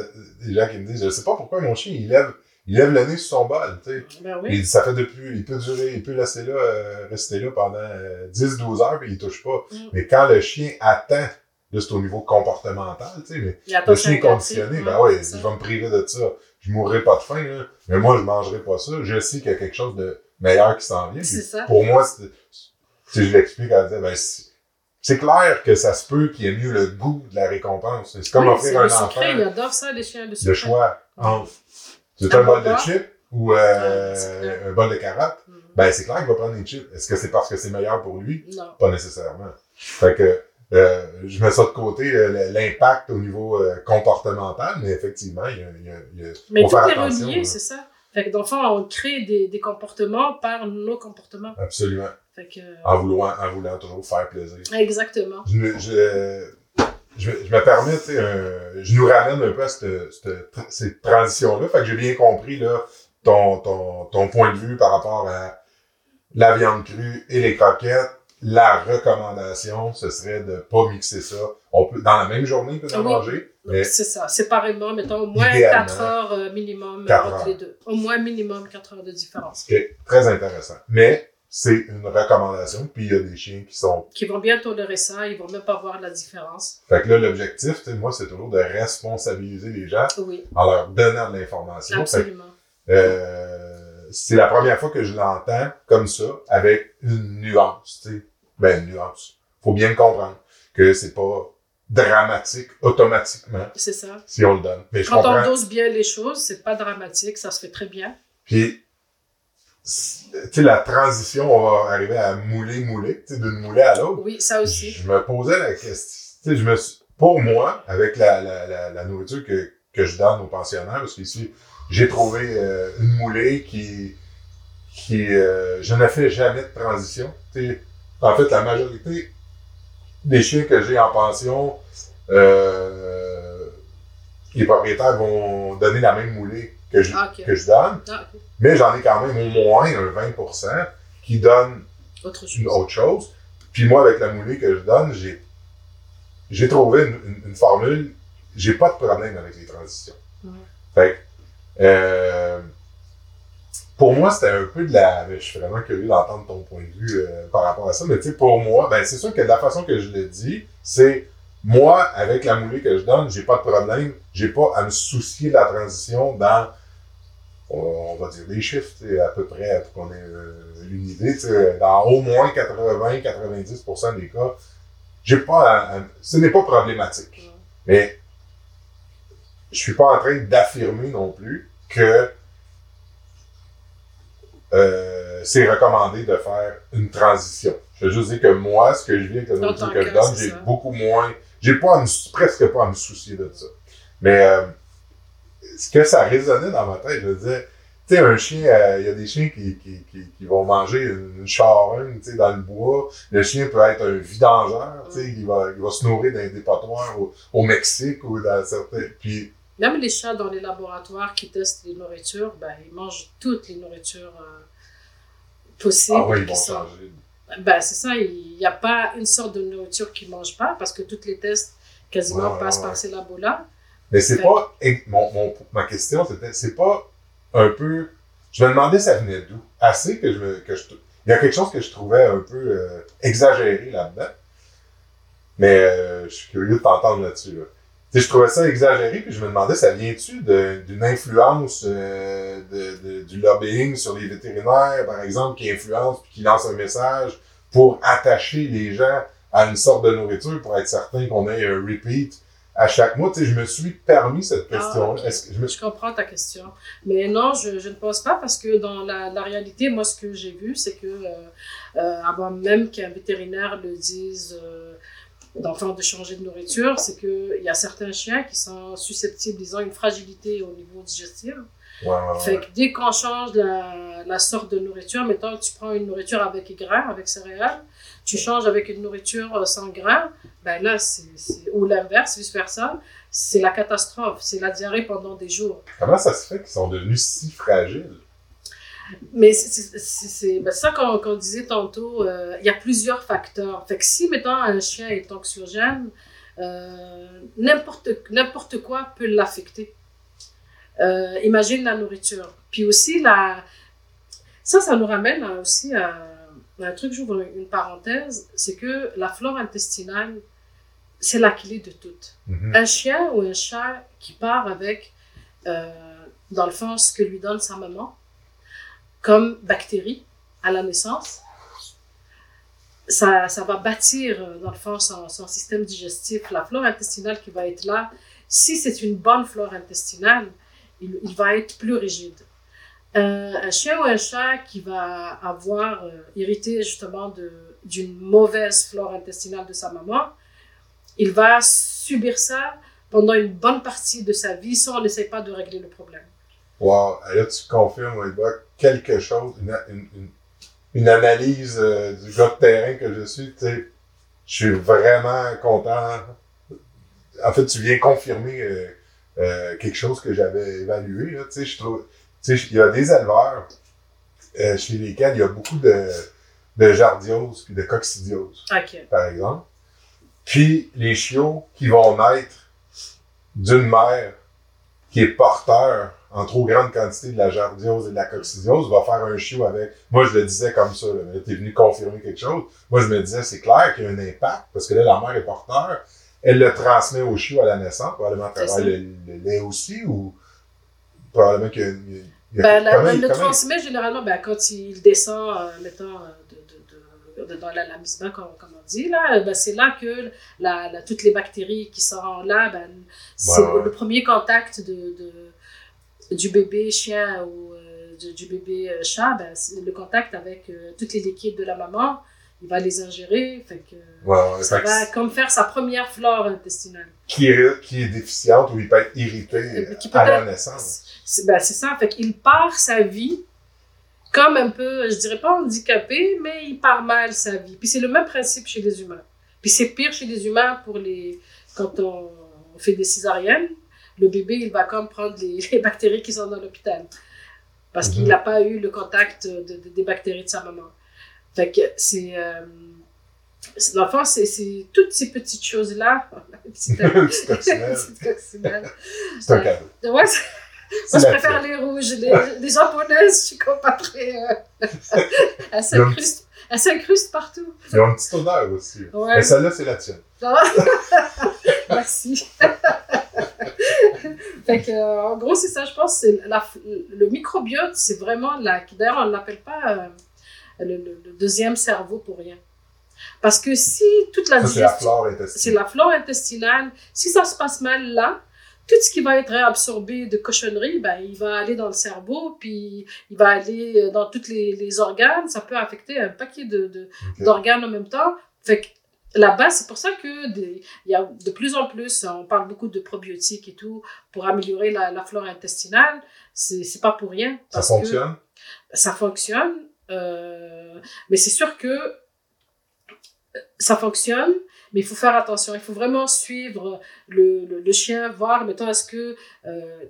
des gens qui me disent, je sais pas pourquoi mon chien, il lève, il lève le nez sur son bol, tu sais. Ben oui. ça fait depuis, il peut durer, il peut laisser là, euh, rester là pendant euh, 10-12 heures, puis il touche pas. Mm. Mais quand le chien attend, là, c'est au niveau comportemental, tu sais, mais le chien conditionné, ben ouais, je vais me priver de ça. Je mourrai pas de faim, là. Mais moi, je mangerai pas ça. Je sais qu'il y a quelque chose de meilleur qui s'en vient. Ça. Pour moi, si je l'explique, elle dit, ben, c'est clair que ça se peut qu'il y ait mieux le goût de la récompense. C'est comme Oui, offrir un enfant sucré, ça, les chiens, le sucre. le choix entre tu veux Un bol de chips ou euh, un bol de carottes, Mm. ben c'est clair qu'il va prendre des chips. Est-ce que c'est parce que c'est meilleur pour lui? Non. Pas nécessairement. Fait que euh, je mets ça de côté, euh, l'impact au niveau euh, comportemental, mais effectivement, il y a, il y a, il y a- Mais faut tout faire est attention, relié, c'est ça. Fait que dans le fond, on crée des, des comportements par nos comportements. Absolument. Fait que. En voulant, en voulant toujours faire plaisir. Exactement. Je, me- je, je, je me permets, tu sais, un- je nous ramène un peu à cette, cette, cette transition-là. Fait que j'ai bien compris, là, ton, ton, ton point de vue par rapport à la viande crue et les croquettes. La recommandation, ce serait de pas mixer ça. On peut, dans la même journée, on peut en Oui. manger, mais C'est ça. Séparément, mettons au moins Idéalement. 4 heures euh, minimum Quatre entre heures. les deux. Au moins minimum 4 heures de différence. c'est très intéressant. Mais c'est une recommandation, puis il y a des chiens qui sont Qui vont bien tolérer ça, ils vont même pas voir la différence. Fait que là, l'objectif, tu sais, moi, c'est toujours de responsabiliser les gens Oui, en leur donnant de l'information. Fait absolument. euh, c'est la première fois que je l'entends comme ça, avec une nuance, tu sais. Ben, une nuance. Faut bien le comprendre. Que c'est pas dramatique automatiquement. C'est ça. Si on le donne. Mais Quand on dose bien les choses, c'est pas dramatique, ça se fait très bien. Puis, tu sais, la transition, on va arriver à mouler, mouler, tu sais, d'une moulée à l'autre. Oui, ça aussi. Je me posais la question. Tu sais, je me suis- pour moi, avec la, la, la, la nourriture que, que je donne aux pensionnaires, parce qu'ici, j'ai trouvé euh, une moulée qui, qui euh, je ne fais jamais de transition. Tu sais, en fait, la majorité des chiens que j'ai en pension, euh, les propriétaires vont donner la même moulée que je, Ah, que je donne, Ah, mais j'en ai quand même au moins un 20% qui donne Autre chose. autre chose. Puis moi, avec la moulée que je donne, j'ai j'ai trouvé une, une- une formule. J'ai pas de problème avec les transitions. Ouais. Fait que, euh, pour moi, c'était un peu de la. mais Je suis vraiment curieux d'entendre ton point de vue euh, par rapport à ça. Mais tu sais, pour moi, ben c'est sûr que de la façon que je le dis, c'est moi, avec la moulée que je donne, j'ai pas de problème. J'ai pas à me soucier de la transition dans on, on va dire des chiffres, à peu près, pour qu'on ait euh, une idée, tu sais, dans au moins 80-90% des cas, j'ai pas à- à- ce n'est pas problématique. Mais je suis pas en train d'affirmer non plus que euh, c'est recommandé de faire une transition. Je veux juste dire que moi, ce que je vis avec la nourriture que je donne, j'ai beaucoup moins, j'ai pas à me- presque pas à me soucier de ça. Mais euh, ce que ça résonnait dans ma tête, je disais, tu sais, un chien, euh, il y a des chiens qui, qui, qui, qui vont manger une, une charogne, tu sais, dans le bois. Le chien peut être un vidangeur, tu sais, il va, il va se nourrir dans des dépotoirs au, au Mexique ou dans certains. Puis, Même les chats dans les laboratoires qui testent les nourritures, ben, ils mangent toutes les nourritures euh, possibles. ah ouais, ils vont sont- changer. Ben, c'est ça, il n'y a pas une sorte de nourriture qu'ils ne mangent pas parce que tous les tests quasiment Ouais, passent ouais, par ces labos-là. Mais c'est pas, mon, mon, ma question, c'était, c'est pas un peu, je me demandais ça venait d'où. Assez que je me, que je, il y a quelque chose que je trouvais un peu euh, exagéré là-dedans. Mais euh, je suis curieux de t'entendre là-dessus. Je trouvais ça exagéré, puis je me demandais, ça vient-tu d'une influence euh, de, de- du lobbying sur les vétérinaires, par exemple, qui influence puis qui lance un message pour attacher les gens à une sorte de nourriture pour être certain qu'on ait un repeat à chaque mois. Tu sais, je me suis permis cette Ah, question-là. ok. Est-ce que je me Je comprends ta question. Mais non, je, je ne pense pas parce que dans la, la réalité, moi, ce que j'ai vu, c'est que euh, euh, avant même qu'un vétérinaire le dise euh, d'enfin de changer de nourriture, c'est qu'il y a certains chiens qui sont susceptibles, disons, une fragilité au niveau digestif. Ouais, ouais, ouais. Fait que dès qu'on change la, la sorte de nourriture, mettons, tu prends une nourriture avec grains, avec céréales, tu changes avec une nourriture euh, sans grains, ben là, c'est, ou l'inverse, vice-versa, c'est la catastrophe. C'est la diarrhée pendant des jours. Comment ça se fait qu'ils sont devenus si fragiles? Mais c'est ben, ça qu'on disait tantôt, euh, il y a plusieurs facteurs. Fait que si, mettons, un chien est anxiogène, euh, n'importe quoi peut l'affecter. Euh, imagine la nourriture. Puis aussi, la... ça, ça nous ramène à- aussi à, un truc, j'ouvre une parenthèse, c'est que la flore intestinale, c'est la clé de tout. Mhm. Un chien ou un chat qui part avec, euh, dans le fond, ce que lui donne sa maman, comme bactéries à la naissance, ça, ça va bâtir, euh, dans le fond, son, son système digestif, la flore intestinale qui va être là. Si c'est une bonne flore intestinale, il, va être plus rigide. Euh, un chien ou un chat qui va avoir euh, hérité justement d'une mauvaise flore intestinale de sa maman, il va subir ça pendant une bonne partie de sa vie si on n'essaie pas de régler le problème. Wow, là, tu confirmes, quelque chose, une, analyse euh, du gars de terrain que je suis, je suis vraiment content. En fait, tu viens confirmer euh, quelque chose que j'avais évalué, là, tu sais, je trouve, tu il y a des éleveurs euh, chez lesquels il y a beaucoup de, de jardiose puis de coccidiose par exemple. Puis les chiots qui vont naître d'une mère qui est porteur en trop grande quantité de la jardiose et de la coccidiose va faire un chiot avec. Moi, je le disais comme ça, là, là, t'es venu confirmer quelque chose. Moi, je me disais, c'est clair qu'il y a un impact, parce que là, la mère est porteur, elle le transmet au chiot à la naissance, probablement à travers le, le lait aussi, ou probablement a- Ben, la- comment elle le transmet généralement ben, quand il descend, euh, mettons, euh, de, dans la, la misma, comme, comme on dit, là, ben, c'est là que la, la- toutes les bactéries qui sont là, ben, c'est Ouais, ouais. le premier contact de, de- du bébé chien ou euh, du, du bébé euh, chat, ben, c'est le contact avec euh, toutes les liquides de la maman, il va les ingérer, fait que ça fait que va comme faire sa première flore intestinale. qui est, qui est déficiente ou il peut être irrité Euh, qui peut à la naissance. C'est ben, c'est ça, fait qu'il part sa vie comme un peu, je dirais pas handicapé, mais il part mal sa vie. Puis c'est le même principe chez les humains. Puis c'est pire chez les humains pour les quand on fait des césariennes, le bébé il va comme prendre les, les bactéries qui sont dans l'hôpital parce qu'il Mhm. n'a pas eu le contact de, de- des bactéries de sa maman. Fait que c'est euh, l'enfant, c'est c'est toutes ces petites choses là. Petite coccinelle. C'est un cadeau. Ouais, c'est- C'est moi, je préfère les rouges. Les, les japonaises, je suis comme pas très. euh, elles s'incrustent elles s'incrustent partout. Ils ont une petite odeur aussi. Ouais. Mais celle-là, c'est la tienne. Merci. fait que, euh, en gros, c'est ça, je pense. la- le microbiote, c'est vraiment la. D'ailleurs, on ne l'appelle pas euh, le, le- le deuxième cerveau pour rien. Parce que si toute la c'est la digestion. flore c'est intestinale. la flore intestinale. Si ça se passe mal là, tout ce qui va être absorbé de cochonneries, ben, il va aller dans le cerveau, puis il va aller euh, dans tous les, les organes. Ça peut affecter un paquet de, de- d'organes en même temps. Fait que là-bas, c'est pour ça que des- il y a de plus en plus, on parle beaucoup de probiotiques et tout, pour améliorer la, la flore intestinale. C'est, pas pour rien. Ça que- fonctionne? ça fonctionne, euh, mais c'est sûr que ça fonctionne, mais il faut faire attention. Il faut vraiment suivre le, le, le chien, voir, mettons, est-ce que euh,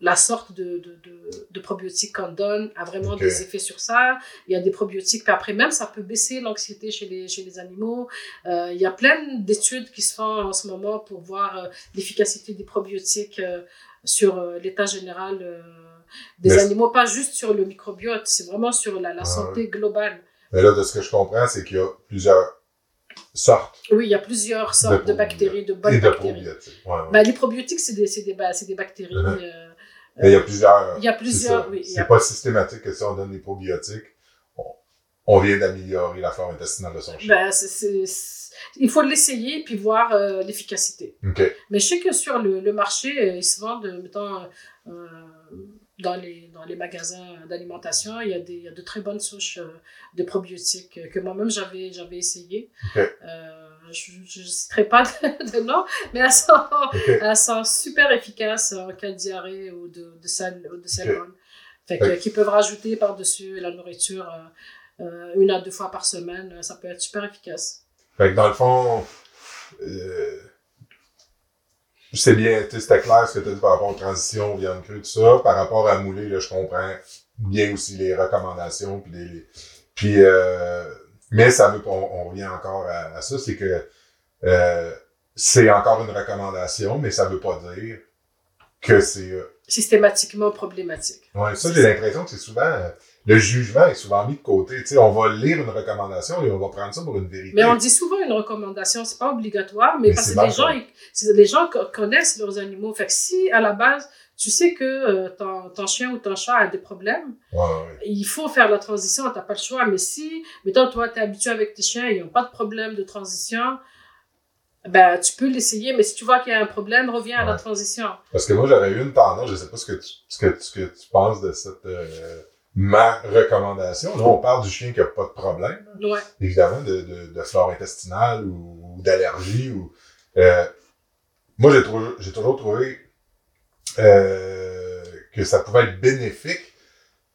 la sorte de, de, de, de probiotiques qu'on donne a vraiment des effets sur ça. Il y a des probiotiques, puis après même, ça peut baisser l'anxiété chez les, chez les animaux. Euh, il y a plein d'études qui se font en ce moment pour voir l'efficacité des probiotiques sur l'état général des Mais- animaux, pas juste sur le microbiote, c'est vraiment sur la, la Ah santé globale. Mais là, de ce que je comprends, c'est qu'il y a plusieurs sortes Oui, il y a plusieurs sortes de, bactéries, de et bonnes de bactéries. probiotiques. Ouais, ouais. Ben, les probiotiques, c'est des, des, ba- c'est des bactéries. Mhm. euh, Mais il y a plusieurs. il y a plusieurs, oui. C'est a- pas systématique que si on donne des probiotiques, on, on vient d'améliorer la flore intestinale de son chien. ben, c'est- c'est- il faut l'essayer puis voir euh, l'efficacité. Mais je sais que sur le, le marché, euh, ils se vendent, mettons, euh, dans, les, dans les magasins d'alimentation, il y, a des, il y a de très bonnes souches euh, de probiotiques que moi-même j'avais, j'avais essayé. Euh, je ne citerai pas de, de nom, mais elles sont, elles sont super efficaces en cas de diarrhée ou de, de, sal, ou de salmone. Fait que, qu'ils peuvent rajouter par-dessus la nourriture euh, une à deux fois par semaine, ça peut être super efficace. Fait que dans le fond, euh, c'est bien, tu sais, c'était clair ce que tu as dit par rapport aux transitions, viande crue, tout ça. Par rapport à mouler, là, je comprends bien aussi les recommandations. Puis, les, puis euh, mais ça veut pas, on, on revient encore à, à ça, c'est que euh, c'est encore une recommandation, mais ça veut pas dire que c'est... euh, Systématiquement problématique. Ouais, ça, j'ai l'impression que c'est souvent... le jugement est souvent mis de côté. Tu sais, on va lire une recommandation et on va prendre ça pour une vérité. Mais on dit souvent une recommandation, c'est pas obligatoire, mais, Mais parce que les gens, ils- les connaissent leurs animaux. Fait que si, à la base, tu sais que euh, ton, ton chien ou ton chat a des problèmes, Ouais, ouais. il faut faire la transition, t'as pas le choix. Mais si, mettons, toi, t'es habitué avec tes chiens, ils n'ont pas de problème de transition, ben, tu peux l'essayer, mais si tu vois qu'il y a un problème, reviens à la transition. Parce que moi, j'aurais eu une tendance, je sais pas ce que tu, ce que, ce que tu penses de cette euh, ma recommandation. Là, on parle du chien qui a pas de problème, Ouais. évidemment, de, de, de flore intestinale ou, ou d'allergie. Ou, euh, moi, j'ai toujours, j'ai toujours trouvé euh, que ça pouvait être bénéfique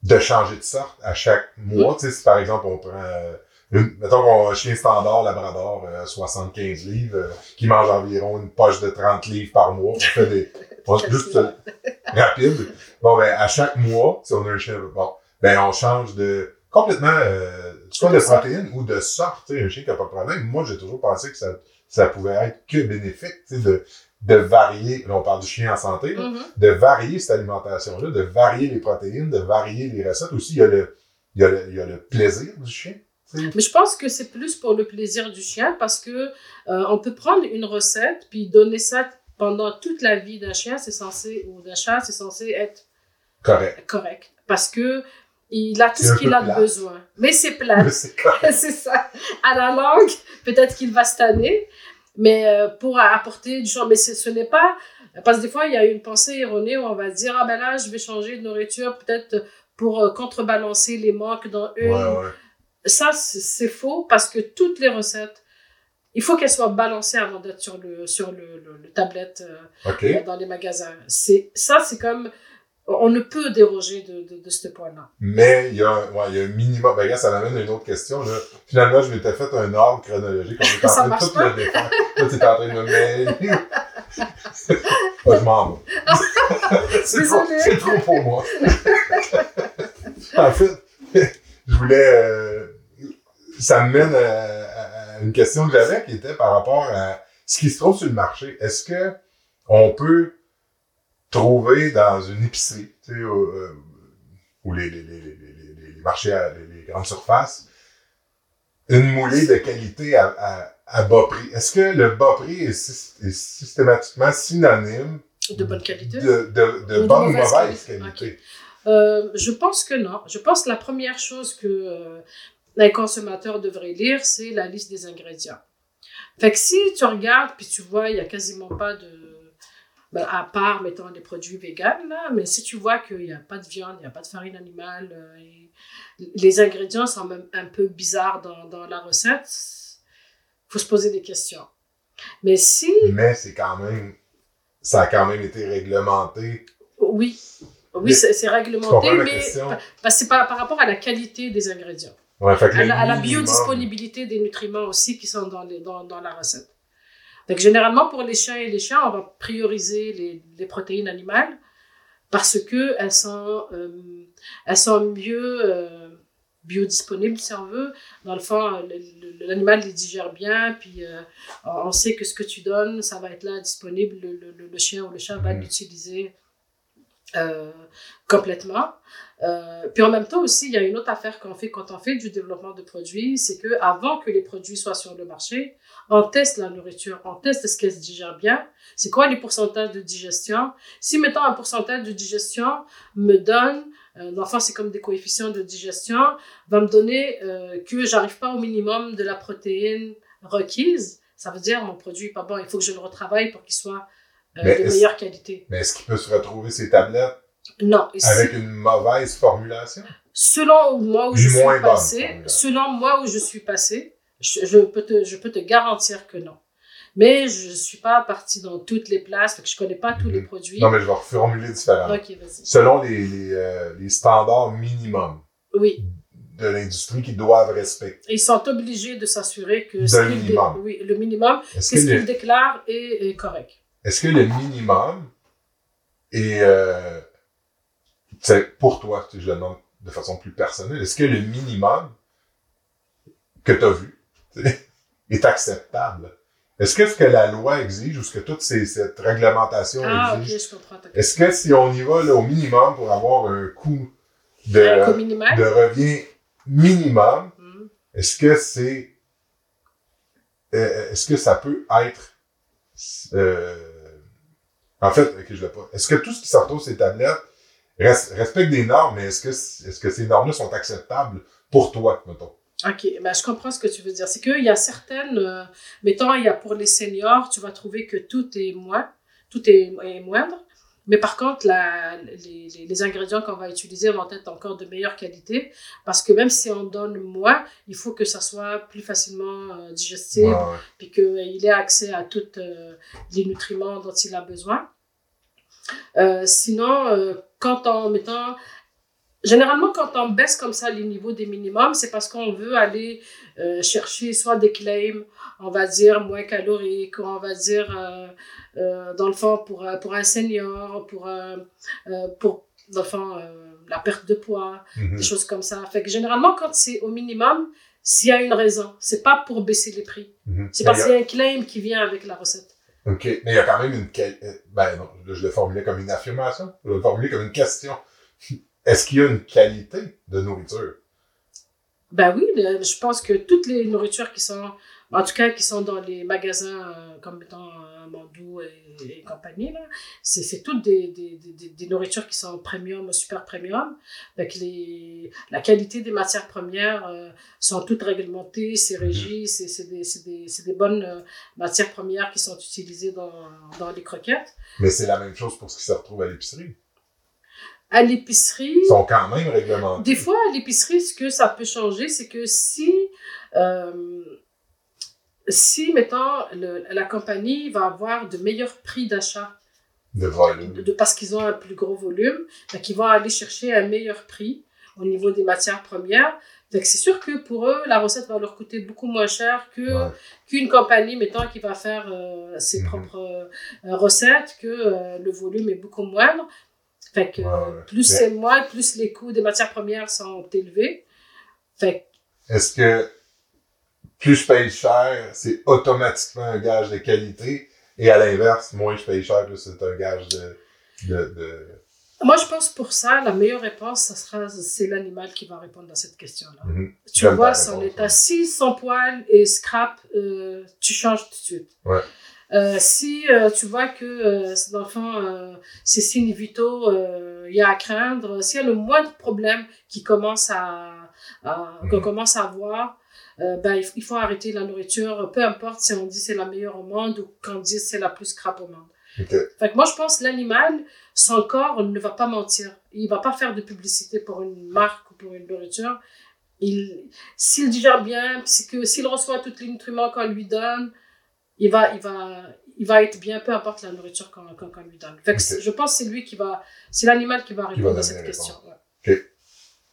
de changer de sorte à chaque mois. Tu sais, si par exemple, on prend... euh, une, mettons qu'on a un chien standard, labrador, euh, 75 livres, euh, qui mange environ une poche de 30 livres par mois. On fait des... on- juste euh, rapide. Bon, ben, à chaque mois, si on a un chien, bon, ben, on change de, complètement, euh, soit de protéines ou de sorte, sais, un chien qui a pas de problème. Moi, j'ai toujours pensé que ça, ça pouvait être que bénéfique, sais, de, de varier, là, on parle du chien en santé, là, Mhm. de varier cette alimentation-là, de varier les protéines, de varier les recettes. Aussi, il y a le, il y a le, il y a le plaisir du chien. sais. Mais je pense que c'est plus pour le plaisir du chien parce que euh, on peut prendre une recette puis donner ça pendant toute la vie d'un chien, c'est censé ou d'un chat, c'est censé être Correct. correct. Parce que il a tout ce qu'il a plat. besoin. Mais c'est plat. Mais c'est ça. À la langue, peut-être qu'il va se tanner, mais euh, pour apporter du genre, mais ce n'est pas, parce que des fois, il y a une pensée erronée où on va dire, ah ben là, je vais changer de nourriture peut-être pour euh, contrebalancer les manques dans une. Ouais, ouais. Ça, c'est faux parce que toutes les recettes, il faut qu'elles soient balancées avant d'être sur le, sur le, le, le tablette euh, dans les magasins. Ça, c'est comme, on ne peut déroger de, de, de ce point-là. Mais il y, a un, ouais, il y a un minimum. Ben, regarde, ça m'amène à une autre question. Là. Finalement, je m'étais fait un ordre chronologique. On était en train de tout le défaire. Là, tu en train de me mêler. Ouais, je m'en vais. C'est trop, Désolée. c'est trop pour moi. en fait, je voulais. euh, ça me mène à, à une question que j'avais qui était par rapport à ce qui se trouve sur le marché. Est-ce que on peut trouver dans une épicerie, tu sais, ou, euh, ou les, les, les, les, marchés, à, les, grandes surfaces, une moulée de qualité à, à, à bas prix. Est-ce que le bas prix est, sy- est systématiquement synonyme De bonne qualité? de, de, de bonne ou mauvaise mauvaise qualité. qualité? Euh, je pense que non. Je pense que la première chose que euh, les consommateurs devraient lire, c'est la liste des ingrédients. Fait que si tu regardes, puis tu vois, il y a quasiment pas de... ben, à part, mettons, des produits véganes, là, mais si tu vois qu'il n'y a pas de viande, il n'y a pas de farine animale, euh, et les ingrédients sont même un peu bizarres dans, dans la recette, faut se poser des questions. Mais si... Mais c'est quand même, ça a quand même été réglementé. Oui, oui, c'est réglementé, mais question? parce que c'est par, par rapport à la qualité des ingrédients. Ouais, fait que à la, à la biodisponibilité des nutriments aussi qui sont dans, les, dans, dans la recette. Donc, généralement, pour les chiens et les chiens, on va prioriser les, les protéines animales parce que elles sont, euh, elles sont mieux euh, biodisponibles, si on veut. Dans le fond, le- le- l'animal les digère bien, puis euh, on sait que ce que tu donnes, ça va être là disponible. Le, chien ou le chat va Mhm. l'utiliser complètement. Puis en même temps aussi, il y a une autre affaire qu'on fait quand on fait du développement de produits, c'est que avant que les produits soient sur le marché, on teste la nourriture, on teste est-ce qu'elle se digère bien, c'est quoi les pourcentages de digestion? Si mettons un pourcentage de digestion me donne, euh, dans le fond, c'est comme des coefficients de digestion, va me donner euh, que j'arrive pas au minimum de la protéine requise, ça veut dire mon produit est pas bon, il faut que je le retravaille pour qu'il soit euh, de meilleure qualité. Mais est-ce qu'il peut se retrouver ces tablettes Non, avec une mauvaise formulation? selon moi où je suis passé, selon moi où je suis passé, je, je peux te, je peux te garantir que non. Mais je suis pas partie dans toutes les places, que je connais pas tous Mhm. les produits. Non, mais je vais reformuler différemment. Selon les, les, euh, les standards minimums Oui, de l'industrie qu'ils doivent respecter. ils sont obligés de s'assurer que De ce minimum. oui, le minimum, que, ce le, qu'ils déclarent est, est correct. est-ce que le minimum est, euh, c'est pour toi, je le demande de façon plus personnelle, est-ce que le minimum que tu as vu est acceptable? Est-ce que ce que la loi exige ou ce que toute ces, cette réglementation Ah, exige, est-ce que si on y va là, au minimum pour avoir un coût de, Un coût de revient minimum, Mhm. est-ce que c'est euh, est-ce que ça peut être euh, en fait je l'ai pas est-ce que tout ce qui sort sur ces tablettes res- respecte des normes mais est-ce que est-ce que ces normes là sont acceptables pour toi mettons? Ok, ben, je comprends ce que tu veux dire. C'est qu'il y a certaines, euh, mettons, il y a pour les seniors, tu vas trouver que tout est moins, tout est, est moindre. Mais par contre, la, les, les, les ingrédients qu'on va utiliser vont être encore de meilleure qualité parce que même si on donne moins, il faut que ça soit plus facilement euh, digestible Ouais, ouais. puis qu'il ait accès à tous euh, les nutriments dont il a besoin. Euh, sinon, euh, quand on, mettons, généralement, quand on baisse comme ça les niveaux des minimums, c'est parce qu'on veut aller euh, chercher soit des claims, on va dire moins caloriques, ou on va dire, euh, euh, dans le fond, pour, pour un senior, pour, pour dans le fond, la perte de poids, Mhm. des choses comme ça. Fait que généralement, quand c'est au minimum, s'il y a une raison, c'est pas pour baisser les prix. Mhm. C'est parce qu'il y a un claim qui vient avec la recette. ok mais il y a quand même une ben non je le formulais comme une affirmation je le formulais comme une question est-ce qu'il y a une qualité de nourriture? Ben oui, je pense que toutes les nourritures qui sont en tout cas qui sont dans les magasins euh, comme étant euh, Mandou et, et compagnie, c'est, toutes des, des, des, des nourritures qui sont premium, super premium. Avec les, la qualité des matières premières euh, sont toutes réglementées, c'est régi, c'est, des, bonnes matières premières qui sont utilisées dans, dans les croquettes. Mais c'est la même chose pour ce qui se retrouve à l'épicerie. À l'épicerie, Ils sont quand même réglementés. Des fois, à l'épicerie, ce que ça peut changer, c'est que si, euh, si mettons, le- la compagnie va avoir de meilleurs prix d'achat, De volume. de, de- parce qu'ils ont un plus gros volume, donc ils vont aller chercher un meilleur prix au niveau des matières premières. Donc c'est sûr que pour eux, la recette va leur coûter beaucoup moins cher que Ouais. qu'une compagnie, mettons, qui va faire euh, ses Mhm. propres euh, recettes, que euh, le volume est beaucoup moindre. Fait que Ouais, ouais. plus c'est moins, plus les coûts des matières premières sont élevés. Fait Est-ce que plus je paye cher, c'est automatiquement un gage de qualité? Et à l'inverse, moins je paye cher, plus c'est un gage de, de, de... que moi, je pense pour ça, la meilleure réponse, ça sera, c'est l'animal qui va répondre à cette question-là. Mhm. Tu vois son état. Si son poil est scrap, euh, tu changes tout de suite. Ouais. Euh, si euh, tu vois que euh, le fond, euh, c'est signe vitaux, il y a à craindre. S'il y a le moindre problème qui commence à, à qu'on Mhm. commence à voir, euh, ben, il, faut arrêter la nourriture, peu importe si on dit c'est la meilleure au monde ou qu'on dit c'est la plus scrap au monde. Ok. Fait que moi, je pense que l'animal, son corps ne va pas mentir. Il va pas faire de publicité pour une marque ou pour une nourriture. Il, s'il digère bien, c'est que s'il reçoit tous les nutriments qu'on lui donne, il va, il va, il va être bien, peu importe la nourriture qu'on, qu'on lui donne. Fait que je pense que c'est lui qui va, c'est l'animal qui va répondre à cette question. ouais.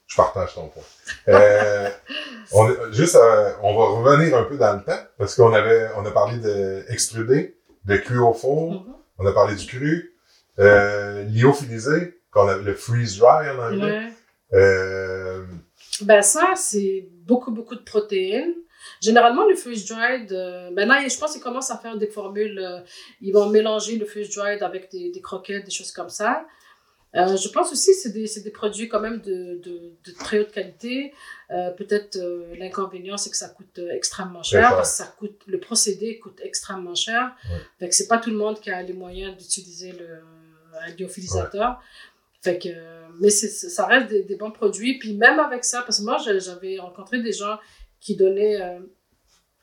Je partage ton point. Euh, on, juste, euh, on va revenir un peu dans le temps, parce qu'on avait, on a parlé de extrudé, de cuit au four, Mhm. on a parlé du cru, euh, lyophilisé, qu'on a le freeze dry en anglais. Ouais. Euh, Ben ça, c'est beaucoup, beaucoup de protéines. Généralement, le freeze dried, euh, maintenant, je pense qu'ils commencent à faire des formules. euh, ils vont mélanger le freeze dried avec des, des croquettes, des choses comme ça. Euh, je pense aussi que c'est des, des produits quand même de, de, de très haute qualité. Euh, Peut-être l'inconvénient, c'est que ça coûte extrêmement cher, parce que ça coûte, le procédé coûte extrêmement cher. Ouais. Fait que c'est pas tout le monde qui a les moyens d'utiliser le, un lyophilisateur. Fait que, mais ça reste des, des bons produits. Puis même avec ça, parce que moi, j'avais rencontré des gens qui donnaient euh,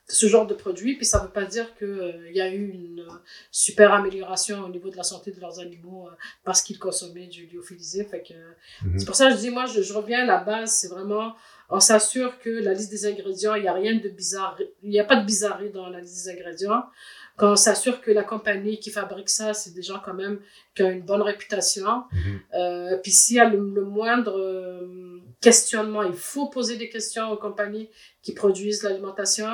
ce genre de produits, puis ça veut pas dire qu'il y a eu une euh, super amélioration au niveau de la santé de leurs animaux euh, parce qu'ils consommaient du lyophilisé. Fait que, mhm. c'est pour ça que je dis, moi, je, je reviens à la base, c'est vraiment, on s'assure que la liste des ingrédients, il n'y a rien de bizarre, il n'y a pas de bizarrerie dans la liste des ingrédients. Quand on s'assure que la compagnie qui fabrique ça, c'est des gens quand même qui ont une bonne réputation. Mhm. Euh, puis s'il y a le, le moindre euh, questionnement, il faut poser des questions aux compagnies qui produisent l'alimentation.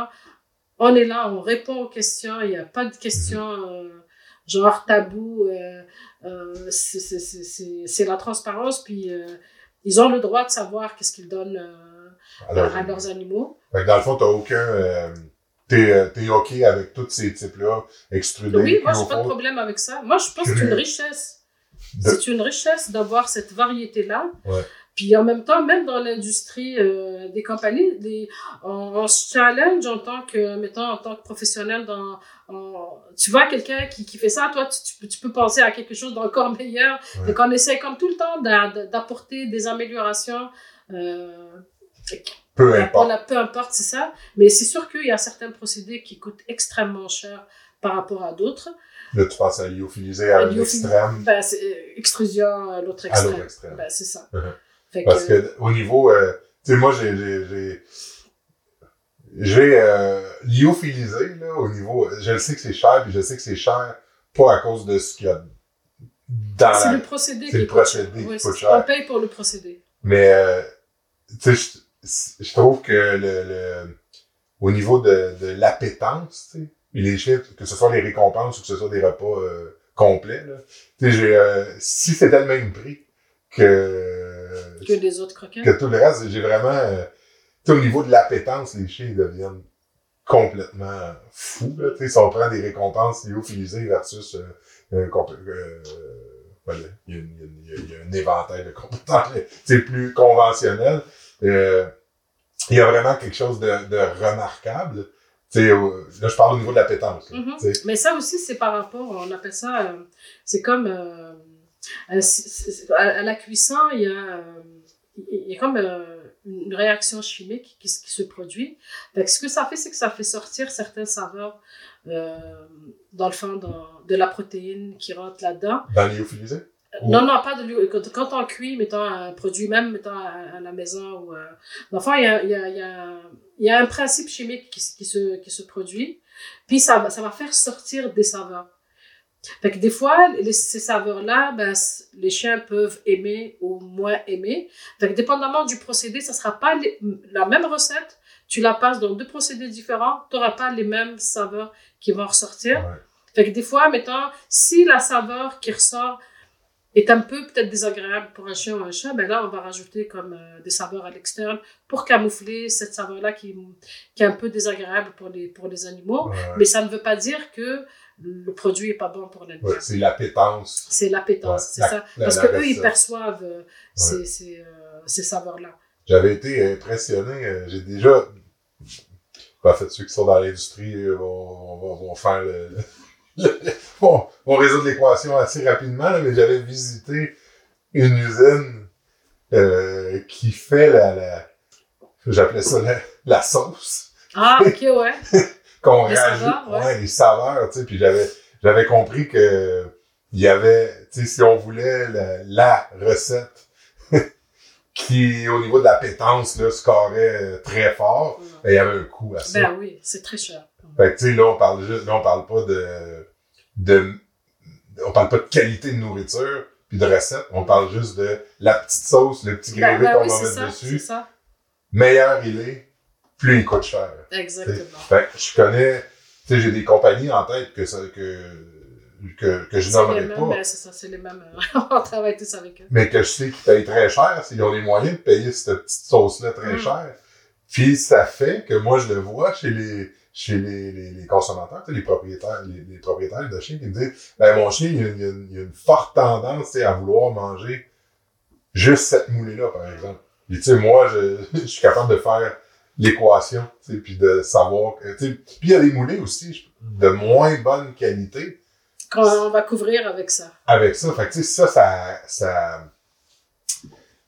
On est là, on répond aux questions, il n'y a pas de questions euh, genre tabou. Euh, euh, c'est- la transparence, puis euh, ils ont le droit de savoir qu'est-ce qu'ils donnent euh, Alors, à leurs animaux. dans le fond, t'as aucun, euh, t'es, ok avec tous ces types-là, extrudés, Oui, moi, j'ai pas de problème avec ça. Moi, je pense que c'est une richesse. de- C'est une richesse d'avoir cette variété-là. Ouais. Puis en même temps, même dans l'industrie euh, des compagnies, on, on se challenge en tant que, mettons, en tant que professionnel dans, tu vois quelqu'un qui, qui fait ça, toi, tu, tu peux, tu peux penser à quelque chose d'encore meilleur. Ouais. Donc on essaie comme tout le temps d'a- d'apporter des améliorations. Euh, peu importe. peu importe, c'est ça. Mais c'est sûr qu'il y a certains procédés qui coûtent extrêmement cher par rapport à d'autres. Là, tu passes à lyophilisé à un Lyophilis- extrême, Ben, c'est euh, extrusion à l'autre à extrême. Ben, c'est ça. Mhm. Fait Parce que, que au niveau, euh, tu sais, moi j'ai j'ai j'ai euh, lyophilisé là au niveau, je le sais que c'est cher, puis je sais que c'est cher pas à cause de ce qu'il y a dans c'est la, le procédé c'est le procédé c'est- cher. On paye pour le procédé. mais euh, tu sais, je, trouve que le, le au niveau de, de l'appétence, tu sais, les chiffres, que ce soit les récompenses ou que ce soit des repas euh, complets, là, tu sais, j'ai si c'était le même prix que Que les autres croquettes. que tout le reste, j'ai vraiment. euh, au niveau de l'appétence, les chiens deviennent complètement fous. Là, tu sais, si on prend des récompenses lyophilisées versus. Euh, euh, voilà, il y, a une- il y a il y un éventail de compétences. C'est plus conventionnel. Euh, il y a vraiment quelque chose de, de remarquable. sais, euh, là, je parle au niveau de la là, Mhm. sais. Mais ça aussi, c'est par rapport, on appelle ça, euh, c'est comme euh, c'est- à, à la cuisson, il y a, euh, il y a comme euh, une réaction chimique qui, se- qui se produit. Que ce que ça fait, c'est que ça fait sortir certaines saveurs, euh, dans le fond, de la protéine qui rentre là-dedans. Dans lyophilisé? Non, non, pas de l'huile. Quand, on cuit, mettons un produit, même mettons à, à la maison ou. Euh, enfin, il y a, il y, a, il y, a, il y a un principe chimique qui, se- qui, se, qui se produit, puis ça va faire sortir des saveurs. Fait que des fois, les- ces saveurs-là, ben, les chiens peuvent aimer ou moins aimer. Fait que dépendamment du procédé, ça sera pas les- la même recette. Tu la passes dans deux procédés différents, tu n'auras pas les mêmes saveurs qui vont ressortir. Ouais. Fait que des fois, mettons, si la saveur qui ressort est un peu peut-être désagréable pour un chien ou un chat, ben là, on va rajouter comme euh, des saveurs à l'externe pour camoufler cette saveur-là qui, qui est un peu désagréable pour les, pour les animaux. Ouais, Mais ça ne veut pas dire que le produit est pas bon pour l'animal. ouais, c'est l'appétence. C'est l'appétence, Ouais, c'est ça. Parce la que eux, ils perçoivent euh, ces, ces, euh, ces saveurs-là. J'avais été impressionné. euh, J'ai déjà. En fait, ceux qui sont dans l'industrie vont, vont, vont faire le. le- le- vont, vont résoudre l'équation assez rapidement, là, mais j'avais visité une usine euh, qui fait la. la J'appelais ça la, la sauce. Ah, ok, ouais. Qu'on Les rajoute. saveurs, ouais. les saveurs, tu sais. Puis j'avais, j'avais compris que il y avait, tu sais, si on voulait la, la recette qui, au niveau de la pétence, là, scorait euh, très fort, ben, il y avait un coût à ça. Ben oui, c'est très cher. Fait que, tu sais, là, on parle juste, là, on parle pas de, de, on parle pas de qualité de nourriture puis de recette. On parle juste de la petite sauce, le petit Ben, grévé ben qu'on oui, va mettre ça, dessus. c'est ça. Meilleur il est, plus il coûte cher. Exactement. Fait que je connais, tu sais, j'ai des compagnies en tête que ça, que, que, que je nommerai pas, ben c'est ça, c'est les mêmes. euh, on travaille tous avec eux. mais que je sais qu'ils payent très cher, s'ils ont les moyens de payer cette petite sauce-là très Mm. cher. Puis ça fait que moi, je le vois chez les, chez les, les, les consommateurs, tu sais, les propriétaires, les, les propriétaires de chiens qui me disent, ben, mon chien, il y a, une- il y a une, il y a une forte tendance, tu sais, à vouloir manger juste cette moulée-là, par exemple. Puis, tu sais, moi, je, je suis capable de faire l'équation, puis de savoir, que, tu sais, puis il y a des moulées aussi de moins bonne qualité Quand on va couvrir avec ça. avec ça. Fait que, ça, ça, ça,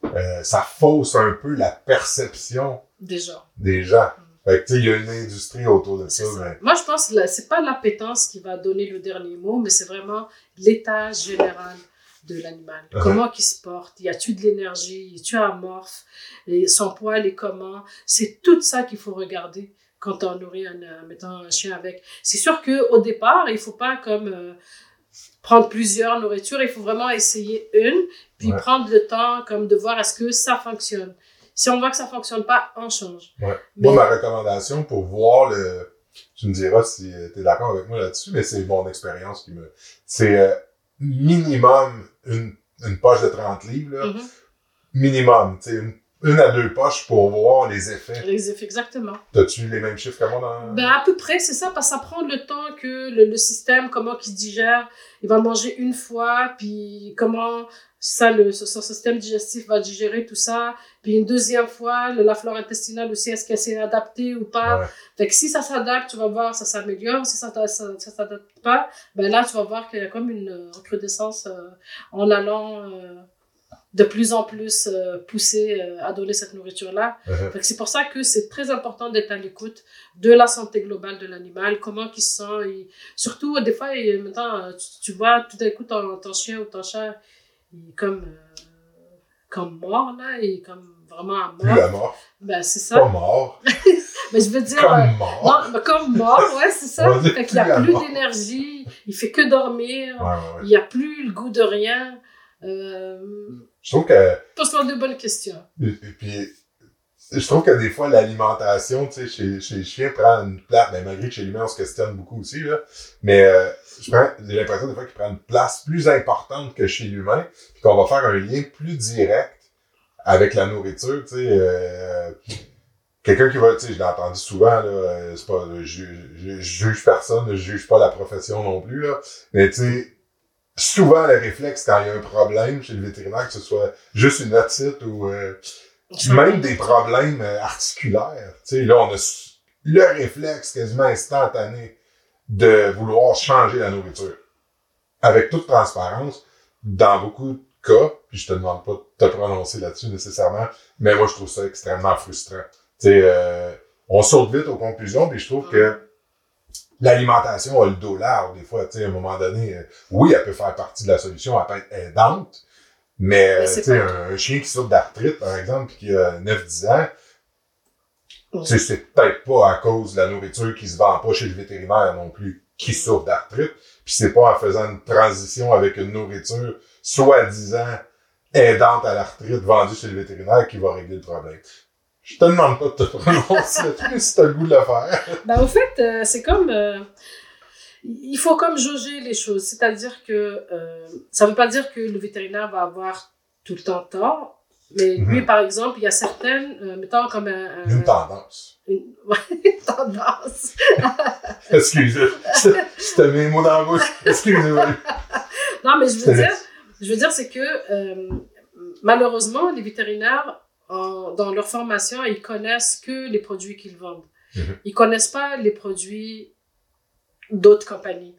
euh, ça fausse un peu la perception Déjà. des gens. Fait que, tu sais, il y a une industrie autour de ça, C'est ça. mais Moi, je pense que c'est pas l'appétence qui va donner le dernier mot, mais c'est vraiment l'état général de l'animal. Uh-huh. Comment il se porte? Y a-tu de l'énergie? Y a-tu amorphe? Et son poil est comment? C'est tout ça qu'il faut regarder quand on nourrit un, euh, mettons, un chien avec. C'est sûr que au départ, il faut pas comme euh, prendre plusieurs nourritures. Il faut vraiment essayer une, puis Ouais. prendre le temps comme de voir est-ce que ça fonctionne. Si on voit que ça fonctionne pas, on change. Ouais. Mais- moi, ma recommandation pour voir le, tu me diras si tu es d'accord avec moi là-dessus, mais c'est mon expérience qui me, c'est euh, minimum une, une poche de 30 livres, là. Mhm. minimum, tu sais, une, une à deux poches pour voir les effets. Les effets, exactement. T'as-tu les mêmes chiffres que moi dans... Ben, à peu près, c'est ça, parce que ça prend le temps que le, le système, comment il se digère, il va manger une fois, puis comment ça, le, son système digestif va digérer tout ça, puis une deuxième fois, la flore intestinale aussi, est-ce qu'elle s'est adaptée ou pas? Ouais. Fait que si ça s'adapte, tu vas voir, ça s'améliore. Si ça ne s'adapte pas, ben là, tu vas voir qu'il y a comme une euh, recrudescence euh, en allant euh, de plus en plus euh, pousser à donner cette nourriture-là. Uh-huh. Fait que C'est pour ça que c'est très important d'être à l'écoute de la santé globale de l'animal, comment il se sent. Surtout, des fois, maintenant, tu, tu vois, tout d'un coup, ton, ton chien ou ton chat, il est comme, euh, comme mort, là, il est comme vraiment Plus mort. à mort. Ben, c'est Pas ça. mort, Mais je veux dire... euh, comme mort. non, ben, comme mort, ouais, c'est ça. Fait qu'il n'y plus a plus mort. d'énergie, il fait que dormir, Ouais, ouais, ouais. il n'y a plus le goût de rien. Euh, Je trouve que Pose-moi de bonnes questions. Et et puis, je trouve que des fois, l'alimentation, tu sais, chez, chez le chien prend une place, ben, malgré que chez l'humain, on se questionne beaucoup aussi, là. Mais, euh, j'ai l'impression des fois qu'il prend une place plus importante que chez l'humain, puis qu'on va faire un lien plus direct avec la nourriture, tu sais, euh, quelqu'un qui va, tu sais, je l'ai entendu souvent, là, euh, c'est pas, je, je, je juge personne, je juge pas la profession non plus, là, mais tu sais, souvent le réflexe quand il y a un problème chez le vétérinaire, que ce soit juste une otite ou euh, même des problèmes euh, articulaires. Tu sais, là, on a, le réflexe quasiment instantané de vouloir changer la nourriture. Avec toute transparence, dans beaucoup de cas, puis je te demande pas de te prononcer là-dessus nécessairement, mais moi je trouve ça extrêmement frustrant. Tu sais, euh, on saute vite aux conclusions, puis je trouve que l'alimentation a le dos large des fois. Tu sais, à un moment donné, euh, oui, elle peut faire partie de la solution, elle peut être aidante, mais, tu sais, un, chien qui souffre d'arthrite, par exemple, puis qui a 9-10 ans, sais, c'est peut-être pas à cause de la nourriture qui se vend pas chez le vétérinaire non plus qui souffre d'arthrite, puis c'est pas en faisant une transition avec une nourriture soi-disant aidante à l'arthrite vendue chez le vétérinaire qui va régler le problème. Je te demande pas de te prononcer là-dessus si t'as le goût de le faire. Ben, au fait, euh, c'est comme. euh, il faut comme jauger les choses. C'est-à-dire que euh, ça ne veut pas dire que le vétérinaire va avoir tout le temps tort. Mais lui, Mhm. par exemple, il y a certaines, euh, mettons comme un, un- Une tendance. une- ouais, une tendance. Excusez. C'était mes mots dans la bouche. Excusez-moi. Non, mais je Je veux te dire, je veux dire, c'est que euh, malheureusement, les vétérinaires, en- dans leur formation, ils connaissent que les produits qu'ils vendent. Mhm. Ils connaissent pas les produits d'autres compagnies.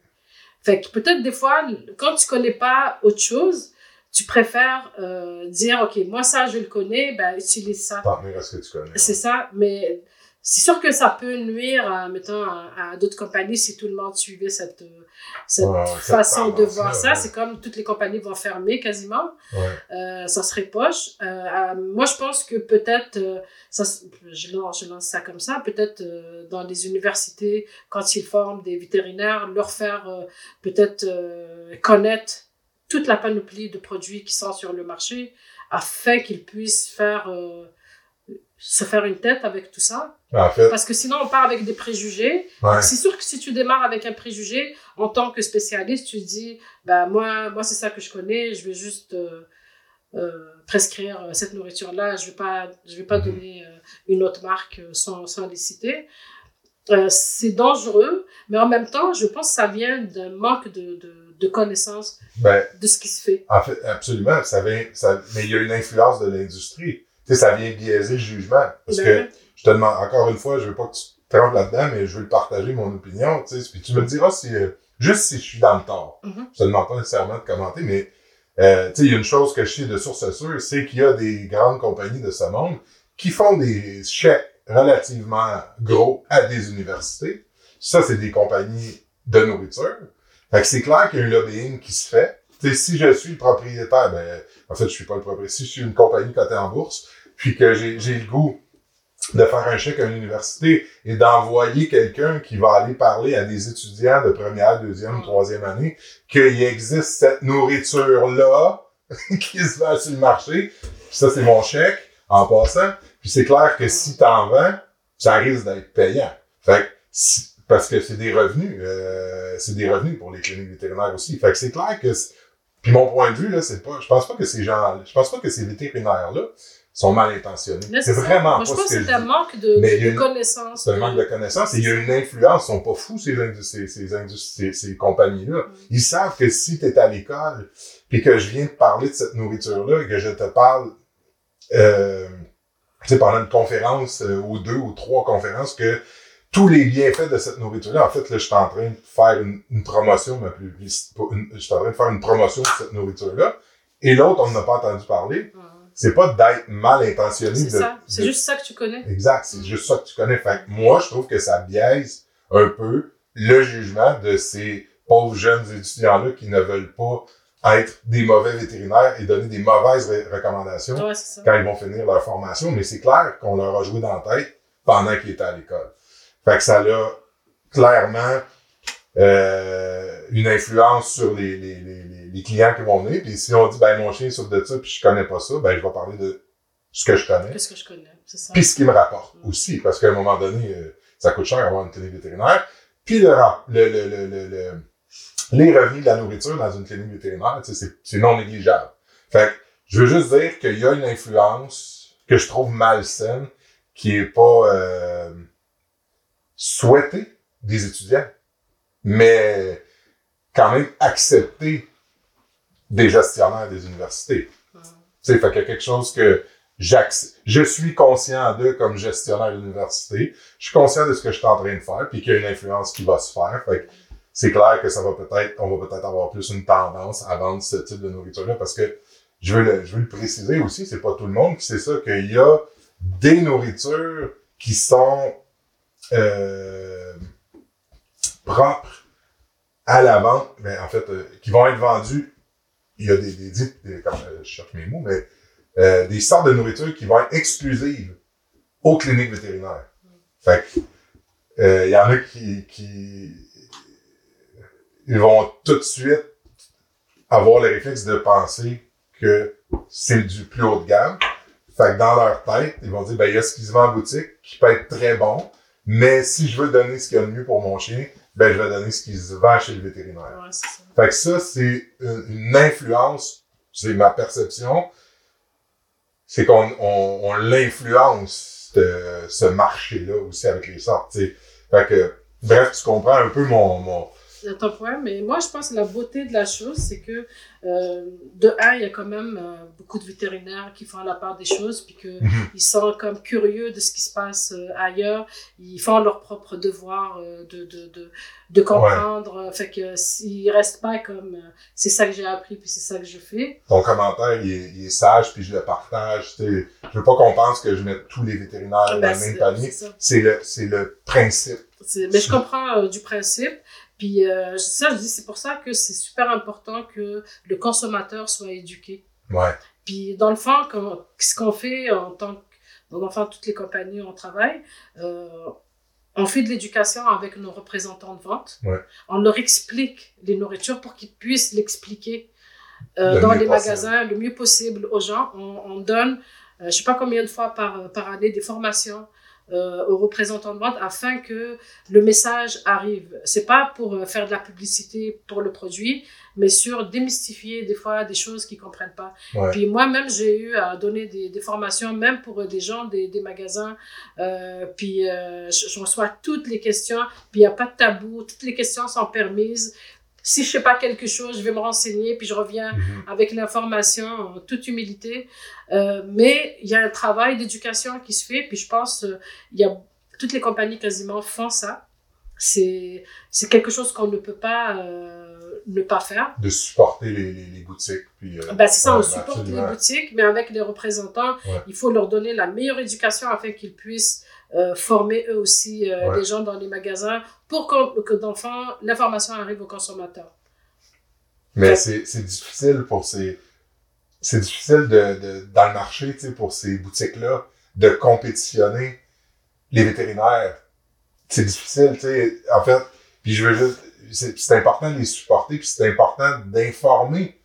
Fait que peut-être des fois, quand tu connais pas autre chose, tu préfères euh, dire, OK, moi ça, je le connais, ben utilise ça. À ce que tu connais. C'est ça, mais c'est sûr que ça peut nuire, à, mettons, à, à d'autres compagnies si tout le monde suivait cette, euh, cette Ouais, façon de voir ça. ouais. C'est comme toutes les compagnies vont fermer quasiment. Ouais. Euh, ça serait poche. Euh, euh, moi, je pense que peut-être, euh, ça, je, lance, je lance ça comme ça, peut-être euh, dans les universités, quand ils forment des vétérinaires, leur faire euh, peut-être euh, connaître toute la panoplie de produits qui sont sur le marché afin qu'ils puissent faire, euh, se faire une tête avec tout ça. En fait, Parce que sinon, on part avec des préjugés. ouais. C'est sûr que si tu démarres avec un préjugé, en tant que spécialiste, tu te dis, bah, moi, moi c'est ça que je connais, je vais juste euh, euh, prescrire cette nourriture-là, je vais pas, je vais pas Mhm. donner euh, une autre marque sans, sans les citer. C'est dangereux, mais en même temps, je pense que ça vient d'un manque de, de, de connaissance Ben, de ce qui se fait. En fait, absolument. Ça vient, ça, mais il y a une influence de l'industrie. Tu sais, ça vient biaiser le jugement. Parce Ben, que, je te demande, encore une fois, je veux pas que tu te trompes là-dedans, mais je veux partager mon opinion, tu sais. Puis tu me diras si, euh, juste si je suis dans le tort. Mhm. Je te demande pas nécessairement de commenter, mais, euh, tu sais, il y a une chose que je sais de source sûre, c'est qu'il y a des grandes compagnies de ce monde qui font des chèques relativement gros à des universités. Ça, c'est des compagnies de nourriture. Fait que c'est clair qu'il y a un lobbying qui se fait. Tu sais, si je suis le propriétaire, ben, en fait, je suis pas le propriétaire. Si je suis une compagnie cotée en bourse, puis que j'ai, j'ai le goût de faire un chèque à une université et d'envoyer quelqu'un qui va aller parler à des étudiants de première, deuxième, troisième année qu'il existe cette nourriture-là qui se vend sur le marché. Puis ça, c'est mon chèque en passant. Puis c'est clair que si t'en vends, ça risque d'être payant. Fait que, si- parce que c'est des revenus, euh, c'est des revenus pour les cliniques vétérinaires aussi. Fait que c'est clair que, puis mon point de vue là, c'est pas, je pense pas que ces gens, je pense pas que ces vétérinaires là sont mal intentionnés. C'est vraiment Moi, pas je pense ce que c'est un manque de, Mais connaissances. C'est un manque de connaissances et il y a une influence. Ils sont pas fous, ces, ces, ces, ces, ces compagnies-là. Ils savent que si tu es à l'école puis que je viens de parler de cette nourriture-là et que je te parle, euh, tu sais, pendant une conférence euh, ou deux ou trois conférences, que tous les bienfaits de cette nourriture-là, en fait, là, je suis en train de faire une, une promotion, ma je suis en train de faire une promotion de cette nourriture-là. Et l'autre, on n'a pas entendu parler. C'est pas d'être mal intentionné. C'est ça. C'est de- juste ça que tu connais. Exact, c'est juste ça que tu connais. Fait que moi, je trouve que ça biaise un peu le jugement de ces pauvres jeunes étudiants-là qui ne veulent pas être des mauvais vétérinaires et donner des mauvaises recommandations Ouais, quand ils vont finir leur formation. Mais c'est clair qu'on leur a joué dans la tête pendant qu'ils étaient à l'école. Fait que ça a clairement euh, une influence sur les, les, les, les- les clients qui vont venir. Puis si on dit, ben mon chien souffre de ça, puis je connais pas ça, ben je vais parler de ce que je connais. Qu'est-ce que je connais? C'est ça. Puis ce qui me rapporte aussi, parce qu'à un moment donné, euh, ça coûte cher avoir une clinique vétérinaire. Puis le, le, le, le, le- le- les revenus de la nourriture dans une clinique vétérinaire, c'est non négligeable. Fait que je veux juste dire qu'il y a une influence que je trouve malsaine, qui est pas euh, souhaitée des étudiants, mais quand même acceptée des gestionnaires des universités. Tu sais, fait qu'il y a quelque chose que je suis conscient d'eux comme gestionnaire d'université. Je suis conscient de ce que je suis en train de faire, puis qu'il y a une influence qui va se faire. Fait c'est clair que ça va peut-être, on va peut-être avoir plus une tendance à vendre ce type de nourriture-là, parce que je veux le, je veux le préciser aussi, c'est pas tout le monde qui sait ça, qu'il y a des nourritures qui sont euh, propres à la vente, mais en fait, euh, qui vont être vendues. Il y a des, des, des, comme, euh, je cherche mes mots, mais euh, des sortes de nourriture qui vont être exclusives aux cliniques vétérinaires. Fait que, il y en a qui, qui ils vont tout de suite avoir le réflexe de penser que c'est du plus haut de gamme. Fait que dans leur tête, ils vont dire, ben, il y a ce qui se vend en boutique qui peut être très bon, mais si je veux donner ce qu'il y a de mieux pour mon chien, ben, je vais donner ce qui se vend chez le vétérinaire. Ouais, ça. Fait que ça, c'est une, influence, c'est ma perception, c'est qu'on on, on l'influence, ce marché-là aussi avec les sortes, t'sais. Fait que, bref, tu comprends un peu mon, mon, ton point, mais moi, je pense que la beauté de la chose, c'est que, euh, de un, il y a quand même euh, beaucoup de vétérinaires qui font la part des choses, puis qu'ils Mhm. sont comme curieux de ce qui se passe euh, ailleurs. Ils font leur propre devoir de, de, de, de comprendre. Fait que s'ils restent pas comme c'est ça que j'ai appris, puis c'est ça que je fais. ton commentaire, il est, il est sage, puis je le partage. t'sais. Je veux pas qu'on pense que je mets tous les vétérinaires dans Ben, le même panier. c'est le, le principe. Mais je comprends euh, du principe. Puis euh, ça, je dis, c'est pour ça que c'est super important que le consommateur soit éduqué. Ouais. Puis dans le fond, quand- ce qu'on fait en tant que, dans le fond, toutes les compagnies où on travaille, euh, on fait de l'éducation avec nos représentants de vente. Ouais. On leur explique les nourritures pour qu'ils puissent l'expliquer euh, Le dans les possible. magasins le mieux possible aux gens. On, on donne, euh, je sais pas combien de fois par, par année, des formations euh, aux représentants de vente afin que le message arrive. C'est pas pour euh, faire de la publicité pour le produit, mais sur démystifier des fois des choses qu'ils comprennent pas. Ouais. Puis moi-même, j'ai eu à donner des, des formations, même pour euh, des gens des, des magasins. Euh, puis euh, je, je reçois toutes les questions, puis il n'y a pas de tabou, toutes les questions sont permises. Si je sais pas quelque chose, je vais me renseigner, puis je reviens Mhm. avec l'information en toute humilité. Euh, mais il y a un travail d'éducation qui se fait, puis je pense euh, il y a toutes les compagnies quasiment font ça. C'est quelque chose qu'on ne peut pas euh, ne pas faire. De supporter les, les, les boutiques. Puis, Ben, c'est ça, on supporte absolument. les boutiques, mais avec les représentants, Ouais. il faut leur donner la meilleure éducation afin qu'ils puissent former eux aussi euh, Ouais. les gens dans les magasins pour que, fond, l'information arrive aux consommateurs. Mais Ouais. c'est, difficile pour ces. C'est difficile de, de, dans le marché, tu sais, pour ces boutiques-là, de compétitionner les vétérinaires. C'est difficile, tu sais. En fait, puis je veux juste. C'est, c'est important de les supporter, puis c'est important d'informer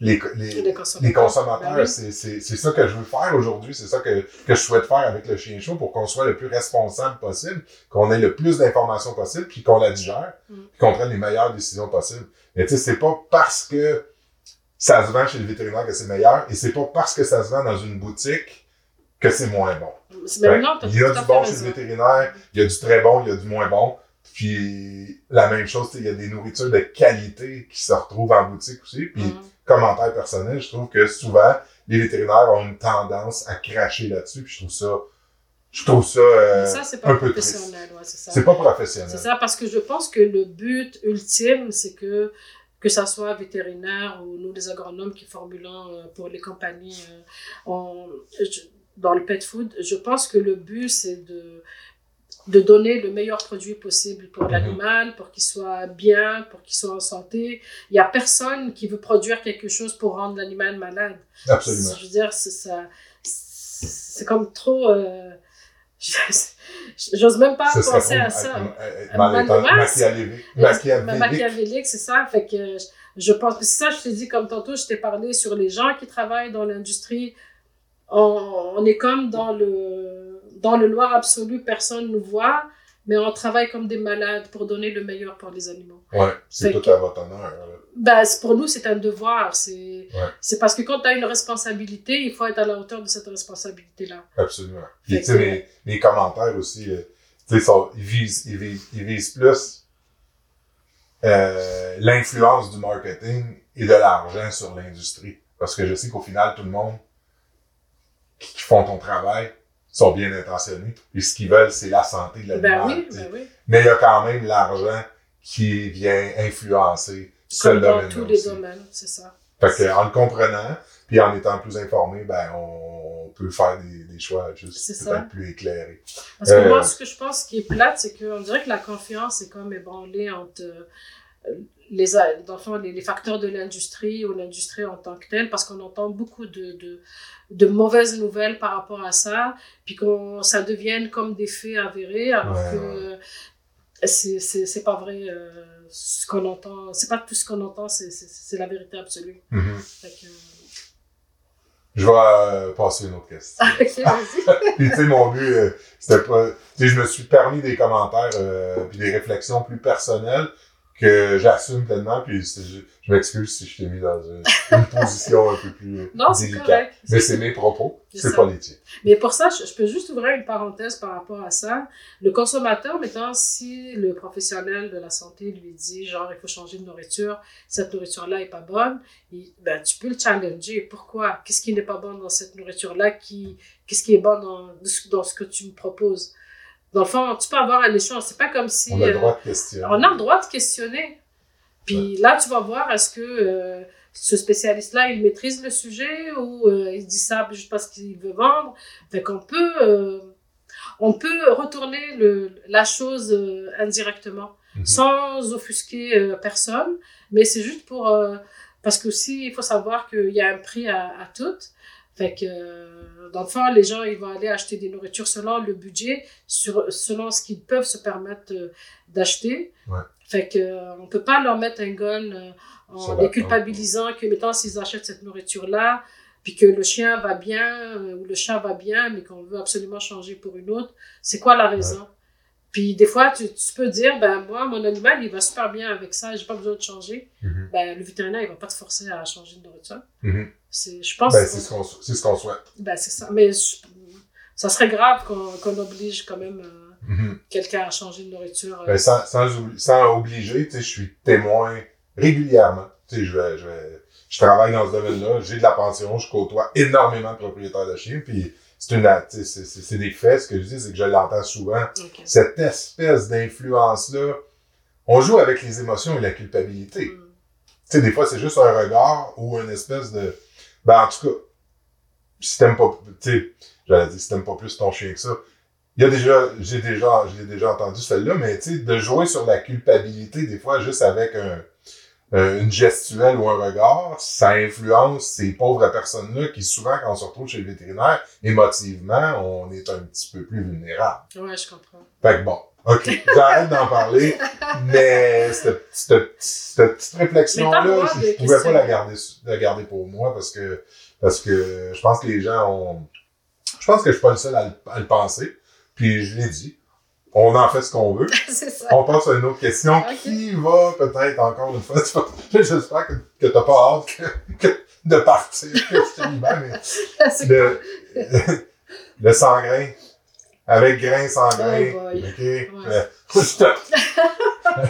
les, les, Les consommateurs. les consommateurs. Ben oui. c'est, ça que je veux faire aujourd'hui. C'est ça que, que je souhaite faire avec le chien chaud pour qu'on soit le plus responsable possible, qu'on ait le plus d'informations possible, puis qu'on la digère, Mm. puis qu'on prenne les meilleures décisions possibles. Mais tu sais, c'est pas parce que ça se vend chez le vétérinaire que c'est meilleur, et c'est pas parce que ça se vend dans une boutique que c'est moins bon. Non, il y a du bon chez raison. le vétérinaire, il y a du très bon, il y a du moins bon. Puis la même chose, tu sais, il y a des nourritures de qualité qui se retrouvent en boutique aussi. Puis Mhm. Commentaire personnel, je trouve que souvent, les vétérinaires ont une tendance à cracher là-dessus. Puis je trouve ça, je trouve ça, euh, ça, un peu ouais, c'est pas professionnel. C'est ça, parce que je pense que le but ultime, c'est que, que ça soit vétérinaire ou nous, les agronomes qui formulons euh, pour les compagnies euh, on- je- dans le pet food, je pense que le but, c'est de, de donner le meilleur produit possible pour Mhm. l'animal, pour qu'il soit bien, pour qu'il soit en santé. Il y a personne qui veut produire quelque chose pour rendre l'animal malade. Absolument. Je veux dire, c'est ça. C'est comme trop. euh, J'ose même pas Ce penser à ça. machiavélique. Ma- Machiavélique. C'est ça. Fait que je- je pense que c'est ça, je t'ai dit comme tantôt, je t'ai parlé sur les gens qui travaillent dans l'industrie. On, on est comme dans le, dans le noir absolu, personne nous voit, mais on travaille comme des malades pour donner le meilleur pour les animaux. Ouais, c'est tout à votre honneur. Ben, pour nous, c'est un devoir. C'est Ouais. parce que quand tu as une responsabilité, il faut être à la hauteur de cette responsabilité-là. Absolument. Tu sais, que- mes, mes commentaires aussi, euh, tu sais, sont- ils visent, ils visent, ils visent plus euh, l'influence du marketing et de l'argent sur l'industrie. Parce que je sais qu'au final, tout le monde qui font ton travail sont bien intentionnés. Et ce qu'ils veulent, c'est la santé de l'animal. Ben oui, ben oui. Mais il y a quand même l'argent qui vient influencer ce Comme dans domaine tous les domaines, c'est ça. Fait que, en le comprenant, puis en étant plus informé, ben, on peut faire des, des choix juste peut-être plus éclairés. Parce que Euh, moi, ce que je pense qui est plate, c'est qu'on dirait que la confiance est comme ébranlée entre euh, les, dans le fond, les, les facteurs de l'industrie ou l'industrie en tant que telle, parce qu'on entend beaucoup de, de, de mauvaises nouvelles par rapport à ça, puis qu'on ça devienne comme des faits avérés, alors Ouais, que c'est pas vrai euh, ce qu'on entend, c'est pas tout ce qu'on entend, c'est la vérité absolue. Mhm. Fait que, Je vais euh, passer une autre question. ok, vas-y. Puis tu sais, mon but, euh, c'était pas... Tu sais, je me suis permis des commentaires euh, puis des réflexions plus personnelles que j'assume pleinement, puis je, je m'excuse si je t'ai mis dans une, une position un peu plus Non, c'est délicate. correct. Mais c'est mes propos, C'est tiens. Mais pour ça, je, je peux juste ouvrir une parenthèse par rapport à ça. Le consommateur, maintenant, si le professionnel de la santé lui dit, genre, il faut changer de nourriture, cette nourriture-là est pas bonne, il- ben, tu peux le challenger. Pourquoi? Qu'est-ce qui n'est pas bon dans cette nourriture-là? Qui, qu'est-ce qui est bon dans, dans ce que tu me proposes? Dans le fond, tu peux avoir un échange. C'est pas comme si... On a le euh, droit de questionner. on a le droit de questionner. Puis là, tu vas voir, est-ce que euh, ce spécialiste-là, il maîtrise le sujet ou euh, il dit ça juste parce qu'il veut vendre. Fait qu'on peut, euh, on peut retourner le, la chose indirectement, Mhm. sans offusquer personne. Mais c'est juste pour... parce que aussi, il faut savoir qu'il y a un prix à, à tout. Fait que, euh, dans le fond, les gens, ils vont aller acheter des nourritures selon le budget, sur, selon ce qu'ils peuvent se permettre euh, d'acheter. Ouais. Fait que, euh, on peut pas leur mettre un gun en les va, culpabilisant que, mettons, s'ils achètent cette nourriture-là, puis que le chien va bien ou le chat va bien, mais qu'on veut absolument changer pour une autre, c'est quoi la raison? Puis des fois, tu, tu peux dire, ben moi, mon animal, il va super bien avec ça, j'ai pas besoin de changer. Mhm. Ben, le vétérinaire, il va pas te forcer à changer de nourriture. Mhm. C'est, je pense Ben, que- c'est ce qu'on c'est ce qu'on souhaite. ben, c'est ça. Mais je- ça serait grave qu'on, qu'on oblige quand même euh, Mhm. quelqu'un à changer de nourriture. euh. Ben, sans, sans, sans obliger, tu sais, je suis témoin régulièrement. Tu sais, je vais, je vais, je travaille dans ce domaine-là, j'ai de la pension, je côtoie énormément de propriétaires de chiens, puis c'est des faits, ce que je dis, c'est que je l'entends souvent. Cette espèce d'influence-là, on joue avec les émotions et la culpabilité. Mm. Tu sais, des fois, c'est juste un regard ou une espèce de, ben, en tout cas, si t'aimes pas, tu sais, j'allais dire, si t'aimes pas plus ton chien que ça, il y a déjà, j'ai déjà, je l'ai déjà entendu celle-là, mais tu sais, de jouer sur la culpabilité, des fois, juste avec un, euh, une gestuelle ou un regard, ça influence ces pauvres personnes-là qui, souvent, quand on se retrouve chez le vétérinaire, émotivement, on est un petit peu plus vulnérable. Ouais, je comprends. Fait que bon, OK, j'arrête d'en parler, mais cette, cette, cette petite réflexion-là, je, je pouvais pas la garder, la garder pour moi parce que, parce que je pense que les gens ont... Je pense que je suis pas le seul à le, à le penser. Puis je l'ai dit, on en fait ce qu'on veut. c'est ça. On passe à une autre question qui va peut-être encore une fois... J'espère que, que t'as pas hâte que, que de partir, que je te libère, mais le, le sans grain. Avec grain, sans grain. Oh. OK? Euh, je, te,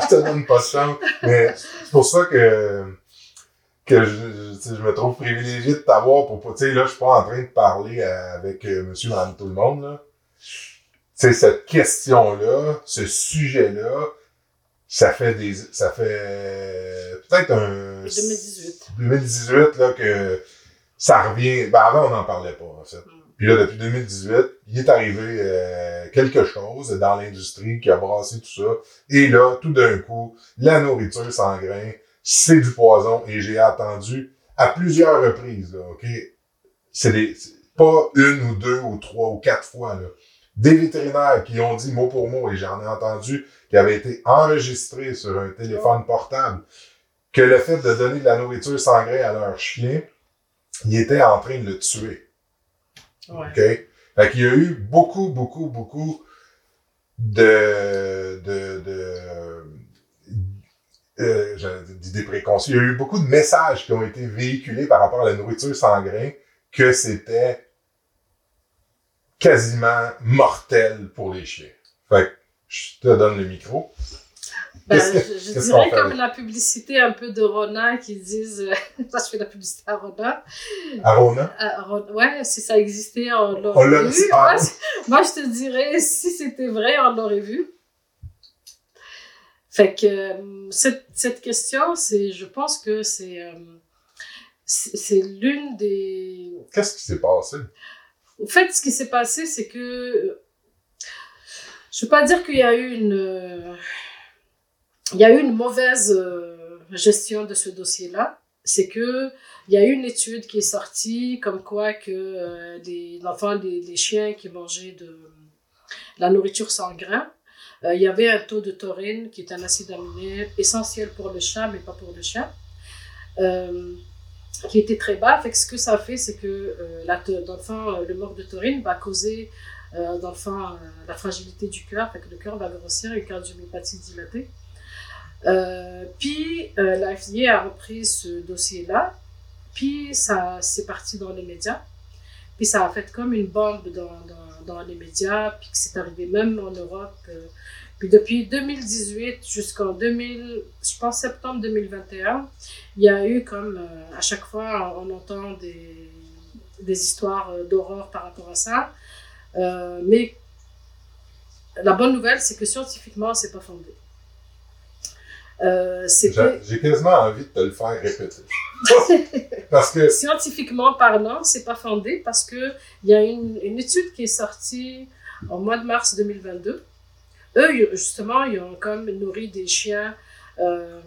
je te donne pas de chance. Mais c'est pour ça que, que je, je, je me trouve privilégié de t'avoir pour pas. Tu sais, là, je suis pas en train de parler avec euh, monsieur, madame, tout le monde, là. Sais, cette question-là, ce sujet-là, ça fait des. Ça fait peut-être un. 2018. 2018, là, que ça revient. Ben, avant, on n'en parlait pas, en fait. Mm. Puis là, depuis 2018, il est arrivé euh, quelque chose dans l'industrie qui a brassé tout ça. Et là, tout d'un coup, la nourriture sans grain, c'est du poison. Et j'ai attendu à plusieurs reprises, là, OK? C'est des, c'est pas une ou deux ou trois ou quatre fois, là. Des vétérinaires qui ont dit mot pour mot, et j'en ai entendu, qui avaient été enregistrés sur un téléphone portable, que le fait de donner de la nourriture sans grain à leur chien, il était en train de le tuer. Ouais. OK? Fait qu'il y a eu beaucoup, beaucoup, beaucoup de, de, de, euh, d'idées préconçues. Il y a eu beaucoup de messages qui ont été véhiculés par rapport à la nourriture sans grain que c'était quasiment mortel pour les chiens. Fait que je te donne le micro. Ben, je, dirais comme la publicité un peu de Rona qui disent. euh, ça, je fais la publicité à Rona. Arona? À Ron- ouais, si ça existait, on l'aurait l'a- vu. ah, Moi, je- moi, je te dirais, si c'était vrai, on l'aurait vu. Fait que euh, cette, cette question, c'est, je pense que c'est, euh, c'est c'est l'une des. Qu'est-ce qui s'est passé? En fait, ce qui s'est passé, c'est que. euh, Je veux pas dire qu'il y a eu une. euh, mauvaise euh, gestion de ce dossier-là. C'est que il y a eu une étude qui est sortie comme quoi que euh, les enfants, les, les chiens qui mangeaient de la nourriture sans grains, euh, il y avait un taux de taurine qui est un acide aminé essentiel pour le chat, mais pas pour le chien, euh, qui était très bas. Fait que ce que ça fait, c'est que euh, euh, le manque de taurine va causer euh, dans le la fragilité du cœur, le cœur va grossir, une cardiomyopathie dilatée. Puis la FDA a repris ce dossier-là, puis ça c'est parti dans les médias, puis ça a fait comme une bombe dans, dans, dans les médias, puis que c'est arrivé même en Europe. Puis depuis 2018 jusqu'en 2000, je pense septembre 2021, il y a eu comme euh, à chaque fois on entend des, des histoires euh, d'horreur par rapport à ça, Euh, mais la bonne nouvelle c'est que scientifiquement c'est pas fondé. Euh, J'ai quasiment envie de te le faire répéter. Parce que, Scientifiquement parlant, c'est pas fondé parce que il y a une, une étude qui est sortie au mois de mars 2022. Eux, justement, ils ont comme nourri des chiens euh,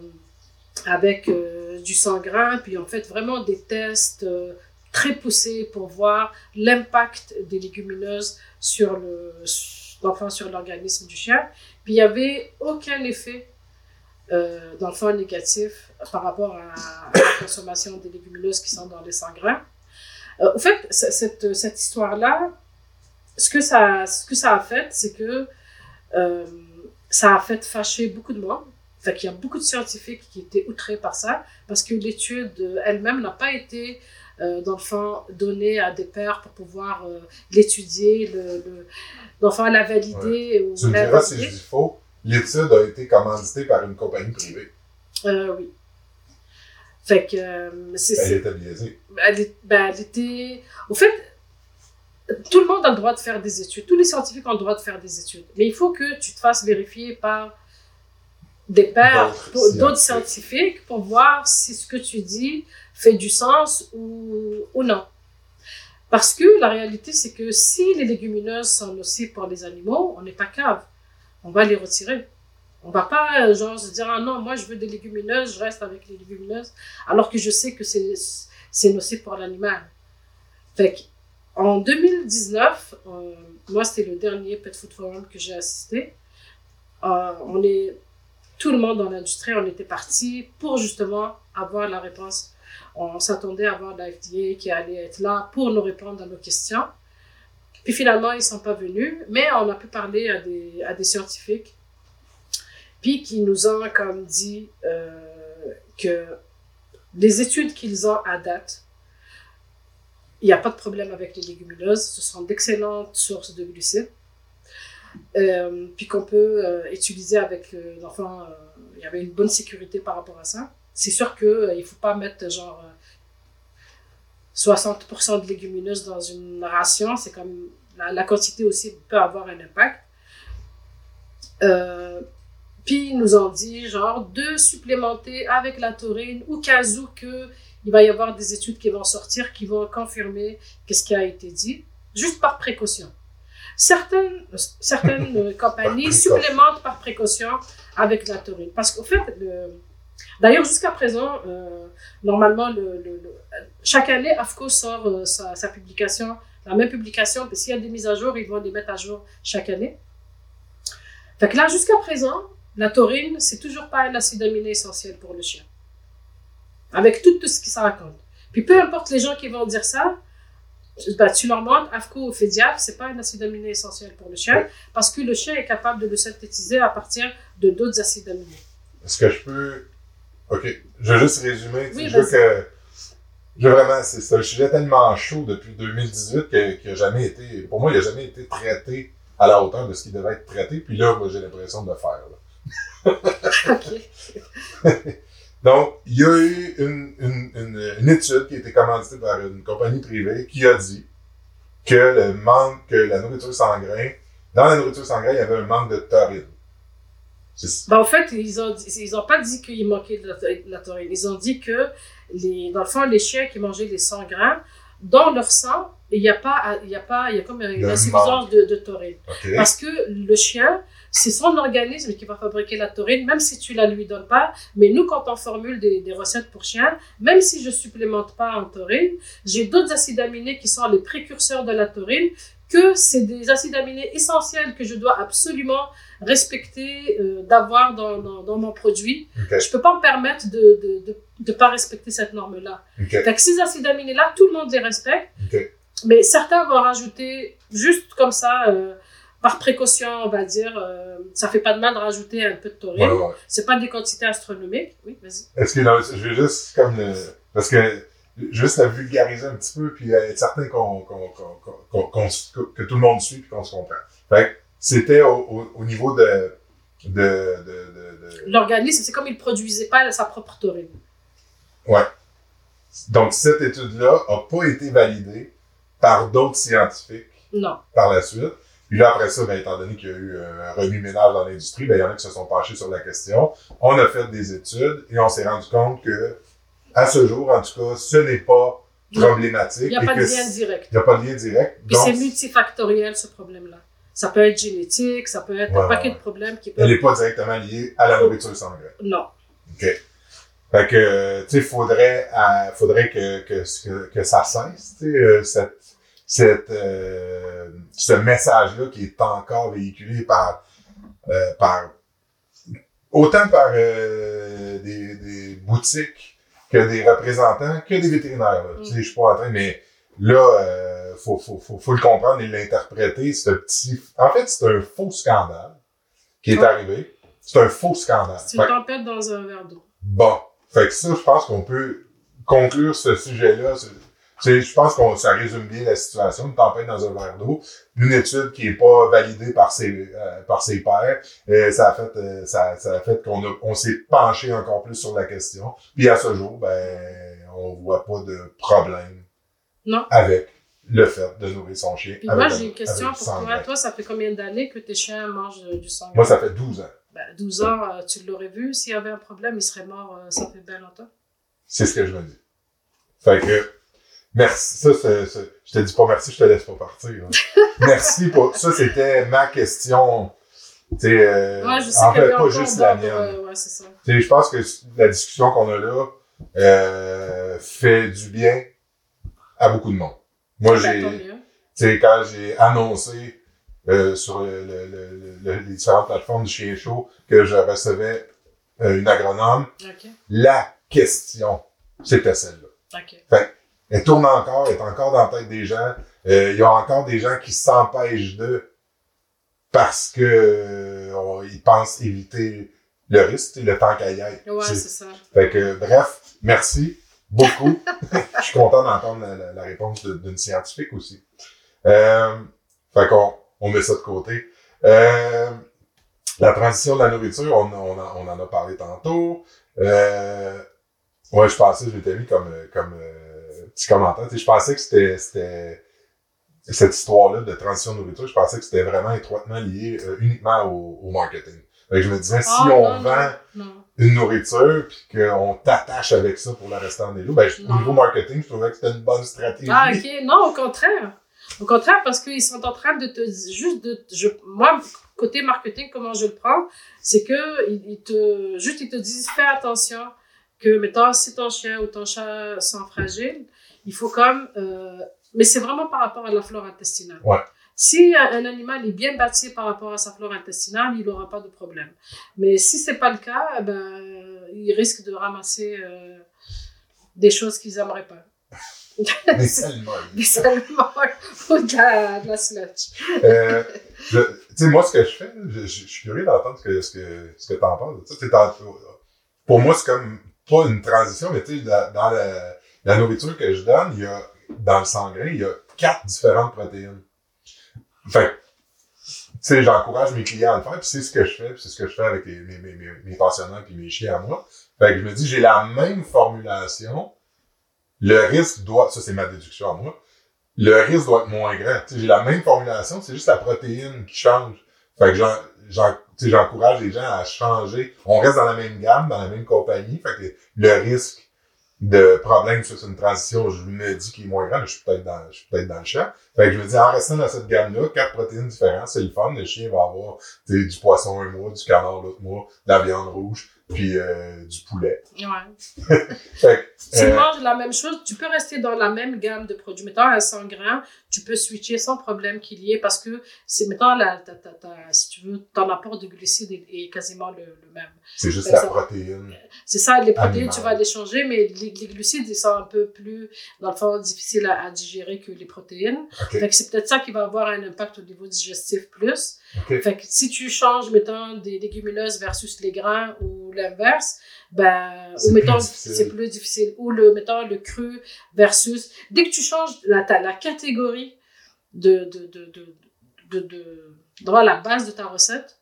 avec euh, du sang grain, puis ils ont fait vraiment des tests euh, très poussés pour voir l'impact des légumineuses sur le, enfin, sur l'organisme du chien. Puis il y avait aucun effet euh, dans négatif par rapport à, la consommation des légumineuses qui sont dans les sangs grains. Euh, au fait, cette, cette histoire-là, ce ce que ça a fait, c'est que euh, ça a fait fâcher beaucoup de monde. Fait qu'il y a beaucoup de scientifiques qui étaient outrés par ça, parce que l'étude euh, elle-même n'a pas été, euh, dans le fond, donnée à des pairs pour pouvoir euh, l'étudier, le, le, dans le fond, la valider ou tu me diras si je dis faux, l'étude a été commanditée par une compagnie privée. Euh, oui. Fait que c'est Elle était biaisée. elle, ben, elle était. Au fait, tout le monde a le droit de faire des études. Tous les scientifiques ont le droit de faire des études. Mais il faut que tu te fasses vérifier par des pairs, D'autres scientifiques. pour voir si ce que tu dis fait du sens ou, ou non. Parce que la réalité, c'est que si les légumineuses sont nocives pour les animaux, on n'est pas cave. On va les retirer. On va pas euh, genre se dire ah non moi je veux des légumineuses je reste avec les légumineuses alors que je sais que c'est c'est nocif pour l'animal. Fait que, en 2019, euh, moi c'était le dernier Pet Food Forum que j'ai assisté. Euh, on est tout le monde dans l'industrie, on était parti pour justement avoir la réponse. On s'attendait à avoir la FDA qui allait être là pour nous répondre à nos questions. Puis finalement, ils sont pas venus, mais on a pu parler à des, à des scientifiques, puis qui nous ont comme dit euh, que les études qu'ils ont à date, il n'y a pas de problème avec les légumineuses, ce sont d'excellentes sources de glucides. Euh, puis qu'on peut euh, utiliser avec euh, l'enfant, euh, il y avait une bonne sécurité par rapport à ça. C'est sûr qu'il ne faut pas mettre genre euh, 60% de légumineuses dans une ration, c'est comme la, la quantité aussi peut avoir un impact. Puis ils nous ont dit genre de supplémenter avec la taurine au cas où que il va y avoir des études qui vont sortir qui vont confirmer ce qui a été dit, juste par précaution. Certaines, certaines euh, compagnies supplémentent par précaution avec la taurine. Parce qu'au fait, le- d'ailleurs jusqu'à présent, euh, normalement, le, le- le- chaque année, AFCO sort euh, sa, sa publication, la même publication, puis s'il y a des mises à jour, ils vont les mettre à jour chaque année. Fait que là, jusqu'à présent, la taurine, c'est toujours pas un acide aminé essentiel pour le chien. Avec tout, tout ce qui ça raconte. Puis peu importe les gens qui vont dire ça, ben, tu leur montres, AFCO ou FEDIAF, c'est pas un acide aminé essentiel pour le chien, parce que le chien est capable de le synthétiser à partir de d'autres acides aminés. Est-ce que je peux. Ok, je vais juste résumer. Oui, je veux que. Je vraiment. C'est un sujet tellement chaud depuis 2018 que- qu'il n'a jamais été. Pour moi, il n'a jamais été traité à la hauteur de ce qui devait être traité. Puis là, moi, j'ai l'impression de le faire. là. OK. Donc, il y a eu une, une, une, une étude qui a été commanditée par une compagnie privée qui a dit que le manque, que la nourriture sans grains, dans la nourriture sans grains, il y avait un manque de taurine. Ben, en fait, ils ont, ils ont pas dit qu'il manquait de la, de la taurine. Ils ont dit que, les, dans le fond, les chiens qui mangeaient les 100 grammes, dans leur sang, il y a pas, il y a pas, il y a comme une insuffisance de, de taurine. Parce que le chien, c'est son organisme qui va fabriquer la taurine, même si tu la lui donnes pas. Mais nous, quand on formule des, des recettes pour chiens, même si je supplémente pas en taurine, j'ai d'autres acides aminés qui sont les précurseurs de la taurine, que c'est des acides aminés essentiels que je dois absolument respecter, euh, d'avoir dans, dans, dans mon produit. OK. Je peux pas me permettre de de, de, de pas respecter cette norme-là. OK. Fait que ces acides aminés-là, tout le monde les respecte. Mais certains vont rajouter juste comme ça, euh, par précaution, on va dire. Euh, ça fait pas de mal de rajouter un peu de taurine. Ouais, ouais. C'est pas des quantités astronomiques. Oui, vas-y. Est-ce que là, je vais juste comme le, parce que juste la vulgariser un petit peu puis être certain qu'on, que tout le monde suit puis qu'on se comprend. Fait que c'était au, au, au niveau de, de, de, de, L'organisme, c'est comme il produisait pas sa propre taurine. donc cette étude-là a pas été validée par d'autres scientifiques Non. par la suite. Puis là, après ça, ben, étant donné qu'il y a eu un remue-ménage dans l'industrie, ben, il y en a qui se sont penchés sur la question. On a fait des études et on s'est rendu compte que, à ce jour, en tout cas, ce n'est pas problématique. Il n'y a pas de lien direct. Il n'y a pas de lien direct. Puis c'est multifactoriel, ce problème-là. Ça peut être génétique, ça peut être Ouais, un paquet ouais. de problèmes qui peuvent... elle n'est pas directement liée à la nourriture sans grains. Non. OK. Fait que, tu sais, faudrait, euh, faudrait que, que, que, que ça cesse, tu sais, euh, cette, cette, euh, ce message-là qui est encore véhiculé par, euh, par, autant par euh, des, des boutiques que des représentants, que des vétérinaires, là. Tu sais, je suis pas en train, mais là, euh, faut, faut, faut, faut le comprendre et l'interpréter, ce petit, en fait, c'est un faux scandale qui est arrivé. C'est un faux scandale. C'est une tempête dans un verre d'eau. Bon. Fait que ça, je pense qu'on peut conclure ce sujet-là. Je pense qu'on ça résume bien la situation. Une tempête dans un verre d'eau. Une étude qui est pas validée par ses, euh, par ses pairs. Euh, ça a fait, euh, ça, ça a fait qu'on on s'est penché encore plus sur la question. Puis à ce jour, ben, on voit pas de problème. Non. Avec le fait de nourrir son chien. Puis moi, j'ai une question pour toi. Toi, ça fait combien d'années que tes chiens mangent euh, du sang? Moi, ça fait 12 ans. Ben, 12 ans, tu l'aurais vu. S'il y avait un problème, il serait mort, ça fait bien longtemps. C'est ce que je me dis. Fait que, merci. Ça, c'est, c'est- je te dis pas merci, je te laisse pas partir. hein. merci pour, ça, c'était ma question. Tu sais, euh, Ouais, je sais en fait, pas juste la mienne. euh, ouais, c'est ça. Tu sais, je pense que la discussion qu'on a là, euh, fait du bien à beaucoup de monde. Moi, Ben, j'ai, quand j'ai annoncé euh, sur le- le- le- le- les différentes plateformes du Chien Show que je recevais euh, une agronome, OK. la question, c'était celle-là. OK. Elle tourne encore, elle est encore dans la tête des gens. Euh, Il y a encore des gens qui s'empêchent de parce que euh, on- ils pensent éviter le risque, le temps qu'à y aille. Ouais, C'est- ça. Fait que, bref, merci beaucoup. Je suis content d'entendre la, la- la réponse d'une scientifique aussi. Euh, fait qu'on on met ça de côté. Euh, la transition de la nourriture, on, on, en- on en a parlé tantôt. Euh, ouais, je pensais, je l'ai mis comme, comme petit commentaire. Je pensais que c'était, c'était cette histoire-là de transition de nourriture, je pensais que c'était vraiment étroitement lié euh, uniquement au, au marketing. Fait que je me disais, si Ah, on non, vend non, non. une nourriture puis qu'on t'attache avec ça pour le restant des loups, ben, au niveau marketing, je trouvais que c'était une bonne stratégie. Ah, ok. Non, au contraire. Au contraire, parce qu'ils sont en train de te juste de je, moi côté marketing comment je le prends, c'est que ils, ils te juste ils te disent fais attention que mettons si ton chien ou ton chat sont fragiles, il faut comme euh, mais c'est vraiment par rapport à la flore intestinale. Ouais. Si un animal est bien bâti par rapport à sa flore intestinale, il n'aura pas de problème. Mais si c'est pas le cas, eh ben il risque de ramasser euh, des choses qu'ils aimeraient pas. Mais tellement. des salements ou de la, de la sludge. Euh, tu sais, moi, ce que je fais, je, je- je suis curieux d'entendre ce que, ce que, ce penses. Tu sais, t'en- pour moi, c'est comme pas une transition, mais tu sais, dans, dans la, la nourriture que je donne, il y a, dans le sang grain, il y a quatre différentes protéines. Fait tu sais, j'encourage mes clients à le faire, puis c'est ce que je fais, puis c'est ce que je fais avec mes, mes, mes, mes puis mes chiens à moi. Fait que je me dis, j'ai la même formulation, le risque doit, ça c'est ma déduction à moi, le risque doit être moins grand. J'ai la même formulation, c'est juste la protéine qui change. Fait que j'encourage les gens à changer. On reste dans la même gamme, dans la même compagnie, fait que le risque de problème sur une transition, je me dis qu'il est moins grand, je suis peut-être dans, je suis peut-être dans le champ. Fait que je me dis, en restant dans cette gamme-là, quatre protéines différentes, c'est le fun. Le chien va avoir du poisson un mois, du canard l'autre mois, de la viande rouge, puis euh, du poulet. Ouais. Fait tu euh, manges la même chose, tu peux rester dans la même gamme de produits. Mettons, à 100 grammes, tu peux switcher sans problème qu'il y ait parce que, c'est, mettons, la, ta, ta, ta- si tu veux, ton apport de glucides est, est quasiment le, le même. c'est juste Fait la ça- protéine. C'est ça, les protéines, tu vas les changer, mais les, les glucides, ils sont un peu plus, dans le fond, difficiles à, à digérer que les protéines. OK. Fait que c'est peut-être ça qui va avoir un impact au niveau digestif plus. OK. Fait que si tu changes, mettons, des légumineuses versus les grains ou l'inverse, ben, C'est ou plus mettons, difficile. c'est plus difficile. Ou le, mettons, le cru versus, dès que tu changes la, ta- la catégorie de, de, de, de, de, de, dans la base de ta recette,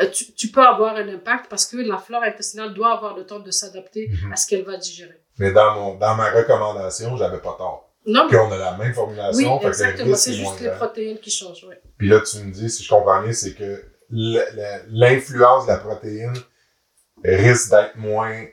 euh, tu, tu peux avoir un impact parce que la flore intestinale doit avoir le temps de s'adapter Mhm. à ce qu'elle va digérer. Mais dans mon, dans ma recommandation, j'avais pas tort. Non, mais Puis on a la même oui, formulation, fait exactement. C'est est juste les protéines qui changent, oui. Puis là, tu me dis, si je comprends bien, c'est que l'influence de la protéine risque d'être moins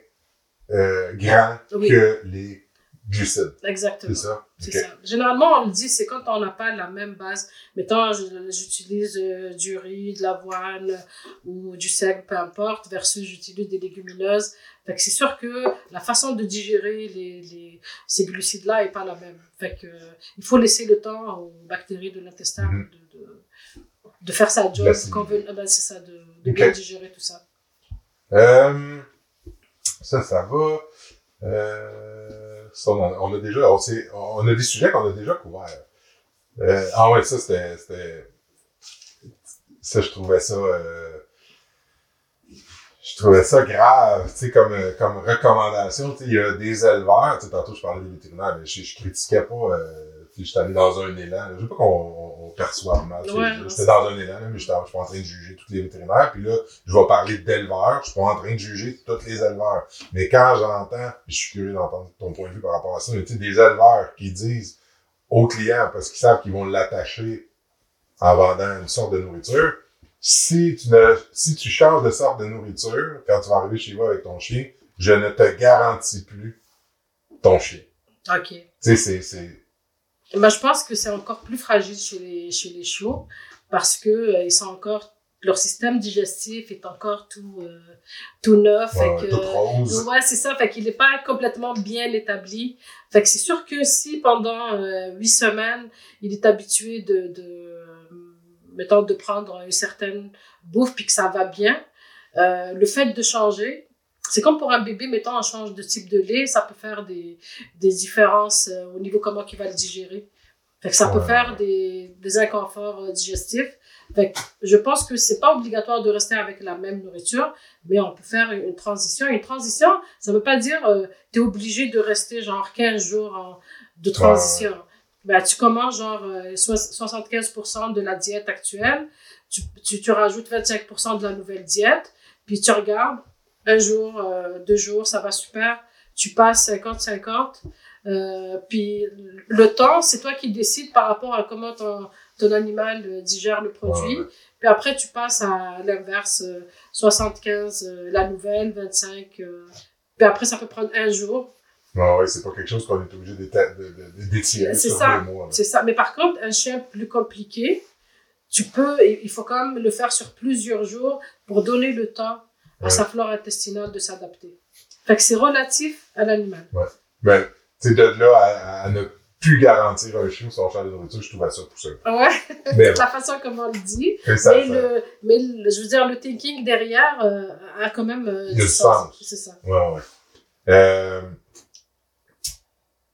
euh, grand Oui. que les glucides. Exactement. C'est ça? Généralement, on le dit, c'est quand on n'a pas la même base. Mettons, j'utilise euh, du riz, de l'avoine ou du seigle, peu importe, versus j'utilise des légumineuses. Fait que c'est sûr que la façon de digérer les, les, ces glucides-là est pas la même. Fait que, euh, il faut laisser le temps aux bactéries de l'intestin Mhm. de, de, de faire sa job, ben, c'est ça, de, bien digérer tout ça. Euh, ça, ça va. Euh, on, a, déjà, on, on a des sujets qu'on a déjà couverts. Euh, ah ouais, ça, c'était, c'était, ça, je trouvais ça, euh, je trouvais ça grave, tu sais, comme, euh, comme recommandation, tu sais, il y a des éleveurs, tu sais, tantôt je parlais des vétérinaires, mais je, je critiquais pas, euh, sais, j'étais allé dans un élan, là. je veux pas qu'on on, on perçoive mal, sais, Ouais, j'étais dans un élan, là, mais j'étais je suis pas en train de juger tous les vétérinaires, puis là, je vais parler d'éleveurs, je suis pas en train de juger tous les éleveurs, mais quand j'entends, je suis curieux d'entendre ton point de vue par rapport à ça, mais tu sais, des éleveurs qui disent aux clients, parce qu'ils savent qu'ils vont l'attacher en vendant une sorte de nourriture, si tu ne, si tu changes de sorte de nourriture, quand tu vas arriver chez vous avec ton chien, je ne te garantis plus ton chien. OK. Tu sais, c'est, Ben, je pense que c'est encore plus fragile chez les, chez les chiots parce que euh, ils sont encore leur système digestif est encore tout euh, tout neuf. Fait ouais, que toute rose. ouais c'est ça. Fait qu'il n'est pas complètement bien établi. Fait que c'est sûr que si pendant euh, huit semaines il est habitué de de mettons de prendre une certaine bouffe puis que ça va bien euh, le fait de changer c'est comme pour un bébé, mettons, on change de type de lait, ça peut faire des, des différences euh, au niveau comment il va le digérer. Fait que ça peut faire des, des inconforts euh, digestifs. Fait que je pense que c'est pas obligatoire de rester avec la même nourriture, mais on peut faire une transition. Une transition, ça veut pas dire euh, tu es obligé de rester genre 15 jours en- de transition. Ben, tu commences genre euh, soix- 75% de la diète actuelle, tu, tu, tu rajoutes 25% de la nouvelle diète, puis tu regardes un jour, euh, deux jours, ça va super. Tu passes 50-50. Euh, puis le temps, c'est toi qui décides par rapport à comment ton, ton animal euh, digère le produit. Ouais, ouais. Puis après, tu passes à l'inverse, euh, 75 euh, la nouvelle, 25. euh, puis après, ça peut prendre un jour. Ouais, c'est pas quelque chose qu'on est obligé d'éta- de- de- d'étirer C'est sur ça. deux mois. là. C'est ça. Mais par contre, un chien plus compliqué, tu peux, il faut quand même le faire sur plusieurs jours pour donner le temps à Ouais. sa flore intestinale de s'adapter. Fait que c'est relatif à l'animal. Ben, tu sais, de là à, à ne plus garantir un chien son champ de nourriture, je trouvais ça poussé. Ouais, Mais la façon comme on le dit. c'est ça. mais, ça- le, mais le- je veux dire, le thinking derrière euh, a quand même euh, du sens. C'est ça. Ouais, ouais. Euh,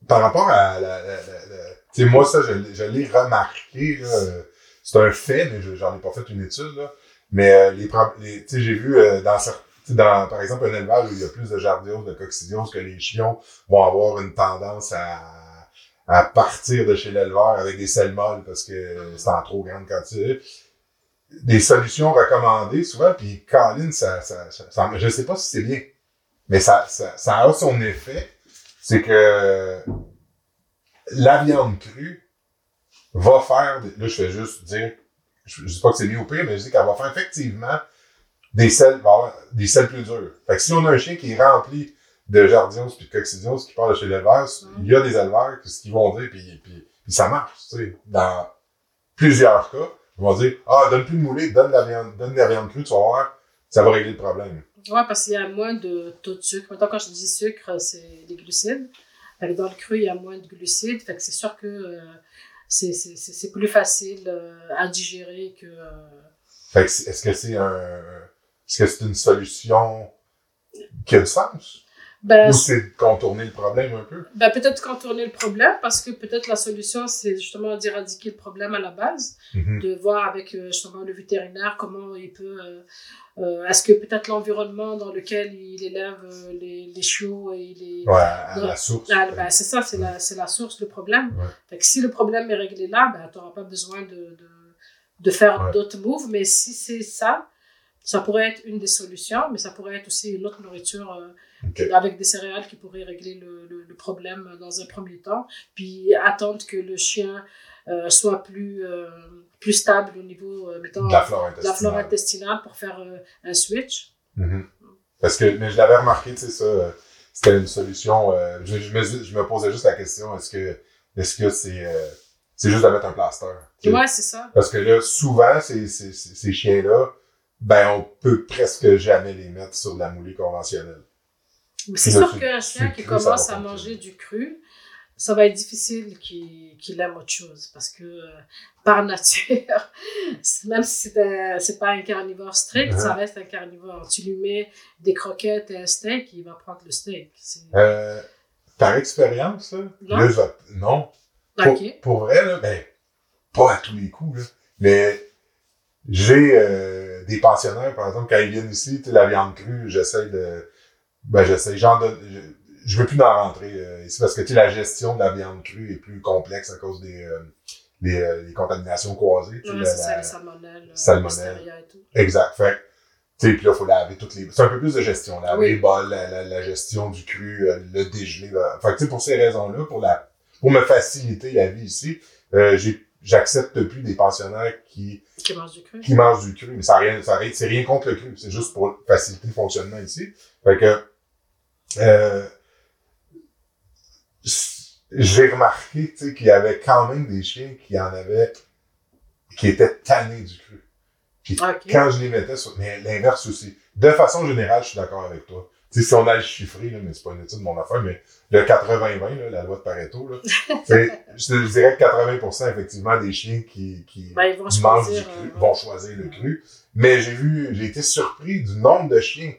par rapport à la, la, la- la- tu sais, moi, ça, je, l'ai- je l'ai remarqué, là. C'est un fait, mais je- j'en ai pas fait une étude, là. Mais, euh, les, les tu sais, j'ai vu, euh, dans dans, par exemple, un élevage où il y a plus de jardiose, de coccidiose, que les chiens vont avoir une tendance à, à partir de chez l'éleveur avec des selles molles parce que c'est en trop grande quantité. des solutions recommandées souvent, puis Colin, ça, ça, ça, ça- je sais pas si c'est bien, mais ça, ça, ça a son effet, c'est que la viande crue va faire, là je fais juste dire, je, je dis pas que c'est mieux ou pire, mais je dis qu'elle va faire effectivement des selles, des selles plus dures. Fait que si on a un chien qui est rempli de jardios puis de coccidios qui part de chez l'éleveur, il y a des éleveurs qui, ce qu'ils vont dire, puis, puis, puis ça marche, tu sais, dans plusieurs cas, ils vont dire, ah, donne plus de moulée, donne de la viande, donne de la viande crue, tu vas voir, ça va régler le problème. Ouais, parce qu'il y a moins de taux de sucre. Maintenant, quand je dis sucre, c'est des glucides. Fait que dans le cru, il y a moins de glucides. Fait que c'est sûr que euh, c'est- plus facile euh, à digérer que. euh, est-ce que c'est un, est-ce que c'est une solution qui a du sens? Ben, Ou c'est contourner le problème un peu? ben, peut-être contourner le problème parce que peut-être la solution, c'est justement d'éradiquer le problème à la base. Mhm. de voir avec euh, justement le vétérinaire comment il peut. euh, euh, Est-ce que peut-être l'environnement dans lequel il élève euh, les, les chiots et les. Ouais, à la source. Ah, ben, c'est ça, c'est la, c'est la source, le problème. Ouais. Fait que si le problème est réglé là, ben, tu n'auras pas besoin de, de, de faire d'autres moves. Mais si c'est ça, ça pourrait être une des solutions, mais ça pourrait être aussi une autre nourriture euh, Avec des céréales qui pourraient régler le, le, le problème dans un premier temps. Puis attendre que le chien euh, soit plus, euh, plus stable au niveau, euh, mettons, De la flore la intestinale. flore intestinale pour faire un switch. Mhm. Parce que, mais je l'avais remarqué, tu sais, ça, c'était une solution. je, je, me, je me posais juste la question, est-ce que, est-ce que c'est, c'est juste de mettre un plaster? tu sais? Ouais, c'est ça. Parce que là, souvent, ces, ces, ces ces chiens-là, ben, on peut presque jamais les mettre sur de la moulée conventionnelle. C'est sûr qu'un chien qui commence à manger du cru, ça va être difficile qu'il aime autre chose. Parce que euh, par nature, même si c'est pas un carnivore strict, ça reste un carnivore. Tu lui mets des croquettes et un steak, il va prendre le steak. Euh, par expérience, Non. là, je vais- non. Pour, vrai, là, ben, pas à tous les coups, là, mais j'ai euh, des pensionnaires, par exemple, quand ils viennent ici, la viande crue, j'essaie de... Ben, j'essaie, j'en donne... Je, je veux plus en rentrer euh, ici, parce que, tu sais, la gestion de la viande crue est plus complexe à cause des, euh, des, euh, des contaminations croisées. la- c'est ça, la- les salmonelles, euh, salmonelle. et tout. Exact. Fait que, tu sais, puis là, faut laver toutes les... C'est un peu plus de gestion. Laver Oui. les bols, la, la, la gestion du cru, euh, le dégelé. là. Fait que, tu sais, pour ces raisons-là, pour la pour me faciliter la vie ici, euh, j'ai j'accepte plus des pensionnaires qui, Qui mange du cru. qui mangent du cru. Mais ça rien, ça rien- c'est rien contre le cru. C'est juste pour faciliter le fonctionnement ici. Fait que, euh, j'ai remarqué, tu sais, qu'il y avait quand même des chiens qui en avaient, qui étaient tannés du cru. Puis quand je les mettais sur, mais l'inverse aussi. De façon générale, je suis d'accord avec toi. Si on a le chiffré, là, mais c'est pas une étude de mon affaire, mais le 80-20, là, la loi de Pareto, là, je dirais que 80% effectivement des chiens qui, qui Ben, mangent choisir, du cru euh, vont choisir le cru. Mais j'ai vu, j'ai été surpris du nombre de chiens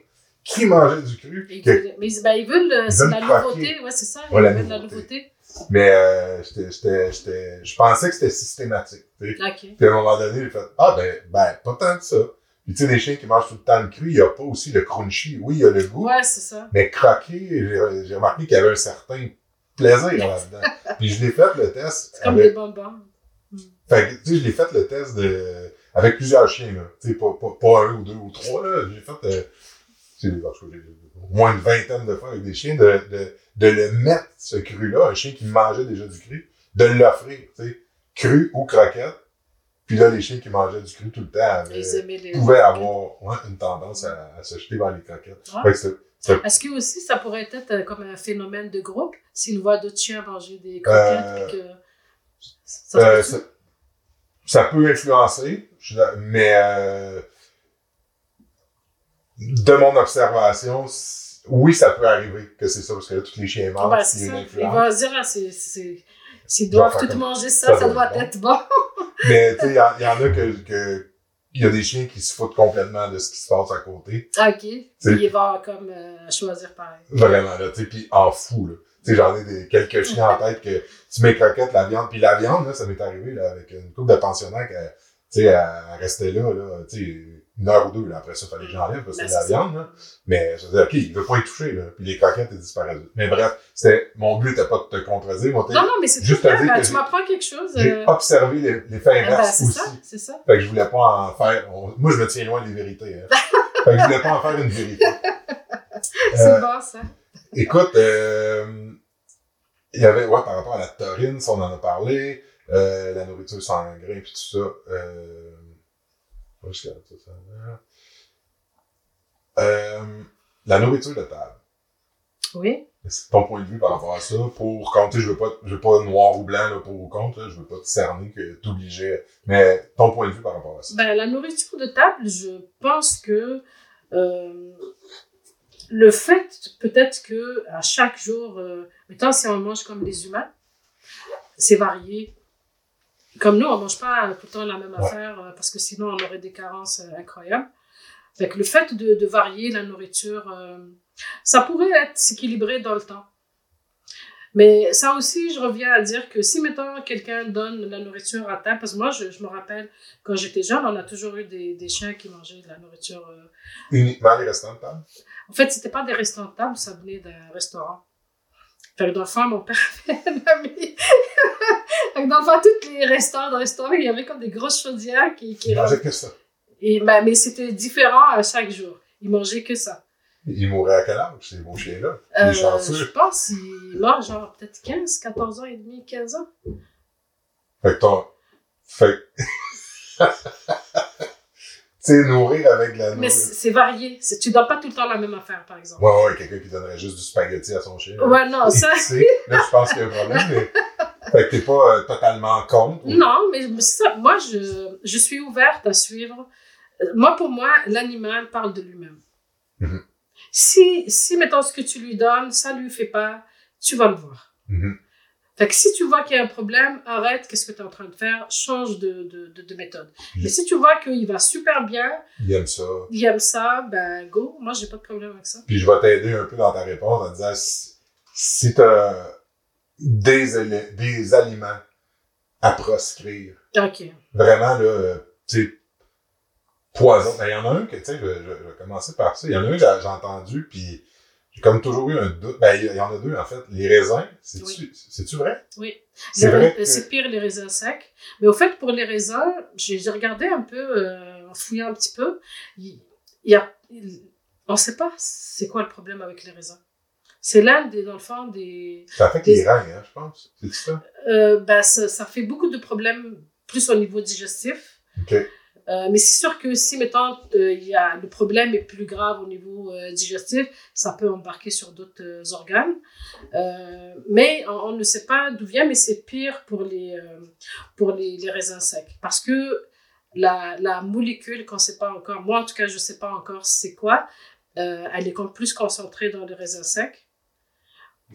qui mangeaient du cru? Ils que- veulent- mais ils, ben, ils veulent, Ils c'est veulent la nouveauté, ouais, c'est ça, ils veulent la nouveauté. mais euh, j'étais, j'étais, j'étais, je pensais que c'était systématique. Puis à un moment donné, j'ai fait Ah ben, ben, pas tant que ça. Puis tu sais, des chiens qui mangent tout le temps le cru, il n'y a pas aussi le crunchy. Oui, il y a le goût, Ouais, c'est ça. mais croquer, j'ai, j'ai remarqué qu'il y avait un certain plaisir là-dedans. Puis je l'ai fait le test. C'est comme avec- des bonbons. Fait que, tu sais, je l'ai fait le test de, avec plusieurs chiens, là. Tu sais, pas, pas, pas un ou deux ou trois, là. J'ai fait, euh, moins une vingtaine de fois avec des chiens, de, de, de le mettre, ce cru-là, un chien qui mangeait déjà du cru, de l'offrir, tu sais, cru ou croquette. Puis là, les chiens qui mangeaient du cru tout le temps avaient, les. pouvaient avoir ouais, une tendance à, à se jeter vers les croquettes. Ouais. Est-ce que aussi ça pourrait être euh, comme un phénomène de groupe s'ils voient d'autres chiens manger des croquettes Euh, puis que ça Euh, ça, ça peut influencer, mais euh, de mon observation, oui, ça peut arriver que c'est ça, parce que là, tous les chiens mangent, il c'est a une ça. Ils influence. vont se dire, ah, c'est, c'est, s'ils doivent tout manger ça, ça ça, doit être bon. Mais tu sais, il y, en- il y en a que, que il y a des chiens qui se foutent complètement de ce qui se passe à côté. ok. Puis ils vont comme euh, choisir pareil. Vraiment, là, tu sais, puis en fou, là. Tu sais, j'en ai des, quelques chiens en tête que tu mets croquette, la viande, puis la viande, là, ça m'est arrivé, là, avec une couple de pensionnaires qui, tu sais, restait là, là, tu sais, une heure ou deux. Là. Après ça, il fallait que j'enlève parce que Ben, c'est de la viande. Là. Mais je disais, OK, il veut pas y toucher. Là. Puis les croquettes, ils disparaissent. Mais bref, c'était, mon but n'était pas de te contredire. Moi, Non, non, mais c'est Juste bien. dire Ben, que tu m'apprends quelque chose. j'ai euh, observé les, les faits ben, inverses c'est aussi. ça, c'est ça. Fait que je voulais pas en faire. on- Moi, je me tiens loin des vérités. Hein. fait que je voulais pas en faire une vérité. C'est Euh, bon, ça. Écoute, euh, il y avait, ouais, par rapport à la taurine, ça, on en a parlé, euh, la nourriture sans grains, puis tout ça. Euh, tout ça? Euh, la nourriture de table. Oui. C'est ton point de vue par rapport à ça. Pour compter, je veux pas, je veux pas noir ou blanc, là, pour ou contre, là, je veux pas te cerner que t'obligeais. Mais ton point de vue par rapport à ça. Ben, la nourriture de table, je pense que euh, le fait, peut-être que à chaque jour, euh, mettons si on mange comme les humains, c'est varié. Comme nous, on mange pas tout le temps la même Ouais. affaire euh, parce que sinon on aurait des carences euh, incroyables. Que le fait de, de varier la nourriture, euh, ça pourrait être équilibré dans le temps. Mais ça aussi, je reviens à dire que si, mettons, quelqu'un donne la nourriture à table, parce que moi, je, je me rappelle, quand j'étais jeune, on a toujours eu des, des chiens qui mangeaient de la nourriture. euh. Uniquement les restants de table? En fait, c'était pas des restaurants de table, ça venait d'un restaurant. Fait que dans le fond, mon père m'a mis... fait que dans le fond, tous les restaurants de restaurants, il y avait comme des grosses chaudières qui... qui Il mangeait que ça. Et, ben, mais c'était différent à chaque jour. Ils mangeaient que ça. Il mourrait à quel âge, ces beaux chiens-là? Euh, je pense qu'il meurt genre peut-être 15, 14 ans et demi, 15 ans. Fait que ton. Fait sais, nourrir avec la Mais nourriture. c'est c'est varié. Tu donnes pas tout le temps la même affaire, par exemple. Ouais, ouais, quelqu'un qui donnerait juste du spaghetti à son chien. Ouais, non, ça. Là, je pense qu'il y a un problème, mais. Fait que t'es pas euh, totalement contre. ou- Non, mais mais ça. Moi, je, je suis ouverte à suivre. Euh, Moi, pour moi, l'animal parle de lui-même. Mhm. Si, si, mettons, ce que tu lui donnes, ça lui fait pas, tu vas le voir. Mhm. Fait que si tu vois qu'il y a un problème, arrête, qu'est-ce que tu es en train de faire, change de, de, de, de méthode. Mhm. Mais si tu vois qu'il va super bien, Il aime ça. il aime ça, ben go, moi j'ai pas de problème avec ça. Puis je vais t'aider un peu dans ta réponse en disant si, si t'as des, des aliments à proscrire, Ok. vraiment, là, tu sais, poison. Ben, il y en a un que, tu sais, je, je, je vais commencer par ça. Il y en a un que j'ai j'ai entendu, puis j'ai comme toujours eu un doute. Ben, il y en a deux, en fait. Les raisins, c'est-tu Oui. vrai? Oui. C'est vrai que... C'est pire les raisins secs. Mais au fait, pour les raisins, j'ai regardé un peu, euh, en fouillant un petit peu. Il, il y a, il- on ne sait pas c'est quoi le problème avec les raisins. C'est l'un des, dans le fond, des. Ça affecte des- les reins, hein, je pense. C'est ça? Euh, ben, ça, ça fait beaucoup de problèmes, plus au niveau digestif. OK. Euh, mais c'est sûr que si, mettons, euh, y a, le problème est plus grave au niveau euh, digestif, ça peut embarquer sur d'autres euh, organes. Mais on, ne sait pas d'où vient, mais c'est pire pour les, pour les, raisins secs. Parce que la, la molécule qu'on ne sait pas encore, moi en tout cas, je ne sais pas encore c'est quoi, elle est plus concentrée dans les raisins secs.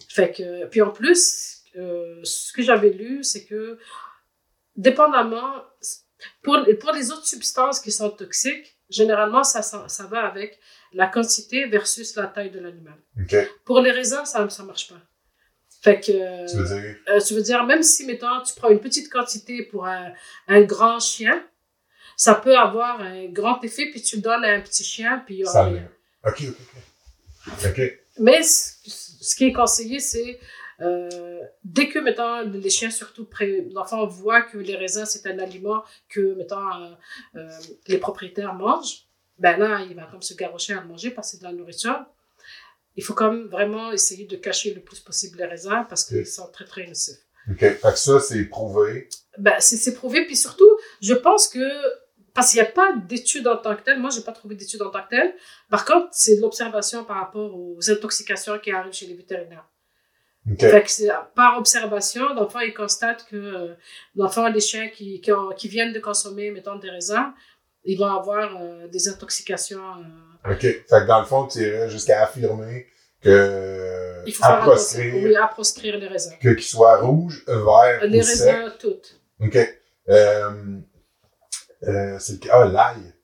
Fait que, puis en plus, ce que j'avais lu, c'est que dépendamment, pour, pour les autres substances qui sont toxiques, généralement, ça, ça, ça va avec la quantité versus la taille de l'animal. Pour les raisins, ça ne marche pas. Fait que, Tu veux dire... euh, tu veux dire, même si, mettons, tu prends une petite quantité pour un, un grand chien, ça peut avoir un grand effet, puis tu le donnes à un petit chien, puis il y aura Ça rien. OK, OK, OK. OK. Mais ce, ce qui est conseillé, c'est euh, dès que, mettons, les chiens, surtout, l'enfant voit que les raisins, c'est un aliment que, mettons, euh, euh, les propriétaires mangent, ben là, il va comme se garrocher à manger parce que c'est de la nourriture. Il faut quand même vraiment essayer de cacher le plus possible les raisins parce qu'ils sont très, très nocifs. OK. Fait que ça, c'est prouvé. Ben, c'est prouvé. Puis surtout, je pense que, parce qu'il n'y a pas d'études en tant que telles, moi, j'ai pas trouvé d'études en tant que telles. Par contre, c'est de l'observation par rapport aux intoxications qui arrivent chez les vétérinaires. OK. Fait que par observation, dans le fond, ils constatent que, euh, dans le fond, les chiens qui, qui, ont- qui viennent de consommer, mettons, des raisins, ils vont avoir euh, des intoxications. euh, OK. Fait que dans le fond, tu irais jusqu'à affirmer que... il faut à faire proscrire, Oui, à proscrire les raisins. que qu'ils soient rouges, verts Les ou raisins, toutes. OK. Euh, euh, c'est le cas. Ah, l'ail.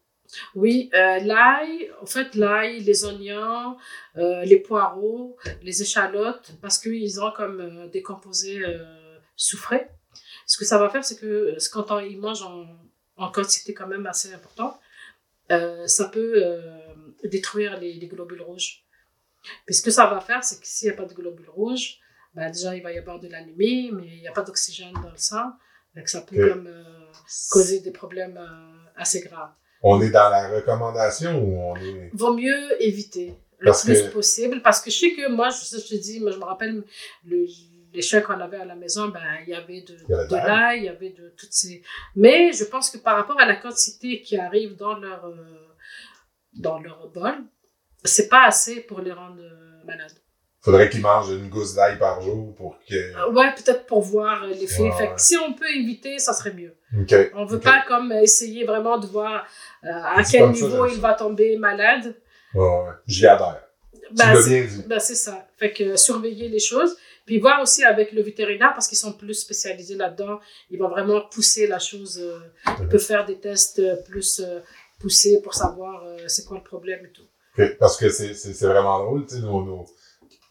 Oui, euh, l'ail, en fait, l'ail, les oignons, euh, les poireaux, les échalotes, parce qu'ils ont comme euh, des composés euh, soufrés. Ce que ça va faire, c'est que quand on, ils mangent en, en quantité quand même assez importante, ça peut détruire les, les globules rouges. Puis ce que ça va faire, c'est que s'il n'y a pas de globules rouges, ben déjà, il va y avoir de l'anémie, mais il n'y a pas d'oxygène dans le sang. Donc, ça peut Ok. comme, causer des problèmes assez graves. On est dans la recommandation ou on est. Vaut mieux éviter le Parce plus que- possible parce que je sais que moi, je, je te dis, moi, je me rappelle le, les chiens qu'on avait à la maison, ben, il y avait de, Il y avait de de l'ail. l'ail, il y avait de toutes ces. Mais je pense que par rapport à la quantité qui arrive dans leur, euh, dans leur bol, c'est pas assez pour les rendre euh, malades. Faudrait qu'ils mangent une gousse d'ail par jour pour que. Euh, Ouais, peut-être pour voir euh, l'effet. Ouais, fait ouais. que si on peut éviter, ça serait mieux. On veut Ok. pas comme essayer vraiment de voir euh, à quel ça, niveau il ça. va tomber malade. Ouais, ouais. J'y adhère. tu Ben, l'as c'est- bien dit. ben, c'est ça. Fait que euh, surveiller les choses. Puis voir aussi avec le vétérinaire parce qu'ils sont plus spécialisés là-dedans. Ils vont vraiment pousser la chose. euh, ils peuvent faire des tests euh, plus poussés pour savoir c'est quoi le problème et tout. Parce que c'est, vraiment drôle, tu sais, nos, nos,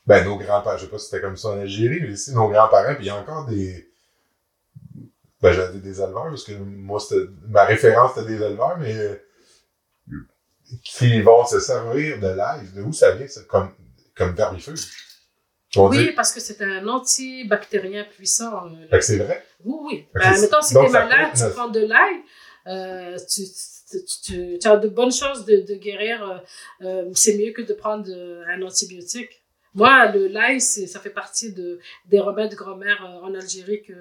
ben, nos grands-parents, je sais pas si c'était comme ça en Algérie, mais ici, nos grands-parents, puis il y a encore des, ben, j'avais des éleveurs, parce que moi, c'était, ma référence, c'était des éleveurs, mais, euh, qui vont se servir de l'ail. De où ça vient, ça? Comme, comme vermifuge? Oui, parce que c'est un antibactérien puissant. euh, fait que c'est vrai? Oui, oui. Ben, mettons, si t'es malade, tu prends de l'ail, euh, tu, tu, tu- tu as de bonnes chances de, de guérir. euh, euh, c'est mieux que de prendre euh, un antibiotique. Moi, le l'ail, c'est- ça fait partie de, des remèdes grand-mère euh, en Algérie que.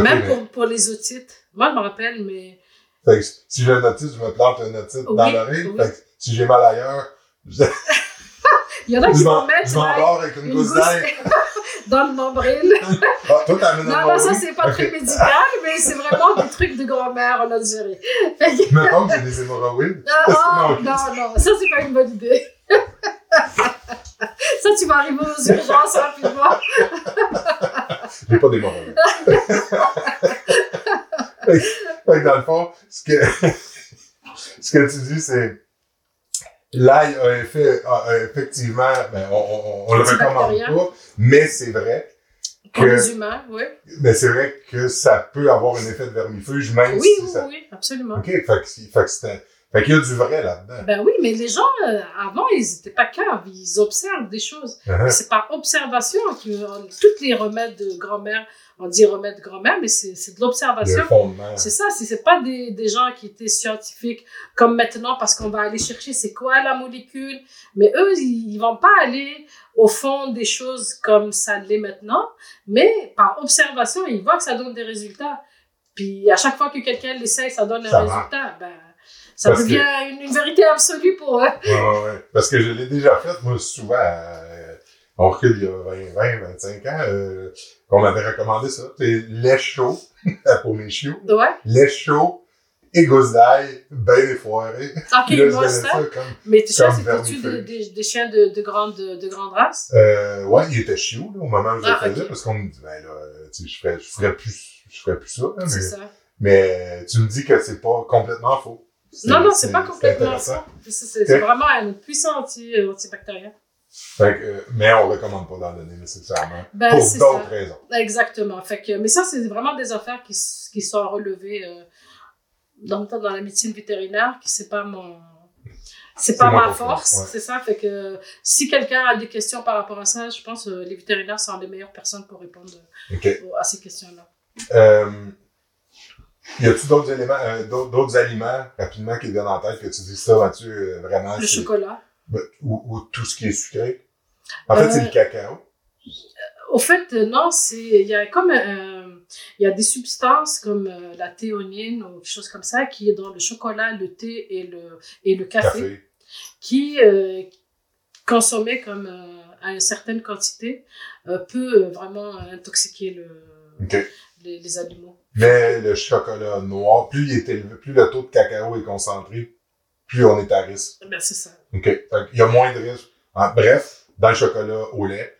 Même mais- pour, pour les otites. Moi, je me rappelle, mais. fait que si j'ai un otite, je me plante un otite dans l'oreille. oui. Fait que si j'ai mal ailleurs, je, Il y en a qui m'en- mettre je m'endors avec une, une gousse d'ail. dans le nombril. Ah, toi, un Non, non, ça, c'est pas très médical, mais c'est vraiment des trucs de grand-mère en Algérie. Fait que- j'ai des hémorroïdes. Ah, Non, non, non, ça c'est pas une bonne idée. ça, tu vas arriver aux urgences rapidement. J'ai pas fait que dans le fond, ce que, ce que tu dis, c'est l'ail a, un effet, a, a effectivement, ben, on, on, on le recommande pas, mais c'est vrai que, les humains, oui. mais c'est vrai que ça peut avoir un effet de vermifuge, même Oui, si oui, ça, oui, absolument. ok, fait que, fait que c'était, fait qu'il y a du vrai là-dedans. Ben oui, mais les gens, euh, avant, ils n'étaient pas caves, ils observent des choses. Uh-huh. C'est par observation que euh, toutes les remèdes de grand-mère, on dit remèdes de grand-mère, mais c'est de l'observation. un. C'est ça, si c'est pas des, des gens qui étaient scientifiques comme maintenant parce qu'on va aller chercher c'est quoi la molécule, mais eux ils, ils vont pas aller au fond des choses comme ça l'est maintenant, mais par observation ils voient que ça donne des résultats. Puis à chaque fois que quelqu'un l'essaye, ça donne un Ça marche. résultat. Ben, ça Parce que- devient une, une vérité absolue pour eux. Ouais, ouais, ouais. Parce que je l'ai déjà fait, moi, souvent, euh, on recule il y a 20, 20 25 ans, euh, on m'avait recommandé ça. C'est lait chaud pour mes chiots. Ouais. Lait chaud et gousse d'ail, ben effoiré. Ok, là, ils ça. ça comme... Mais tu sais, comme c'était-tu des, des, des chiens de, de, grande, de grande race? Euh, ouais, il était chiot, là, au moment où je Ah, le faisais, parce qu'on me dit, ben là, euh, tu sais, je ferais, je ferais plus, je ferais plus ça, là, C'est mais, ça. mais tu me dis que c'est pas complètement faux. Non, non, c'est pas complètement faux. C'est vraiment un puissant anti, euh, antibactérien. Fait que, euh, mais on recommande pas d'en donner nécessairement. Ben, pour d'autres ça. raisons. Exactement. Fait que, mais ça, c'est vraiment des affaires qui, qui sont relevées euh, dans, dans la médecine vétérinaire, qui c'est pas mon. C'est pas ma force, ouais. c'est ça. Fait que si quelqu'un a des questions par rapport à ça, je pense que les vétérinaires sont les meilleures personnes pour répondre à ces questions-là. Euh, y a-tu d'autres éléments, euh, d'autres aliments, rapidement, qui te viennent en tête, que tu dis ça, Mathieu, euh, vraiment, Le chocolat. ben, ou, ou tout ce qui est sucré? En fait, c'est Euh, le cacao. Au fait, euh, non, c'est il y a comme euh, il y a des substances comme euh, la théonine ou quelque chose comme ça qui est dans le chocolat, le thé et le et le café. Café. qui, euh, consommé comme euh, à une certaine quantité, euh, peut euh, vraiment intoxiquer le, les, les animaux. Mais le chocolat noir, plus il est élevé, plus le taux de cacao est concentré, plus on est à risque. Ben, c'est ça. OK. Il y a moins de risques. En- bref, dans le chocolat au lait,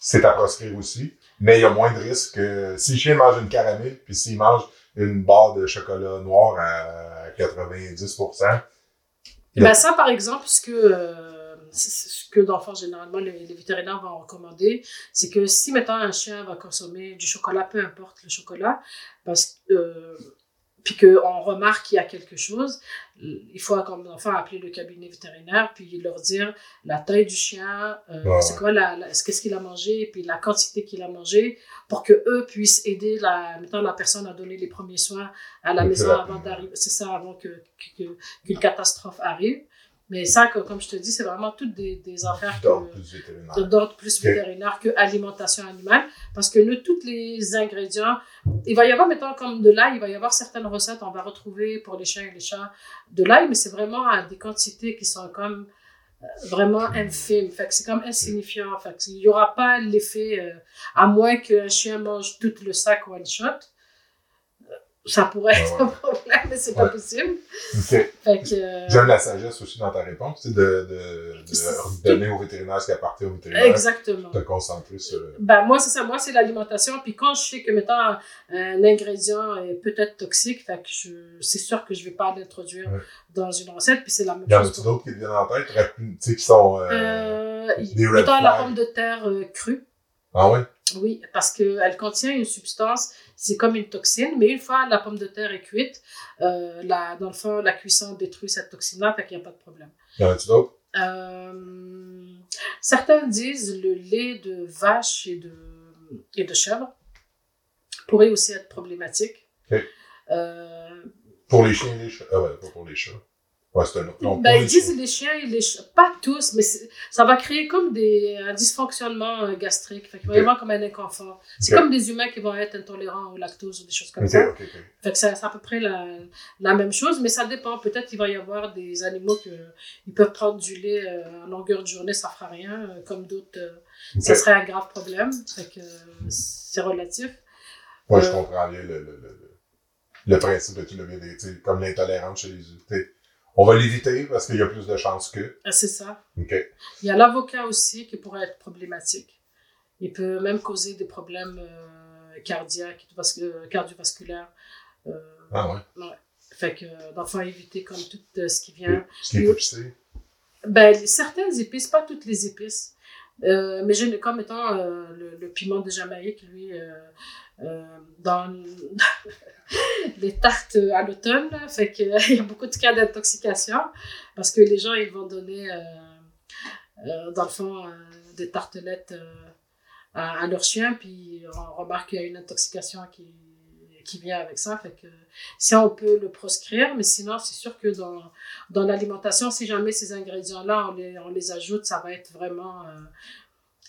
c'est à proscrire aussi, mais il y a moins de risques que si le chien mange une caramel, puis s'il mange une barre de chocolat noir à 90%, Et ben, ça, par exemple, ce que, euh, c'est- ce que d'enfants, généralement, les, les vétérinaires vont recommander, c'est que si, maintenant, un chien va consommer du chocolat, peu importe le chocolat, parce que, euh, puis qu'on remarque qu'il y a quelque chose, il faut comme enfant appeler le cabinet vétérinaire, puis leur dire la taille du chien, euh, Ouais, c'est quoi la, la- qu'est-ce qu'il a mangé, puis la quantité qu'il a mangé, pour que eux puissent aider la, mettons, la personne à donner les premiers soins à la maison avant d'arriver, c'est ça, avant que- qu'une catastrophe arrive. Mais ça, que- comme je te dis, c'est vraiment toutes des, des affaires d'ordre plus vétérinaire. de- d'ordre plus Ok. vétérinaire que alimentation animale. Parce que nous tous les ingrédients il va y avoir mettons comme de l'ail il va y avoir certaines recettes. On va retrouver pour les chiens et les chats de l'ail mais c'est vraiment à des quantités qui sont comme euh, vraiment infimes. Fait que c'est comme insignifiant. Fait que il y aura pas l'effet euh, à moins qu'un chien mange tout le sac one shot ça pourrait être ouais. un problème mais c'est pas Ouais. possible Ok. fait que euh, J'aime la sagesse aussi dans ta réponse, c'est de, de, de donner au vétérinaire ce qui appartient au vétérinaire. exactement Te concentrer sur. Ben, moi, c'est ça. Moi, c'est l'alimentation. Puis quand je sais que, mettons, un, un ingrédient est peut-être toxique, fait que je, c'est sûr que je vais pas l'introduire dans une recette. Puis c'est la même Il y en chose. a-tu pour- d'autres qui te viennent en tête, rapi- tu sais, qui sont. Euh... Euh, des mettons la pomme de terre euh, crue. Ah ouais? Oui, parce qu'elle contient une substance, c'est comme une toxine, mais une fois la pomme de terre est cuite, euh, la, dans le fond, la cuisson détruit cette toxine-là, fait qu'il n'y a pas de problème. Y en a-tu d'autres? Euh, certains disent le lait de vache et de, et de chèvre pourrait aussi être problématique. Euh, Pour les chiens et les chats. Ah ouais, pas pour les chats. Ouais, c'est un autre. Non, ben, ils disent chiens. les chiens les chats, pas tous, mais ça va créer comme des, un dysfonctionnement euh, gastrique. Fait qu'il va y avoir comme un inconfort. C'est comme des humains qui vont être intolérants au lactose ou des choses comme ça. Fait que c'est à peu près la, la même chose, mais ça dépend. Peut-être qu'il va y avoir des animaux que ils peuvent prendre du lait euh, en longueur de journée, ça fera rien, euh, comme d'autres, ça serait un grave problème. Fait que c'est relatif. Moi, je Euh, comprends bien le, le, le, le, principe de tout le bien comme l'intolérance chez les On va l'éviter parce qu'il y a plus de chances que. Ah, C'est ça. OK. Il y a l'avocat aussi qui pourrait être problématique. Il peut même causer des problèmes euh, cardiaques, euh, cardiovasculaires. Euh, Ah ouais. fait que, fond, éviter comme tout euh, ce qui vient. Ce qui est épicé. Ben, certaines épices, pas toutes les épices. Euh, mais j'ai comme étant euh, le, le piment de Jamaïque, lui, euh, dans les tartes à l'automne, fait que il y a beaucoup de cas d'intoxication parce que les gens ils vont donner, dans le fond, des tartelettes à, à leurs chiens, puis on remarque qu'il y a une intoxication qui qui vient avec ça, fait que si on peut le proscrire, mais sinon c'est sûr que dans dans l'alimentation, si jamais ces ingrédients-là, on les, on les ajoute, ça va être vraiment... euh,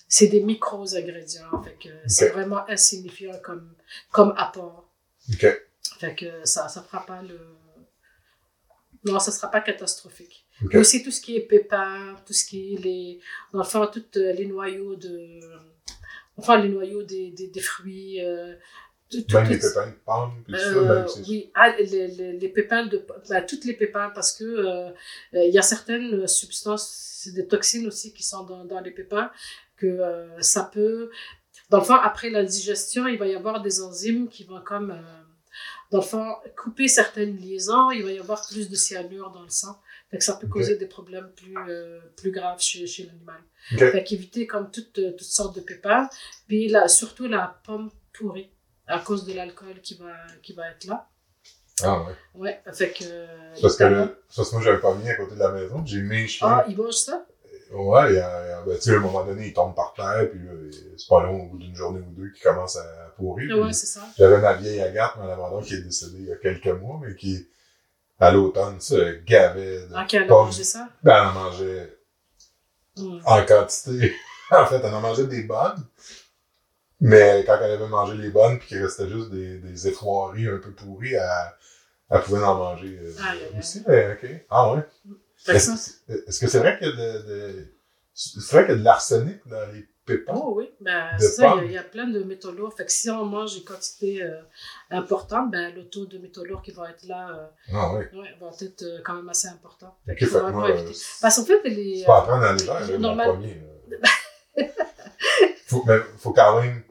c'est des micros-ingrédients. Fait que c'est vraiment insignifiant comme, comme apport. OK. Fait que ça ne fera pas le... Non, ça sera pas catastrophique. Mais aussi tout ce qui est pépins, tout ce qui est les... Enfin, tous les noyaux de... Enfin, les noyaux des, des, des fruits... euh, Même les pépins de pomme, puis tout ça, même si oui, ah, les, les, les pépins de ben, toutes les pépins parce que euh, euh, il y a certaines substances, des toxines aussi qui sont dans, dans les pépins que euh, ça peut dans le fond après la digestion, il va y avoir des enzymes qui vont comme euh, dans le fond couper certaines liaisons, il va y avoir plus de cyanure dans le sang. Fait que ça peut causer des problèmes plus euh, plus graves chez, chez l'animal. OK. Fait qu'éviter comme toutes, toutes sortes de pépins. Puis là, surtout la pomme pourrie, à cause de l'alcool qui va, qui va être là. Ah ouais. Ouais, fait que... C'est Parce que parce que moi, j'avais pas mis à côté de la maison. J'ai mes chiens. Ah, ils mangent ça? Ouais, il y a, ben, tu sais, à un moment donné, ils tombent par terre, puis c'est pas long, au bout d'une journée ou deux, qu'ils commencent à pourrir. Ouais, c'est ça. J'avais ma vieille Agathe, mais à l'abandon, qui est décédée il y a quelques mois, mais qui, à l'automne, se gavait de... Ah, qu'elle mangé ça? Ben, elle en mangeait Hmm. en quantité. en fait, elle en mangeait des bonnes. Mais quand elle avait mangé les bonnes, puis qu'il restait juste des, des effoiries un peu pourries, elle, elle pouvait en manger euh, aïe. aussi. Mais, ok. Ah ouais. Est-ce que c'est vrai qu'il y a de, de- c'est vrai qu'il y a de l'arsenic dans les pépins? Oh oui, ben, ça, il y a- pommes. il y, a plein de métaux lourds. Fait que si on mange des quantités euh, importantes, ben, le taux de métaux lourds qui va être là euh, Ah ouais. ouais, va être euh, quand même assez important. Fait faut que vraiment moi, éviter. Parce qu'en fait, les... c'est pas à mon normal- premier. faut, mais faut quand même,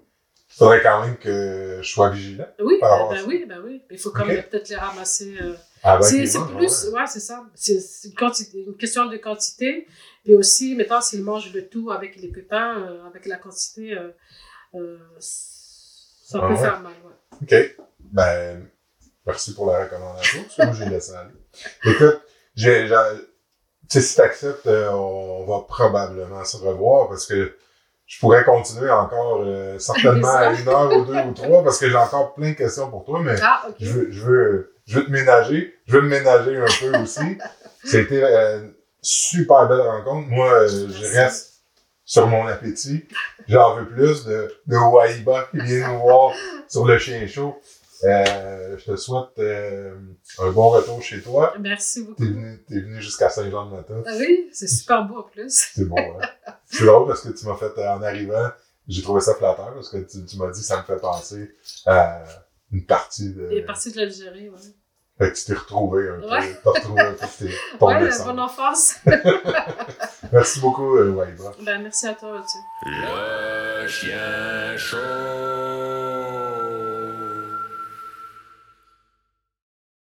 faudrait quand même que je sois vigilant. Oui, ben, ben oui, ben oui. Il faut quand même peut-être les ramasser. euh, c'est qu'ils c'est plus, ouais. ouais, c'est ça. C'est une, question de quantité. Puis aussi, mettons, s'ils mangent le tout avec les pépins, euh, avec la quantité, euh, euh, ça Ah peut ouais. faire mal. Ouais. OK. Ben, ben, merci pour la recommandation, parce que moi, j'ai laissé aller. Écoute, j'ai, tu si t'acceptes, euh, on va probablement se revoir parce que je pourrais continuer encore euh, certainement à une heure ou deux ou trois parce que j'ai encore plein de questions pour toi, mais Ah, je veux, je veux, je veux te ménager. Je veux me ménager un peu aussi. C'était euh, une super belle rencontre. Moi, euh, je reste sur mon appétit. J'en veux plus de, de Waiba qui vient nous voir sur le chien chaud. Euh, je te souhaite euh, un bon retour chez toi. Merci T'es beaucoup. venu, t'es venu jusqu'à Saint-Jean-de-Mata. Ah oui, c'est super beau en plus. C'est bon, hein? C'est drôle parce que tu m'as fait, euh, en arrivant, j'ai trouvé ça flatteur parce que tu, tu m'as dit que ça me fait penser à une partie de... Il est parti de l'Algérie, ouais. Fait que tu t'es retrouvé un peu. Ouais. T'as retrouvé un peu tes, ton Ouais, la naissance. bonne enfance. Merci beaucoup, euh, Waiba. ben, merci à toi, tu Le chien chaud.